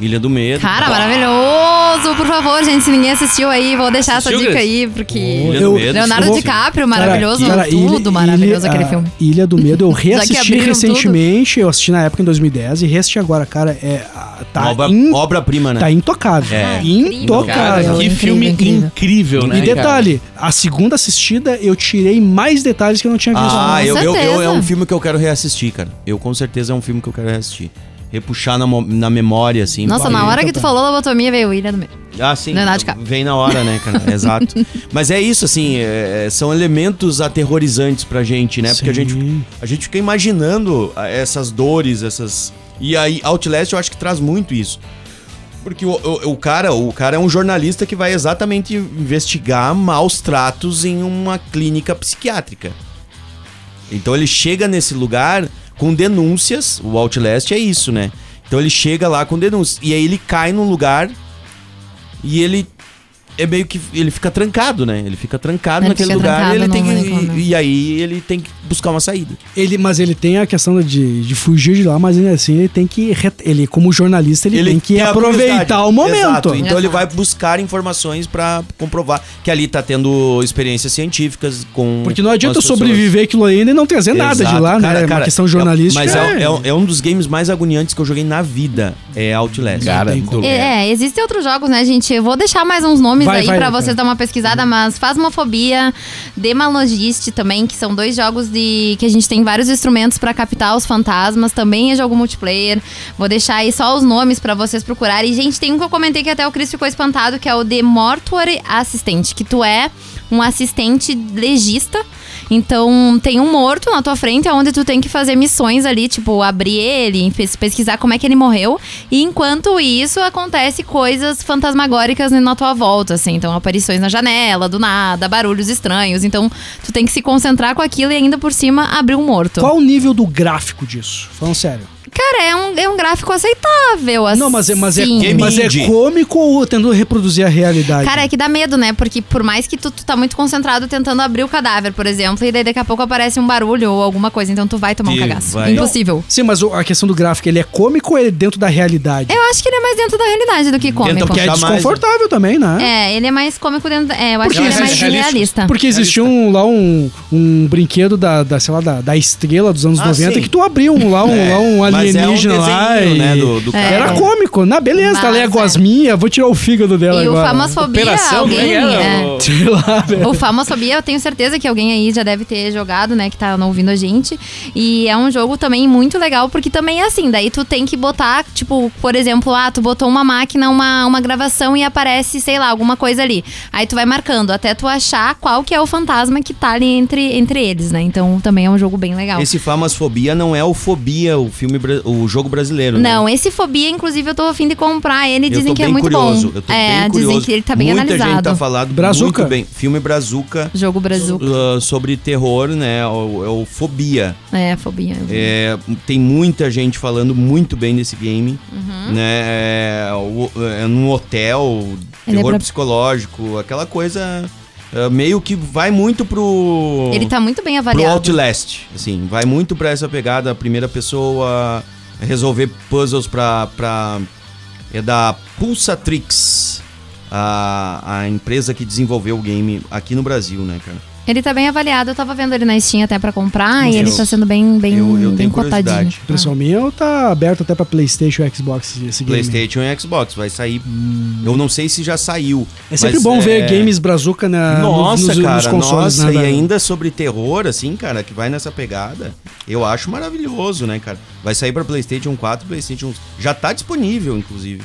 [SPEAKER 5] Ilha do Medo.
[SPEAKER 4] Cara, maravilhoso! Por favor, gente, se ninguém assistiu aí, vou deixar essa
[SPEAKER 2] Assistiu,
[SPEAKER 4] dica
[SPEAKER 2] Cris?
[SPEAKER 4] aí, porque.
[SPEAKER 5] Ilha
[SPEAKER 3] Eu-
[SPEAKER 5] do Medo.
[SPEAKER 4] Leonardo DiCaprio, maravilhoso,
[SPEAKER 3] Cara,
[SPEAKER 4] tudo
[SPEAKER 3] Ilha-
[SPEAKER 4] maravilhoso
[SPEAKER 3] Ilha-
[SPEAKER 4] aquele filme.
[SPEAKER 3] Ilha do Medo, eu reassisti recentemente, eu assisti na época em 2010 e reassisti agora, cara, é tá
[SPEAKER 5] Obra- Obra-prima, né?
[SPEAKER 3] tá intocável.
[SPEAKER 5] É.
[SPEAKER 4] Ah,
[SPEAKER 3] Intocável.
[SPEAKER 2] Cara, que
[SPEAKER 4] Incrível,
[SPEAKER 2] filme incrível,
[SPEAKER 4] incrível.
[SPEAKER 2] né?
[SPEAKER 3] e
[SPEAKER 2] cara?
[SPEAKER 3] detalhe, a segunda assistida eu tirei mais detalhes que eu não tinha visto.
[SPEAKER 5] Ah, eu, eu, eu- é um filme que eu quero reassistir, cara. Eu com certeza é um filme que eu quero reassistir. Repuxar na, na memória, assim.
[SPEAKER 4] Nossa, na hora que tu falou lobotomia, veio Ilha do Medo.
[SPEAKER 5] Ah, sim.
[SPEAKER 4] Leonardo DiCaprio.
[SPEAKER 5] Vem na hora, né, cara? Exato. Mas é isso, assim, é- são elementos aterrorizantes pra gente, né? Porque a gente,
[SPEAKER 3] Sim.
[SPEAKER 5] a gente fica imaginando ah, essas dores, essas. E aí, Outlast eu acho que traz muito isso. Porque o, o, o cara, o cara é um jornalista que vai exatamente investigar maus tratos em uma clínica psiquiátrica. Então ele chega nesse lugar com denúncias. O Outlast é isso, né? Então ele chega lá com denúncias. E aí ele cai num lugar e ele é meio que. Ele fica trancado, né? Ele fica trancado
[SPEAKER 4] Ele
[SPEAKER 5] naquele
[SPEAKER 4] fica
[SPEAKER 5] lugar e,
[SPEAKER 4] trancado
[SPEAKER 5] ele
[SPEAKER 4] no
[SPEAKER 5] tem que, e, e aí ele tem que buscar uma saída.
[SPEAKER 3] Ele, mas ele tem a questão de, de fugir de lá, mas ainda assim ele tem que. Ele, como jornalista, ele, tem que
[SPEAKER 5] tem
[SPEAKER 3] aproveitar o momento.
[SPEAKER 5] Exato. Então ele
[SPEAKER 4] Exato.
[SPEAKER 5] vai buscar informações pra comprovar que ali tá tendo experiências científicas com.
[SPEAKER 3] Porque não adianta sobreviver aquilo ainda e não trazer nada de
[SPEAKER 5] Exato.
[SPEAKER 3] lá, né?
[SPEAKER 5] Cara,
[SPEAKER 3] É uma
[SPEAKER 5] cara,
[SPEAKER 3] questão
[SPEAKER 5] é-
[SPEAKER 3] jornalística.
[SPEAKER 5] mas é, é- é um dos games mais agoniantes que eu joguei na vida. É Outlast.
[SPEAKER 2] Cara.
[SPEAKER 4] É, existem outros jogos, né, gente? Eu vou deixar mais uns nomes
[SPEAKER 3] Vai,
[SPEAKER 4] aí
[SPEAKER 3] vai,
[SPEAKER 4] pra
[SPEAKER 3] vai.
[SPEAKER 4] vocês dar uma pesquisada, mas Phasmophobia, Demalogist também, que são dois jogos de que a gente tem vários instrumentos pra captar os fantasmas, também é jogo multiplayer. Vou deixar aí só os nomes pra vocês procurarem. E, gente, tem um que eu comentei que até o Chris ficou espantado, que é o The Mortuary Assistant, que tu é um assistente legista. Então, tem um morto na tua frente, onde tu tem que fazer missões ali, tipo, abrir ele, pes- pesquisar como é que ele morreu. E enquanto isso, acontece coisas fantasmagóricas na tua volta, assim. Então, aparições na janela, do nada, barulhos estranhos. Então, tu tem que se concentrar com aquilo e ainda por cima abrir um morto.
[SPEAKER 3] Qual o nível do gráfico disso? Falando sério.
[SPEAKER 4] Cara, é um, é um gráfico aceitável, assim.
[SPEAKER 3] Não, mas é, mas é,
[SPEAKER 5] Game
[SPEAKER 3] mas é cômico ou tentando reproduzir a realidade?
[SPEAKER 4] Cara, é que dá medo, né? Porque por mais que tu, tu tá muito concentrado tentando abrir o cadáver, por exemplo, e daí daqui a pouco aparece um barulho ou alguma coisa, então tu vai tomar um
[SPEAKER 5] Que
[SPEAKER 4] cagaço.
[SPEAKER 5] vai-
[SPEAKER 4] Impossível.
[SPEAKER 3] Sim, mas a questão do gráfico, ele é cômico ou ele é dentro da realidade?
[SPEAKER 4] Eu acho que ele é mais dentro da realidade do que cômico.
[SPEAKER 3] Porque é
[SPEAKER 5] puxar mais,
[SPEAKER 3] desconfortável também, né?
[SPEAKER 4] É, ele é mais cômico dentro. da- É, eu acho
[SPEAKER 3] Porque
[SPEAKER 4] que ele é mais realista.
[SPEAKER 3] Porque existia um, lá um, um brinquedo da, da, sei lá, da, da estrela dos anos
[SPEAKER 5] Ah,
[SPEAKER 3] 90
[SPEAKER 5] sim.
[SPEAKER 3] que tu abria um, lá, um,
[SPEAKER 5] É,
[SPEAKER 3] lá um
[SPEAKER 5] mas Mas é um
[SPEAKER 3] alienígena lá.
[SPEAKER 5] desenho,
[SPEAKER 3] e-
[SPEAKER 5] né, do, do
[SPEAKER 4] É.
[SPEAKER 5] cara.
[SPEAKER 3] Era cômico. Na beleza, tá ali a
[SPEAKER 4] Mas,
[SPEAKER 3] gosminha, vou tirar o fígado dela
[SPEAKER 4] E o
[SPEAKER 3] agora.
[SPEAKER 4] Famosfobia,
[SPEAKER 9] Operação, como é
[SPEAKER 4] alguém. é.
[SPEAKER 9] O-
[SPEAKER 3] Sei lá, velho.
[SPEAKER 4] O Famosfobia, eu tenho certeza que alguém aí já deve ter jogado, né? Que tá não ouvindo a gente. E é um jogo também muito legal, porque também é assim, daí tu tem que botar, tipo, por exemplo, ah, tu botou uma máquina, uma, uma gravação e aparece, sei lá, alguma coisa ali. Aí tu vai marcando até tu achar qual que é o fantasma que tá ali entre, entre eles, né? Então também é um jogo bem legal.
[SPEAKER 5] Esse Famasfobia não é o Fobia, o filme, bra- o jogo brasileiro. né?
[SPEAKER 4] Não, esse Fobia, inclusive, eu tô afim de comprar ele.
[SPEAKER 5] Eu
[SPEAKER 4] Dizem que é
[SPEAKER 5] bem
[SPEAKER 4] muito
[SPEAKER 5] curioso,
[SPEAKER 4] bom.
[SPEAKER 5] Eu tô
[SPEAKER 4] é,
[SPEAKER 5] bem
[SPEAKER 4] dizem
[SPEAKER 5] curioso.
[SPEAKER 4] que ele tá bem
[SPEAKER 5] Muita
[SPEAKER 4] analisado.
[SPEAKER 5] gente tá falando
[SPEAKER 3] Brazuca.
[SPEAKER 5] muito bem. Filme Brazuca.
[SPEAKER 4] Jogo Brasil.
[SPEAKER 5] uh, sobre terror, né? É o, é o Fobia.
[SPEAKER 4] É, Fobia.
[SPEAKER 5] É, tem muita gente falando muito bem desse game,
[SPEAKER 4] Uhum.
[SPEAKER 5] né? É, o- é num hotel,
[SPEAKER 4] Ele é
[SPEAKER 5] terror
[SPEAKER 4] pra-
[SPEAKER 5] psicológico, aquela coisa é, meio que vai muito pro
[SPEAKER 4] Ele tá muito bem
[SPEAKER 5] pro
[SPEAKER 4] avaliado.
[SPEAKER 5] Outlast, assim, vai muito pra essa pegada, primeira pessoa, resolver puzzles pra, pra é da Pulsatrix, a, a empresa que desenvolveu o game aqui no Brasil, né, cara?
[SPEAKER 4] Ele tá bem avaliado. Eu tava vendo ele na Steam até pra comprar e
[SPEAKER 5] Eu-
[SPEAKER 4] ele tá sendo bem, bem,
[SPEAKER 5] eu, eu
[SPEAKER 4] bem
[SPEAKER 5] tenho
[SPEAKER 4] cotadinho.
[SPEAKER 5] curiosidade.
[SPEAKER 3] A impressão minha tá aberto até pra Playstation e Xbox esse game.
[SPEAKER 5] PlayStation e Xbox vai sair. Eu não sei se já saiu.
[SPEAKER 3] É sempre
[SPEAKER 5] mas,
[SPEAKER 3] bom
[SPEAKER 5] é,
[SPEAKER 3] ver games brazuca na, no-
[SPEAKER 5] Nossa,
[SPEAKER 3] nos,
[SPEAKER 5] cara,
[SPEAKER 3] nos consoles.
[SPEAKER 5] nossa,
[SPEAKER 3] né,
[SPEAKER 5] e
[SPEAKER 3] da-
[SPEAKER 5] ainda sobre terror, assim, cara, que vai nessa pegada, eu acho maravilhoso, né, cara? Vai sair pra PlayStation 4, PlayStation. Já tá disponível, inclusive.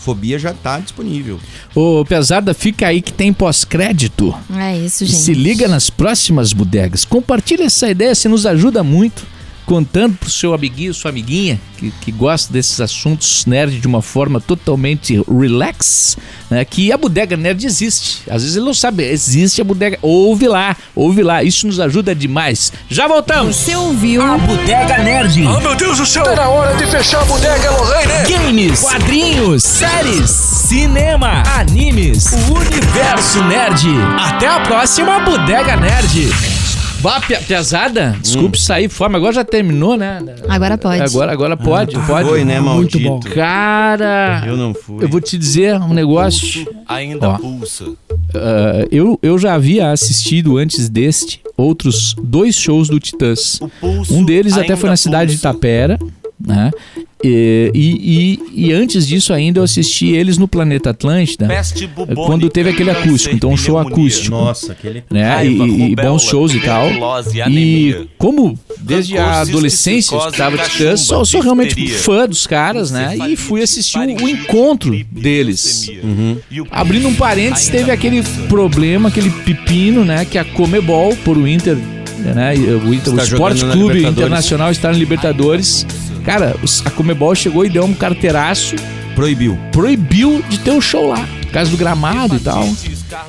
[SPEAKER 5] Fobia já tá disponível.
[SPEAKER 2] Ô, pesada, fica aí que tem pós-crédito.
[SPEAKER 4] É isso,
[SPEAKER 2] E
[SPEAKER 4] gente.
[SPEAKER 2] se liga nas próximas bodegas. Compartilha essa ideia, você nos ajuda muito. Contando pro seu amiguinho, sua amiguinha, que, que gosta desses assuntos nerd de uma forma totalmente relax, né? Que a Bodega Nerd existe. Às vezes ele não sabe, existe a Bodega. Ouve lá, ouve lá. Isso nos ajuda demais. Já voltamos!
[SPEAKER 7] Você ouviu a Bodega Nerd.
[SPEAKER 10] Oh, meu Deus do céu! Tá na hora de fechar a bodega, Lorraine!
[SPEAKER 7] Games, quadrinhos, séries, cinema, animes, o universo nerd. Até a próxima Bodega Nerd.
[SPEAKER 2] Bah, pesada? Desculpe sair fora, mas agora já terminou, né?
[SPEAKER 4] Agora pode.
[SPEAKER 2] Agora, agora pode, pode.
[SPEAKER 5] Foi, né,
[SPEAKER 3] Muito
[SPEAKER 5] maldito?
[SPEAKER 3] bom.
[SPEAKER 2] Cara,
[SPEAKER 5] Eu não fui.
[SPEAKER 2] eu vou te dizer um negócio.
[SPEAKER 10] Ainda
[SPEAKER 2] Ó.
[SPEAKER 10] pulsa.
[SPEAKER 2] Ah, eu, eu já havia assistido antes deste outros dois shows do Titãs. Um deles até foi na cidade de Itapera, né? E, e, e- e antes disso ainda eu assisti eles no Planeta Atlântida, quando teve aquele acústico, então um show acústico.
[SPEAKER 5] Nossa, aquele.
[SPEAKER 2] né? E, e bons shows e tal. E como desde a adolescência eu escutava Titãs, sou, sou realmente fã dos caras, né? E fui assistir o, o encontro deles.
[SPEAKER 10] O
[SPEAKER 2] Abrindo um parênteses, teve aquele problema, aquele pepino, né? Que a Comebol, por o Inter, né? O, Inter, o Esporte Clube. Internacional está no Libertadores. Cara, a Comebol chegou e deu um carteiraço,
[SPEAKER 5] Proibiu.
[SPEAKER 2] proibiu de ter o show lá, por causa do gramado e tal.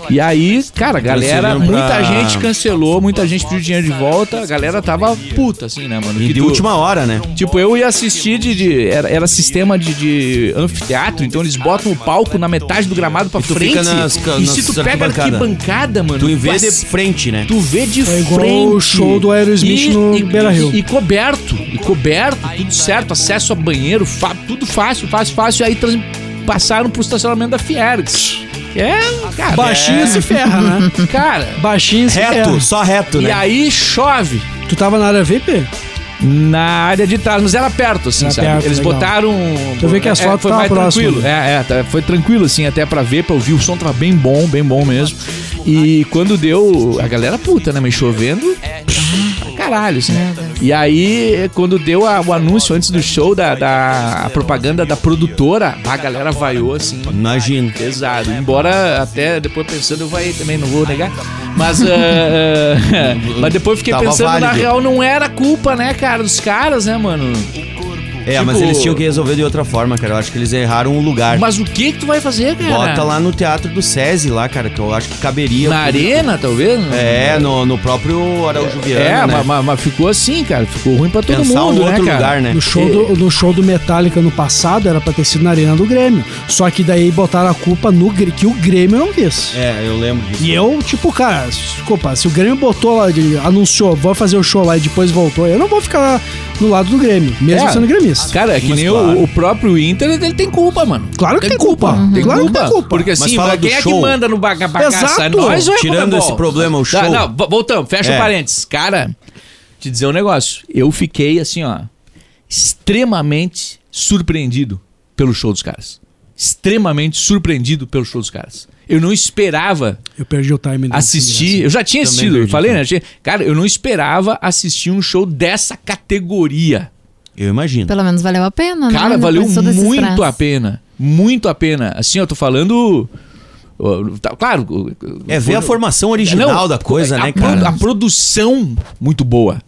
[SPEAKER 2] E aí, cara, a galera, muita gente cancelou, muita gente pediu dinheiro de volta, a galera tava puta, assim, né, mano?
[SPEAKER 5] E
[SPEAKER 2] Que
[SPEAKER 5] de
[SPEAKER 2] tu-
[SPEAKER 5] última hora, né?
[SPEAKER 2] Tipo, eu ia assistir de. de- era, era sistema de, de anfiteatro, então eles botam o palco na metade do gramado pra
[SPEAKER 5] E tu
[SPEAKER 2] frente.
[SPEAKER 5] fica nas
[SPEAKER 2] e
[SPEAKER 5] nas
[SPEAKER 2] se tu pega
[SPEAKER 5] arquibancada.
[SPEAKER 2] arquibancada, mano,
[SPEAKER 5] Tu
[SPEAKER 2] vai
[SPEAKER 5] de frente, né?
[SPEAKER 2] Tu vê de
[SPEAKER 3] É igual
[SPEAKER 2] frente.
[SPEAKER 3] o show do Aerosmith no Beira-Rio.
[SPEAKER 2] E coberto, e coberto, tudo certo, acesso a banheiro, fa- tudo fácil, fácil, fácil. Aí trans- passaram pro estacionamento da Fiergs. É, cara.
[SPEAKER 3] Baixinho se ferra, né?
[SPEAKER 2] é, cara.
[SPEAKER 3] Baixinho se ferra.
[SPEAKER 5] Reto, só reto,
[SPEAKER 2] E
[SPEAKER 5] né?
[SPEAKER 2] aí chove.
[SPEAKER 3] Tu tava na área VIP?
[SPEAKER 2] Na área de trás, mas era perto, assim,
[SPEAKER 3] Era
[SPEAKER 2] sabe?
[SPEAKER 3] perto,
[SPEAKER 2] Eles
[SPEAKER 3] legal.
[SPEAKER 2] botaram.
[SPEAKER 3] Tu vê que as
[SPEAKER 2] é,
[SPEAKER 3] fotos
[SPEAKER 2] foi
[SPEAKER 3] tava
[SPEAKER 2] mais
[SPEAKER 3] próximo,
[SPEAKER 2] tranquilo. É, é, tá- foi tranquilo, assim, até pra ver, pra ouvir. O som tava bem bom, bem bom mesmo. E quando deu. A galera puta, né? Mas chovendo. pra Caralho, assim. E aí, quando deu a- o anúncio antes do show da, da propaganda da produtora, a galera vaiou, assim.
[SPEAKER 5] Imagina.
[SPEAKER 2] Pesado. Embora até depois pensando, eu vai também, não vou negar. Mas, ah, mas depois fiquei
[SPEAKER 5] Tava
[SPEAKER 2] pensando, na
[SPEAKER 5] válido.
[SPEAKER 2] real, não era culpa, né, cara, dos caras, né, mano?
[SPEAKER 5] É,
[SPEAKER 2] Tipo-
[SPEAKER 5] mas eles tinham que resolver de outra forma, cara. Eu acho que eles erraram o lugar.
[SPEAKER 2] Mas o que que tu vai fazer, cara?
[SPEAKER 5] Bota lá no teatro do SESI lá, cara, que eu acho que caberia.
[SPEAKER 2] Na arena, talvez?
[SPEAKER 5] É, no, no próprio Araújo Viana,
[SPEAKER 2] É,
[SPEAKER 5] né?
[SPEAKER 2] mas, mas- mas ficou assim, cara. Ficou ruim pra todo
[SPEAKER 5] Pensar
[SPEAKER 2] mundo,
[SPEAKER 5] um
[SPEAKER 2] né,
[SPEAKER 5] outro
[SPEAKER 2] cara?
[SPEAKER 5] lugar, né?
[SPEAKER 3] No show, do, no show do Metallica no passado era pra ter sido na Arena do Grêmio. Só que daí botaram a culpa no Grêmio, que o Grêmio não quis.
[SPEAKER 5] É, eu lembro disso.
[SPEAKER 3] E eu, tipo, cara, desculpa, se o Grêmio botou lá, anunciou, vou fazer o show lá e depois voltou, eu não vou ficar no lado do Grêmio, mesmo
[SPEAKER 2] É.
[SPEAKER 3] sendo gremista.
[SPEAKER 2] Cara, é que
[SPEAKER 5] Mas
[SPEAKER 2] nem
[SPEAKER 5] claro.
[SPEAKER 2] o, o próprio Inter, ele tem culpa, mano.
[SPEAKER 3] Claro que tem culpa.
[SPEAKER 2] Tem
[SPEAKER 3] Claro que
[SPEAKER 2] culpa.
[SPEAKER 3] tem culpa.
[SPEAKER 2] Porque assim, mas
[SPEAKER 5] do
[SPEAKER 2] quem é que manda no baga bagaça? É
[SPEAKER 3] Exato.
[SPEAKER 2] nós ou é
[SPEAKER 5] Tirando esse problema, o
[SPEAKER 2] Tá,
[SPEAKER 5] show.
[SPEAKER 2] não, vo- voltamos, fecha
[SPEAKER 5] É.
[SPEAKER 2] parênteses. Cara, te dizer um negócio. Eu fiquei assim, ó. extremamente surpreendido pelo show dos caras. Extremamente surpreendido pelo show dos caras. Eu não esperava
[SPEAKER 3] Eu perdi o time
[SPEAKER 2] assistir. Eu já tinha assistido, eu falei, né? Cara, eu não esperava assistir um show dessa categoria.
[SPEAKER 5] Eu imagino.
[SPEAKER 4] Pelo menos valeu a pena, né?
[SPEAKER 2] Cara, valeu muito a pena. Muito a pena. Assim, eu tô falando. tá- Claro.
[SPEAKER 5] É ver a formação original
[SPEAKER 2] Não,
[SPEAKER 5] da coisa,
[SPEAKER 2] a
[SPEAKER 5] né, cara?
[SPEAKER 2] A produção muito boa.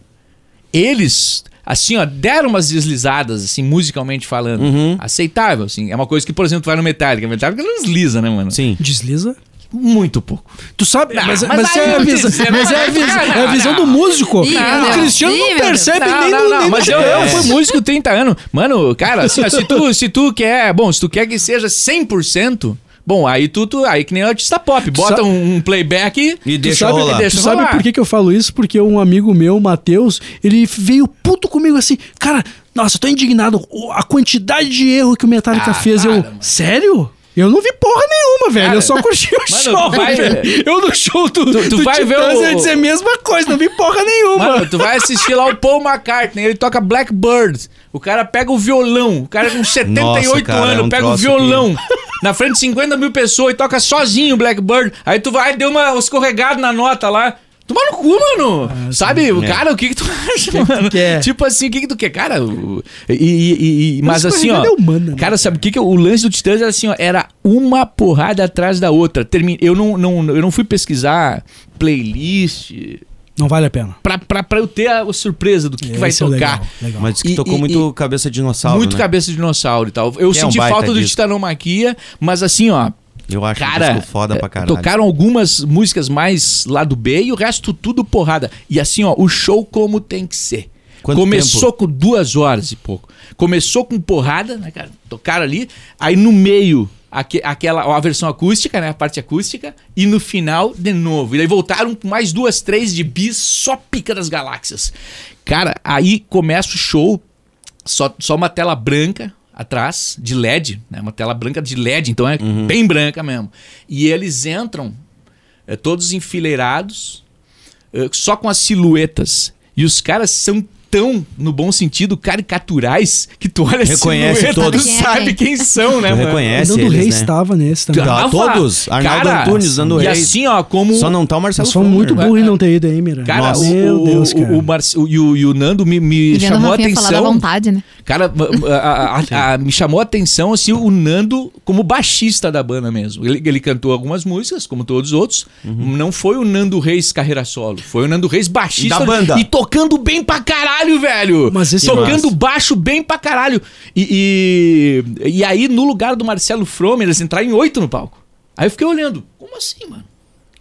[SPEAKER 2] Eles, assim, ó, deram umas deslizadas, assim, musicalmente falando.
[SPEAKER 5] Uhum.
[SPEAKER 2] Aceitável, assim. É uma coisa que, por exemplo, tu vai no Metallica. Metallica não desliza, né, mano?
[SPEAKER 5] Sim.
[SPEAKER 3] Desliza?
[SPEAKER 2] Muito pouco.
[SPEAKER 3] Tu sabe,
[SPEAKER 2] Não,
[SPEAKER 3] mas,
[SPEAKER 2] mas
[SPEAKER 3] mas, é, a
[SPEAKER 2] eu
[SPEAKER 3] visão,
[SPEAKER 2] disse,
[SPEAKER 3] mas é a
[SPEAKER 2] não,
[SPEAKER 3] visão,
[SPEAKER 2] não,
[SPEAKER 3] é a visão
[SPEAKER 2] não.
[SPEAKER 3] do músico.
[SPEAKER 4] Ih,
[SPEAKER 3] o. Cristiano não percebe
[SPEAKER 2] Não,
[SPEAKER 3] nem
[SPEAKER 2] não,
[SPEAKER 3] no
[SPEAKER 2] não,
[SPEAKER 3] nem
[SPEAKER 2] mas eu, eu fui músico 30 anos. Mano, cara, assim, ó, se, tu, se tu quer. Bom, se tu quer que seja 100%, bom, aí tu, tu aí que nem artista pop, bota
[SPEAKER 3] sabe-
[SPEAKER 2] um, um playback
[SPEAKER 5] E
[SPEAKER 3] Tu
[SPEAKER 5] deixa
[SPEAKER 3] sabe,
[SPEAKER 5] rolar.
[SPEAKER 3] tu sabe
[SPEAKER 2] rolar.
[SPEAKER 3] por que, que eu falo isso? Porque um amigo meu, Matheus, ele veio puto comigo assim, cara, nossa, eu tô indignado. A quantidade de erro que o Metallica
[SPEAKER 2] Ah,
[SPEAKER 3] fez.
[SPEAKER 2] para,
[SPEAKER 3] eu,
[SPEAKER 2] mano.
[SPEAKER 3] sério? Eu não vi porra nenhuma, velho.
[SPEAKER 2] Cara,
[SPEAKER 3] eu só curti o
[SPEAKER 2] mano,
[SPEAKER 3] show.
[SPEAKER 2] tu vai-
[SPEAKER 3] velho. Eu no show do,
[SPEAKER 2] Tu- tu
[SPEAKER 3] do
[SPEAKER 2] vai ver o-
[SPEAKER 3] eu ia dizer a mesma coisa, não vi porra nenhuma.
[SPEAKER 2] Mano, tu vai assistir lá o Paul McCartney, ele toca Blackbird. O cara pega o violão, o cara com 78
[SPEAKER 5] Nossa, cara,
[SPEAKER 2] anos
[SPEAKER 5] é um
[SPEAKER 2] pega o violão na frente de 50 mil pessoas e toca sozinho o Blackbird. Aí tu vai, deu uma escorregada na nota lá. Toma no cu, mano. Sabe, o cara, o que que tu acha, mano?
[SPEAKER 3] quer?
[SPEAKER 2] Tipo assim, o que que tu quer? Cara, o- e, e- e- mas
[SPEAKER 3] Mas
[SPEAKER 2] assim, ó.
[SPEAKER 3] é humana, né?
[SPEAKER 2] Cara, sabe o que que o lance do Titãs era assim, ó, era uma porrada atrás da outra. Termi... Eu, não, não, eu não fui pesquisar playlist,
[SPEAKER 3] Não vale a pena.
[SPEAKER 2] pra, pra, pra eu ter a, a surpresa do que, que vai
[SPEAKER 3] é
[SPEAKER 2] tocar.
[SPEAKER 3] legal, legal.
[SPEAKER 5] Mas que
[SPEAKER 2] E-
[SPEAKER 5] tocou
[SPEAKER 2] e-
[SPEAKER 5] muito
[SPEAKER 2] e-
[SPEAKER 5] cabeça de dinossauro,
[SPEAKER 2] Muito
[SPEAKER 5] né?
[SPEAKER 2] cabeça de dinossauro e tal. Eu
[SPEAKER 5] Que é um
[SPEAKER 2] senti falta do
[SPEAKER 5] disco.
[SPEAKER 2] Titanomaquia, mas assim, ó.
[SPEAKER 5] Eu acho
[SPEAKER 2] Cara,
[SPEAKER 5] um foda pra
[SPEAKER 2] é,
[SPEAKER 5] caralho.
[SPEAKER 2] tocaram algumas músicas mais lado B e o resto tudo porrada. E assim, ó, o show como tem que ser.
[SPEAKER 5] Quanto
[SPEAKER 2] Começou
[SPEAKER 5] tempo?
[SPEAKER 2] com duas horas e pouco. Começou com porrada, né, cara? Tocaram ali. Aí no meio, aque- aquela, a versão acústica, né? A parte acústica. E no final, de novo. E daí voltaram com mais duas, três de bis, só pica das galáxias. Cara, aí começa o show, só, só uma tela branca atrás, de LED, né? Uma tela branca de LED, então é bem branca mesmo. E eles entram é, todos enfileirados, é, só com as silhuetas. E os caras são tão, no bom sentido, caricaturais, que tu olha a
[SPEAKER 5] Reconhece
[SPEAKER 2] silhueta,
[SPEAKER 5] todos.
[SPEAKER 2] tu sabe quem são, né,
[SPEAKER 5] Tu
[SPEAKER 2] mano?
[SPEAKER 5] reconhece
[SPEAKER 3] o Nando
[SPEAKER 5] eles,
[SPEAKER 3] Reis
[SPEAKER 5] né?
[SPEAKER 3] estava nesse também.
[SPEAKER 5] Tá, todos. Arnaldo Antunes, Nando
[SPEAKER 2] E
[SPEAKER 5] Reis.
[SPEAKER 2] assim, ó, como...
[SPEAKER 5] Só não tá o Marcelo Fromer.
[SPEAKER 3] muito burro em não ter ido aí, Mira.
[SPEAKER 2] Cara,
[SPEAKER 3] Nossa,
[SPEAKER 2] o,
[SPEAKER 3] meu
[SPEAKER 2] o,
[SPEAKER 3] Deus,
[SPEAKER 2] o,
[SPEAKER 3] cara.
[SPEAKER 2] o, Marci- o- e o, e o Nando me, me
[SPEAKER 4] E
[SPEAKER 2] chamou
[SPEAKER 4] o
[SPEAKER 2] a
[SPEAKER 4] Rafinha falar à
[SPEAKER 2] atenção.
[SPEAKER 4] vontade, né?
[SPEAKER 2] Cara, a- a- a- a- me chamou a atenção assim, o Nando como baixista da banda mesmo. Ele, ele cantou algumas músicas, como todos os outros. Não foi o Nando Reis carreira solo. Foi o Nando Reis baixista.
[SPEAKER 5] Da banda.
[SPEAKER 2] E tocando bem pra caralho, velho.
[SPEAKER 3] Mas esse-
[SPEAKER 2] tocando baixo bem pra caralho. E, e, e aí, no lugar do Marcelo Fromer, eles entraram em oito no palco. Aí eu fiquei olhando. Como assim, mano?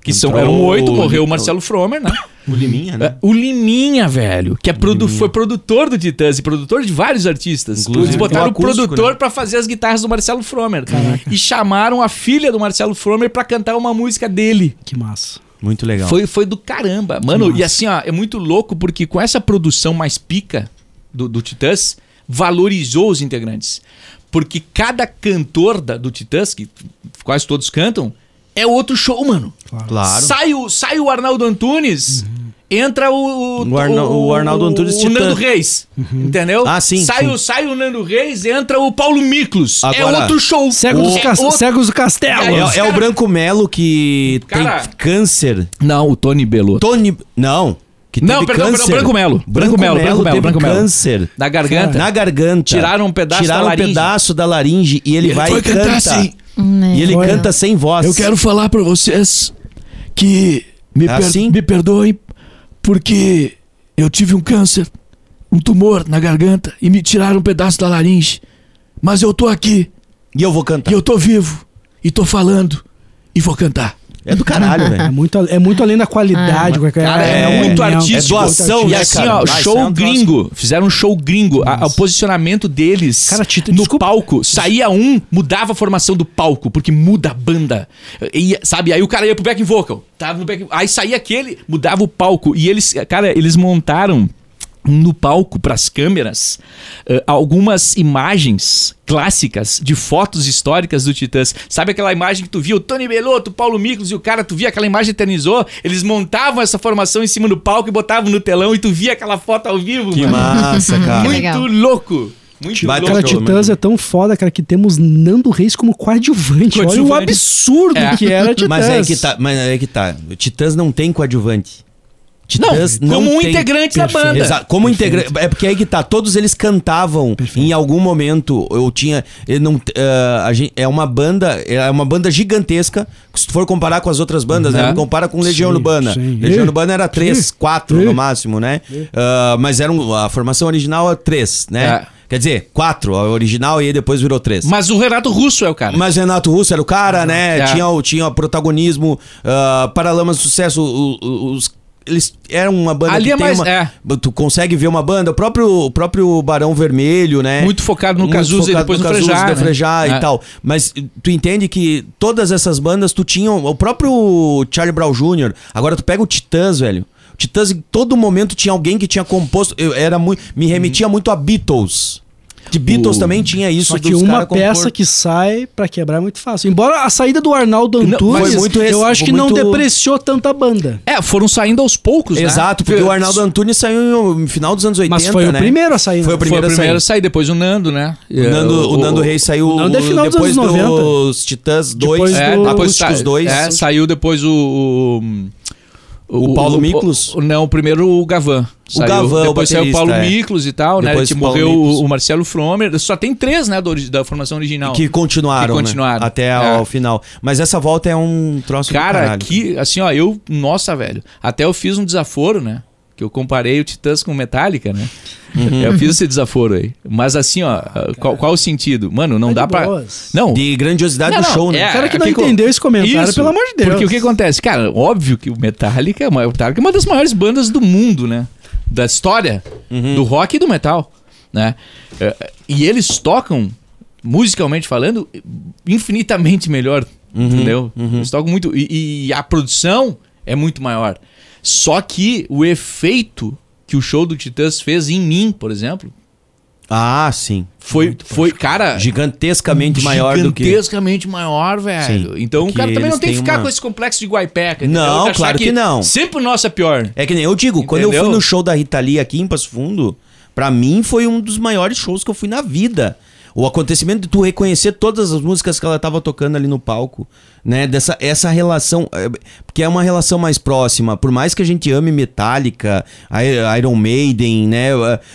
[SPEAKER 2] Que são, eram oito, morreu o Marcelo Fromer, né?
[SPEAKER 5] O Liminha, né?
[SPEAKER 2] É, O Liminha, velho, que é produ foi produtor do Titãs e produtor de vários artistas.
[SPEAKER 5] Inclusive
[SPEAKER 2] Eles botaram o
[SPEAKER 5] acústico,
[SPEAKER 2] produtor
[SPEAKER 5] né?
[SPEAKER 2] pra fazer as guitarras do Marcelo Fromer. E chamaram a filha do Marcelo Fromer pra cantar uma música dele.
[SPEAKER 3] Que massa.
[SPEAKER 5] Muito legal.
[SPEAKER 2] Foi, foi do caramba. Mano,
[SPEAKER 3] massa.
[SPEAKER 2] e assim, ó, é muito louco porque com essa produção mais pica do, do Titãs, valorizou os integrantes. Porque cada cantor da- do Titãs, que quase todos cantam, é outro show, mano.
[SPEAKER 5] Claro.
[SPEAKER 2] Sai o, sai o Arnaldo Antunes, entra o,
[SPEAKER 5] O Arna- o Arnaldo Antunes
[SPEAKER 2] o. Nando Reis. Entendeu?
[SPEAKER 5] Ah, sim,
[SPEAKER 2] Sai,
[SPEAKER 5] sim.
[SPEAKER 2] O, sai o Nando Reis, entra o Paulo Miklos. é
[SPEAKER 5] Agora,
[SPEAKER 2] outro show.
[SPEAKER 3] Cego dos
[SPEAKER 2] É
[SPEAKER 3] cas-
[SPEAKER 2] outro-
[SPEAKER 3] Cegos do Castelo.
[SPEAKER 5] É,
[SPEAKER 2] os
[SPEAKER 5] é o Branco Melo que
[SPEAKER 2] Cara-
[SPEAKER 5] tem câncer.
[SPEAKER 2] Não, o Tony Belotto.
[SPEAKER 5] Tony. Não. Que
[SPEAKER 2] Não,
[SPEAKER 5] teve
[SPEAKER 2] perdão,
[SPEAKER 5] câncer.
[SPEAKER 2] perdão, Branco Melo. Branco Melo, Branco Melo, Branco Melo.
[SPEAKER 5] câncer.
[SPEAKER 2] Na garganta.
[SPEAKER 5] Na garganta.
[SPEAKER 2] Tiraram um pedaço
[SPEAKER 5] Tiraram
[SPEAKER 2] da
[SPEAKER 5] um
[SPEAKER 2] laringe.
[SPEAKER 5] pedaço da laringe e ele, vai e canta.
[SPEAKER 2] assim.
[SPEAKER 4] Né?
[SPEAKER 5] E ele
[SPEAKER 3] Foi,
[SPEAKER 5] canta sem voz.
[SPEAKER 2] Eu quero falar pra vocês que me,
[SPEAKER 5] É
[SPEAKER 2] per-
[SPEAKER 5] assim?
[SPEAKER 2] me perdoem porque eu tive um câncer, um tumor na garganta e me tiraram um pedaço da laringe. Mas eu tô aqui
[SPEAKER 5] E eu vou cantar.
[SPEAKER 2] e eu tô vivo e tô falando e vou cantar.
[SPEAKER 5] É do caralho,
[SPEAKER 3] É
[SPEAKER 5] velho.
[SPEAKER 3] muito, é muito além da qualidade. qualquer-
[SPEAKER 2] Cara, é,
[SPEAKER 3] um
[SPEAKER 2] muito
[SPEAKER 3] união.
[SPEAKER 2] artístico.
[SPEAKER 5] É doação,
[SPEAKER 2] E
[SPEAKER 5] né,
[SPEAKER 2] assim,
[SPEAKER 5] cara?
[SPEAKER 2] ó,
[SPEAKER 5] Vai, é
[SPEAKER 2] show
[SPEAKER 5] troço-
[SPEAKER 2] gringo. Fizeram um show gringo. A- o posicionamento deles
[SPEAKER 3] Cara, Tito,
[SPEAKER 2] no
[SPEAKER 3] desculpa.
[SPEAKER 2] palco. Saía um, mudava a formação do palco, porque muda a banda. E, sabe, aí o cara ia pro back vocal. Tava no back, aí saía aquele, mudava o palco. E eles, cara, eles montaram no palco para as câmeras eh, algumas imagens clássicas de fotos históricas do Titãs. Sabe aquela imagem que tu via o Tony Belotto, o Paulo Miklos e o cara, tu via aquela imagem eternizou? Eles montavam essa formação em cima do palco e botavam no telão e tu via aquela foto ao vivo,
[SPEAKER 5] Que
[SPEAKER 2] mano.
[SPEAKER 5] massa, cara.
[SPEAKER 2] Muito
[SPEAKER 4] Legal.
[SPEAKER 2] louco. Muito.
[SPEAKER 3] Cara, Titãs é tão foda, cara, que temos Nando Reis como coadjuvante. Olha o
[SPEAKER 2] Coadjuvante.
[SPEAKER 3] absurdo
[SPEAKER 2] É.
[SPEAKER 3] que era Titãs.
[SPEAKER 5] Mas é que tá, mas é que tá. Titãs não tem coadjuvante. Titãs
[SPEAKER 2] Não, como um integrante da
[SPEAKER 3] Perfeito.
[SPEAKER 2] banda.
[SPEAKER 5] Exato, como integrante. É porque aí que tá, todos eles cantavam em algum momento. Eu tinha. Eu não, eh, a gente, é uma banda. É uma banda gigantesca. Se tu for comparar com as outras bandas, né?
[SPEAKER 2] Uhum.
[SPEAKER 5] Compara com Legião
[SPEAKER 3] Sim,
[SPEAKER 5] Urbana.
[SPEAKER 3] sim.
[SPEAKER 5] Legião Urbana era três, quatro no máximo, né? Ah, mas era um- a formação original é três, né?
[SPEAKER 2] É.
[SPEAKER 5] Quer dizer, quatro, a original e aí depois virou três.
[SPEAKER 2] Mas o Renato Russo é o cara.
[SPEAKER 5] Mas Renato Russo era o cara, né?
[SPEAKER 2] É.
[SPEAKER 5] Tinha, o- tinha o protagonismo. ah, Paralamas do Sucesso, o- o- os. Eles eram uma banda
[SPEAKER 2] Ali
[SPEAKER 5] que
[SPEAKER 2] é
[SPEAKER 5] tem
[SPEAKER 2] mais-
[SPEAKER 5] uma.
[SPEAKER 2] é.
[SPEAKER 5] Tu consegue ver uma banda, o próprio, o próprio Barão Vermelho, né?
[SPEAKER 2] Muito focado no Cazuza e depois no,
[SPEAKER 5] Cazuza,
[SPEAKER 2] Frejá. né?
[SPEAKER 5] Frejá
[SPEAKER 2] É.
[SPEAKER 5] e tal. Mas tu entende que todas essas bandas tu tinha. O próprio Charlie Brown Jr., agora tu pega o Titãs, velho. O Titãs em todo momento tinha alguém que tinha composto. Eu era muito, me remetia muito a Beatles. De Beatles
[SPEAKER 2] O-
[SPEAKER 5] também tinha isso.
[SPEAKER 3] Só que
[SPEAKER 5] dos
[SPEAKER 3] uma
[SPEAKER 5] compor-
[SPEAKER 3] peça que sai pra quebrar é muito fácil. Embora a saída do Arnaldo
[SPEAKER 5] Não,
[SPEAKER 3] Antunes,
[SPEAKER 5] foi muito rec-
[SPEAKER 3] eu acho que não
[SPEAKER 5] muito-
[SPEAKER 3] depreciou tanto a banda.
[SPEAKER 2] É, foram saindo aos poucos, né?
[SPEAKER 5] Exato, porque o Arnaldo Antunes saiu no final dos anos 80.
[SPEAKER 3] Mas foi
[SPEAKER 5] né?
[SPEAKER 3] o primeiro a sair.
[SPEAKER 5] Foi
[SPEAKER 3] né?
[SPEAKER 5] o primeiro,
[SPEAKER 2] Foi o primeiro
[SPEAKER 5] a
[SPEAKER 2] a sair, depois o Nando, né?
[SPEAKER 5] O Nando, o Nando Reis saiu
[SPEAKER 3] o Nando é final dos
[SPEAKER 5] depois
[SPEAKER 3] anos 90.
[SPEAKER 5] dos Titãs 2,
[SPEAKER 3] Depois
[SPEAKER 2] É,
[SPEAKER 3] do-
[SPEAKER 2] depois
[SPEAKER 5] Acústicos
[SPEAKER 2] sa-
[SPEAKER 5] 2.
[SPEAKER 2] é, saiu depois o. O,
[SPEAKER 5] O Paulo Miklos?
[SPEAKER 2] o- não, o primeiro o Gavan. Saiu.
[SPEAKER 5] Gavan, o
[SPEAKER 2] Depois saiu o Paulo
[SPEAKER 5] é.
[SPEAKER 2] Miklos e tal, né?
[SPEAKER 5] Depois
[SPEAKER 2] Que
[SPEAKER 5] o Paulo
[SPEAKER 2] morreu
[SPEAKER 5] Miklos.
[SPEAKER 2] o, o Marcelo Fromer. Só tem três, né, do da formação original.
[SPEAKER 5] Que continuaram,
[SPEAKER 2] Que
[SPEAKER 5] né?
[SPEAKER 2] continuaram.
[SPEAKER 5] Até
[SPEAKER 2] É.
[SPEAKER 5] ao final. Mas essa volta é um troço
[SPEAKER 2] Cara, que, assim, ó, eu. Nossa, velho. Até eu fiz um desaforo, né? Que eu comparei o Titãs com o Metallica, né?
[SPEAKER 5] Uhum.
[SPEAKER 2] Eu fiz esse desaforo aí. Mas assim, ó, qual, qual o sentido? Mano, não
[SPEAKER 3] Tá
[SPEAKER 2] dá
[SPEAKER 3] boas.
[SPEAKER 2] Não.
[SPEAKER 5] De grandiosidade
[SPEAKER 2] Não,
[SPEAKER 5] do
[SPEAKER 2] não,
[SPEAKER 5] show, né?
[SPEAKER 2] é,
[SPEAKER 3] O cara que não
[SPEAKER 2] co-
[SPEAKER 3] entendeu esse comentário,
[SPEAKER 2] Isso,
[SPEAKER 3] pelo amor de Deus.
[SPEAKER 2] Porque o que acontece? Cara, óbvio que o Metallica, o Metallica é uma das maiores bandas do mundo, né? Da história
[SPEAKER 5] Uhum.
[SPEAKER 2] do rock e do metal, né? É, E eles tocam, musicalmente falando, infinitamente melhor,
[SPEAKER 5] Uhum,
[SPEAKER 2] entendeu? Eles tocam muito... E, e a produção é muito maior. Só que o efeito que o show do Titãs fez em mim, por exemplo,
[SPEAKER 5] Ah, sim.
[SPEAKER 2] foi, foi cara...
[SPEAKER 5] Gigantescamente maior do que.
[SPEAKER 2] Gigantescamente maior, velho.
[SPEAKER 5] Sim,
[SPEAKER 2] então o cara também não tem que ficar
[SPEAKER 5] uma-
[SPEAKER 2] com esse complexo de guaipeca. entendeu?
[SPEAKER 5] Não, claro que não.
[SPEAKER 2] Sempre o nosso é pior.
[SPEAKER 5] É que nem eu digo, quando eu
[SPEAKER 2] Entendeu?
[SPEAKER 5] fui no show da Rita Lee aqui em Passo Fundo, pra mim foi um dos maiores shows que eu fui na vida. O acontecimento de tu reconhecer todas as músicas que ela tava tocando ali no palco, né? Dessa essa relação, é, porque é uma relação mais próxima. Por mais que a gente ame Metallica, Iron Maiden, né?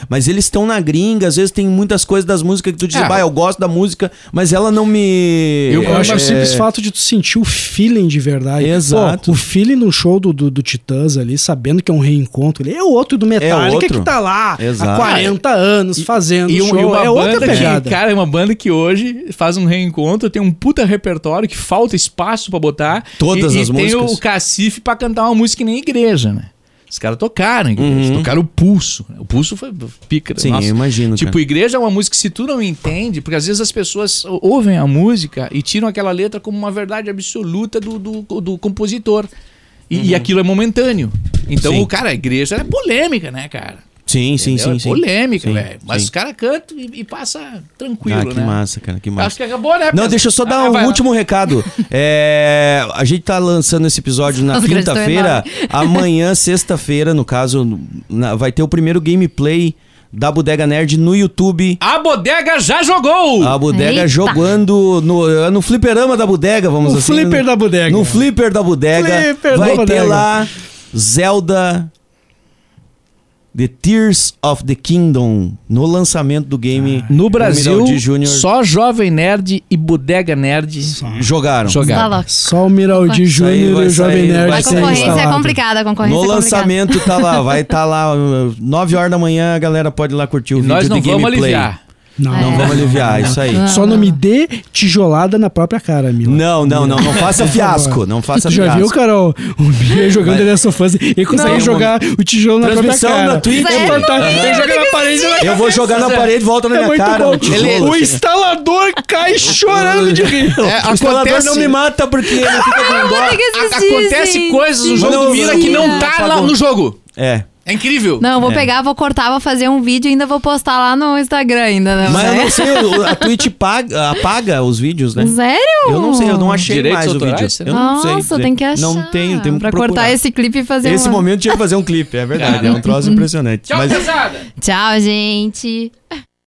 [SPEAKER 5] Mas eles estão na gringa, às vezes tem muitas coisas das músicas que tu diz,
[SPEAKER 2] É.
[SPEAKER 5] bah, eu gosto da música, mas ela não me.
[SPEAKER 3] Eu, acho que o
[SPEAKER 5] é,
[SPEAKER 3] simples fato de tu sentir o feeling de verdade.
[SPEAKER 5] Exato.
[SPEAKER 3] Pô, o feeling no show do, do, do Titãs ali, sabendo que é um reencontro, ele é outro do Metallica
[SPEAKER 5] outro.
[SPEAKER 3] que tá lá
[SPEAKER 5] Exato.
[SPEAKER 3] há 40 anos fazendo
[SPEAKER 2] E,
[SPEAKER 3] show.
[SPEAKER 2] e uma
[SPEAKER 3] é outra pegada.
[SPEAKER 2] que, cara, é uma banda que hoje faz um reencontro, tem um puta repertório que falta espaço pra botar.
[SPEAKER 5] Todas
[SPEAKER 2] e,
[SPEAKER 5] as
[SPEAKER 2] e tem
[SPEAKER 5] músicas.
[SPEAKER 2] o cacife pra cantar uma música que nem igreja, né? Os caras tocaram, igreja,
[SPEAKER 5] Uhum.
[SPEAKER 2] tocaram o pulso. O pulso foi pica.
[SPEAKER 5] Sim, eu imagino,
[SPEAKER 2] Tipo,
[SPEAKER 5] cara.
[SPEAKER 2] igreja é uma música que se tu não entende, porque às vezes as pessoas ouvem a música e tiram aquela letra como uma verdade absoluta do, do, do compositor. E, e aquilo é momentâneo. Então,
[SPEAKER 5] Uhum. Sim.
[SPEAKER 2] o cara, a igreja é polêmica, né, cara?
[SPEAKER 5] Sim, sim,
[SPEAKER 2] Entendeu?
[SPEAKER 5] sim,
[SPEAKER 2] É
[SPEAKER 5] sim.
[SPEAKER 2] polêmica,
[SPEAKER 5] Sim,
[SPEAKER 2] velho. Mas
[SPEAKER 5] sim.
[SPEAKER 2] os caras cantam e, e passa tranquilo,
[SPEAKER 5] Ah, que
[SPEAKER 2] né?
[SPEAKER 5] massa, cara, que massa.
[SPEAKER 2] Acho que acabou, né?
[SPEAKER 5] Não, deixa eu só dar
[SPEAKER 2] Ah,
[SPEAKER 5] um último recado. É, a gente tá lançando esse episódio na quinta-feira. Amanhã, sexta-feira, no caso, na- vai ter o primeiro gameplay da Bodega Nerd no YouTube.
[SPEAKER 2] A bodega já jogou!
[SPEAKER 5] A bodega
[SPEAKER 4] Eita.
[SPEAKER 5] jogando no, no fliperama da bodega, vamos
[SPEAKER 3] O
[SPEAKER 5] assim.
[SPEAKER 3] flipper
[SPEAKER 5] no,
[SPEAKER 3] da bodega.
[SPEAKER 5] No flipper da bodega.
[SPEAKER 3] Flipper da
[SPEAKER 5] vai ter
[SPEAKER 3] bodega.
[SPEAKER 5] lá Zelda The Tears of the Kingdom no lançamento do game.
[SPEAKER 2] No
[SPEAKER 5] do
[SPEAKER 2] Brasil, só Jovem Nerd e Bodega Nerd
[SPEAKER 5] jogaram.
[SPEAKER 4] Tá
[SPEAKER 2] jogaram.
[SPEAKER 4] louco.
[SPEAKER 3] Só o Miraldi Júnior e o Jovem
[SPEAKER 5] sair,
[SPEAKER 3] Nerd
[SPEAKER 4] A concorrência é complicada, a concorrência
[SPEAKER 5] No
[SPEAKER 4] é
[SPEAKER 5] lançamento tá lá, vai estar tá lá, uh, 9 horas da manhã, a galera pode ir lá curtir o
[SPEAKER 2] E
[SPEAKER 5] vídeo
[SPEAKER 2] nós não
[SPEAKER 5] de
[SPEAKER 2] vamos
[SPEAKER 5] gameplay.
[SPEAKER 2] aliviar.
[SPEAKER 3] Não,
[SPEAKER 5] Não
[SPEAKER 4] É.
[SPEAKER 5] vamos aliviar, isso aí.
[SPEAKER 4] Não.
[SPEAKER 3] Só não me dê tijolada na própria cara, Mila.
[SPEAKER 5] Não, não, não, não faça fiasco, não faça
[SPEAKER 3] Tu já viu, Carol? O Bia jogando ele of Us. Ele consegue
[SPEAKER 5] Não,
[SPEAKER 3] jogar o tijolo na própria
[SPEAKER 5] Transmissão
[SPEAKER 3] cara.
[SPEAKER 5] na Twitch.
[SPEAKER 3] É. Ele joga na parede e
[SPEAKER 5] Eu vou jogar na parede, volta na
[SPEAKER 3] É
[SPEAKER 5] minha
[SPEAKER 3] muito
[SPEAKER 5] cara.
[SPEAKER 3] bom.
[SPEAKER 5] o tijolo,
[SPEAKER 3] o instalador cai chorando de rir.
[SPEAKER 2] É,
[SPEAKER 5] O instalador
[SPEAKER 2] acontece,
[SPEAKER 5] não me mata porque ele fica com dó.
[SPEAKER 2] Acontece coisas no jogo do Mira que não tá no jogo.
[SPEAKER 5] É.
[SPEAKER 6] É incrível.
[SPEAKER 4] Não, eu vou
[SPEAKER 5] É.
[SPEAKER 4] pegar, vou cortar, vou fazer um vídeo e ainda vou postar lá no Instagram ainda, né?
[SPEAKER 5] Mas eu não sei, a Twitch paga, apaga os vídeos, né?
[SPEAKER 4] Sério?
[SPEAKER 5] Eu não sei, eu não achei
[SPEAKER 6] Direitos
[SPEAKER 5] mais o vídeo. Eu não sei.
[SPEAKER 4] Nossa, tem que achar.
[SPEAKER 5] Não tenho, tem que
[SPEAKER 4] Pra
[SPEAKER 5] procurar.
[SPEAKER 4] cortar esse clipe e fazer
[SPEAKER 5] Esse
[SPEAKER 4] uma...
[SPEAKER 5] momento tinha que fazer um clipe, é verdade. É um troço impressionante.
[SPEAKER 6] Tchau,
[SPEAKER 5] Mas
[SPEAKER 6] pesada.
[SPEAKER 4] Tchau, gente.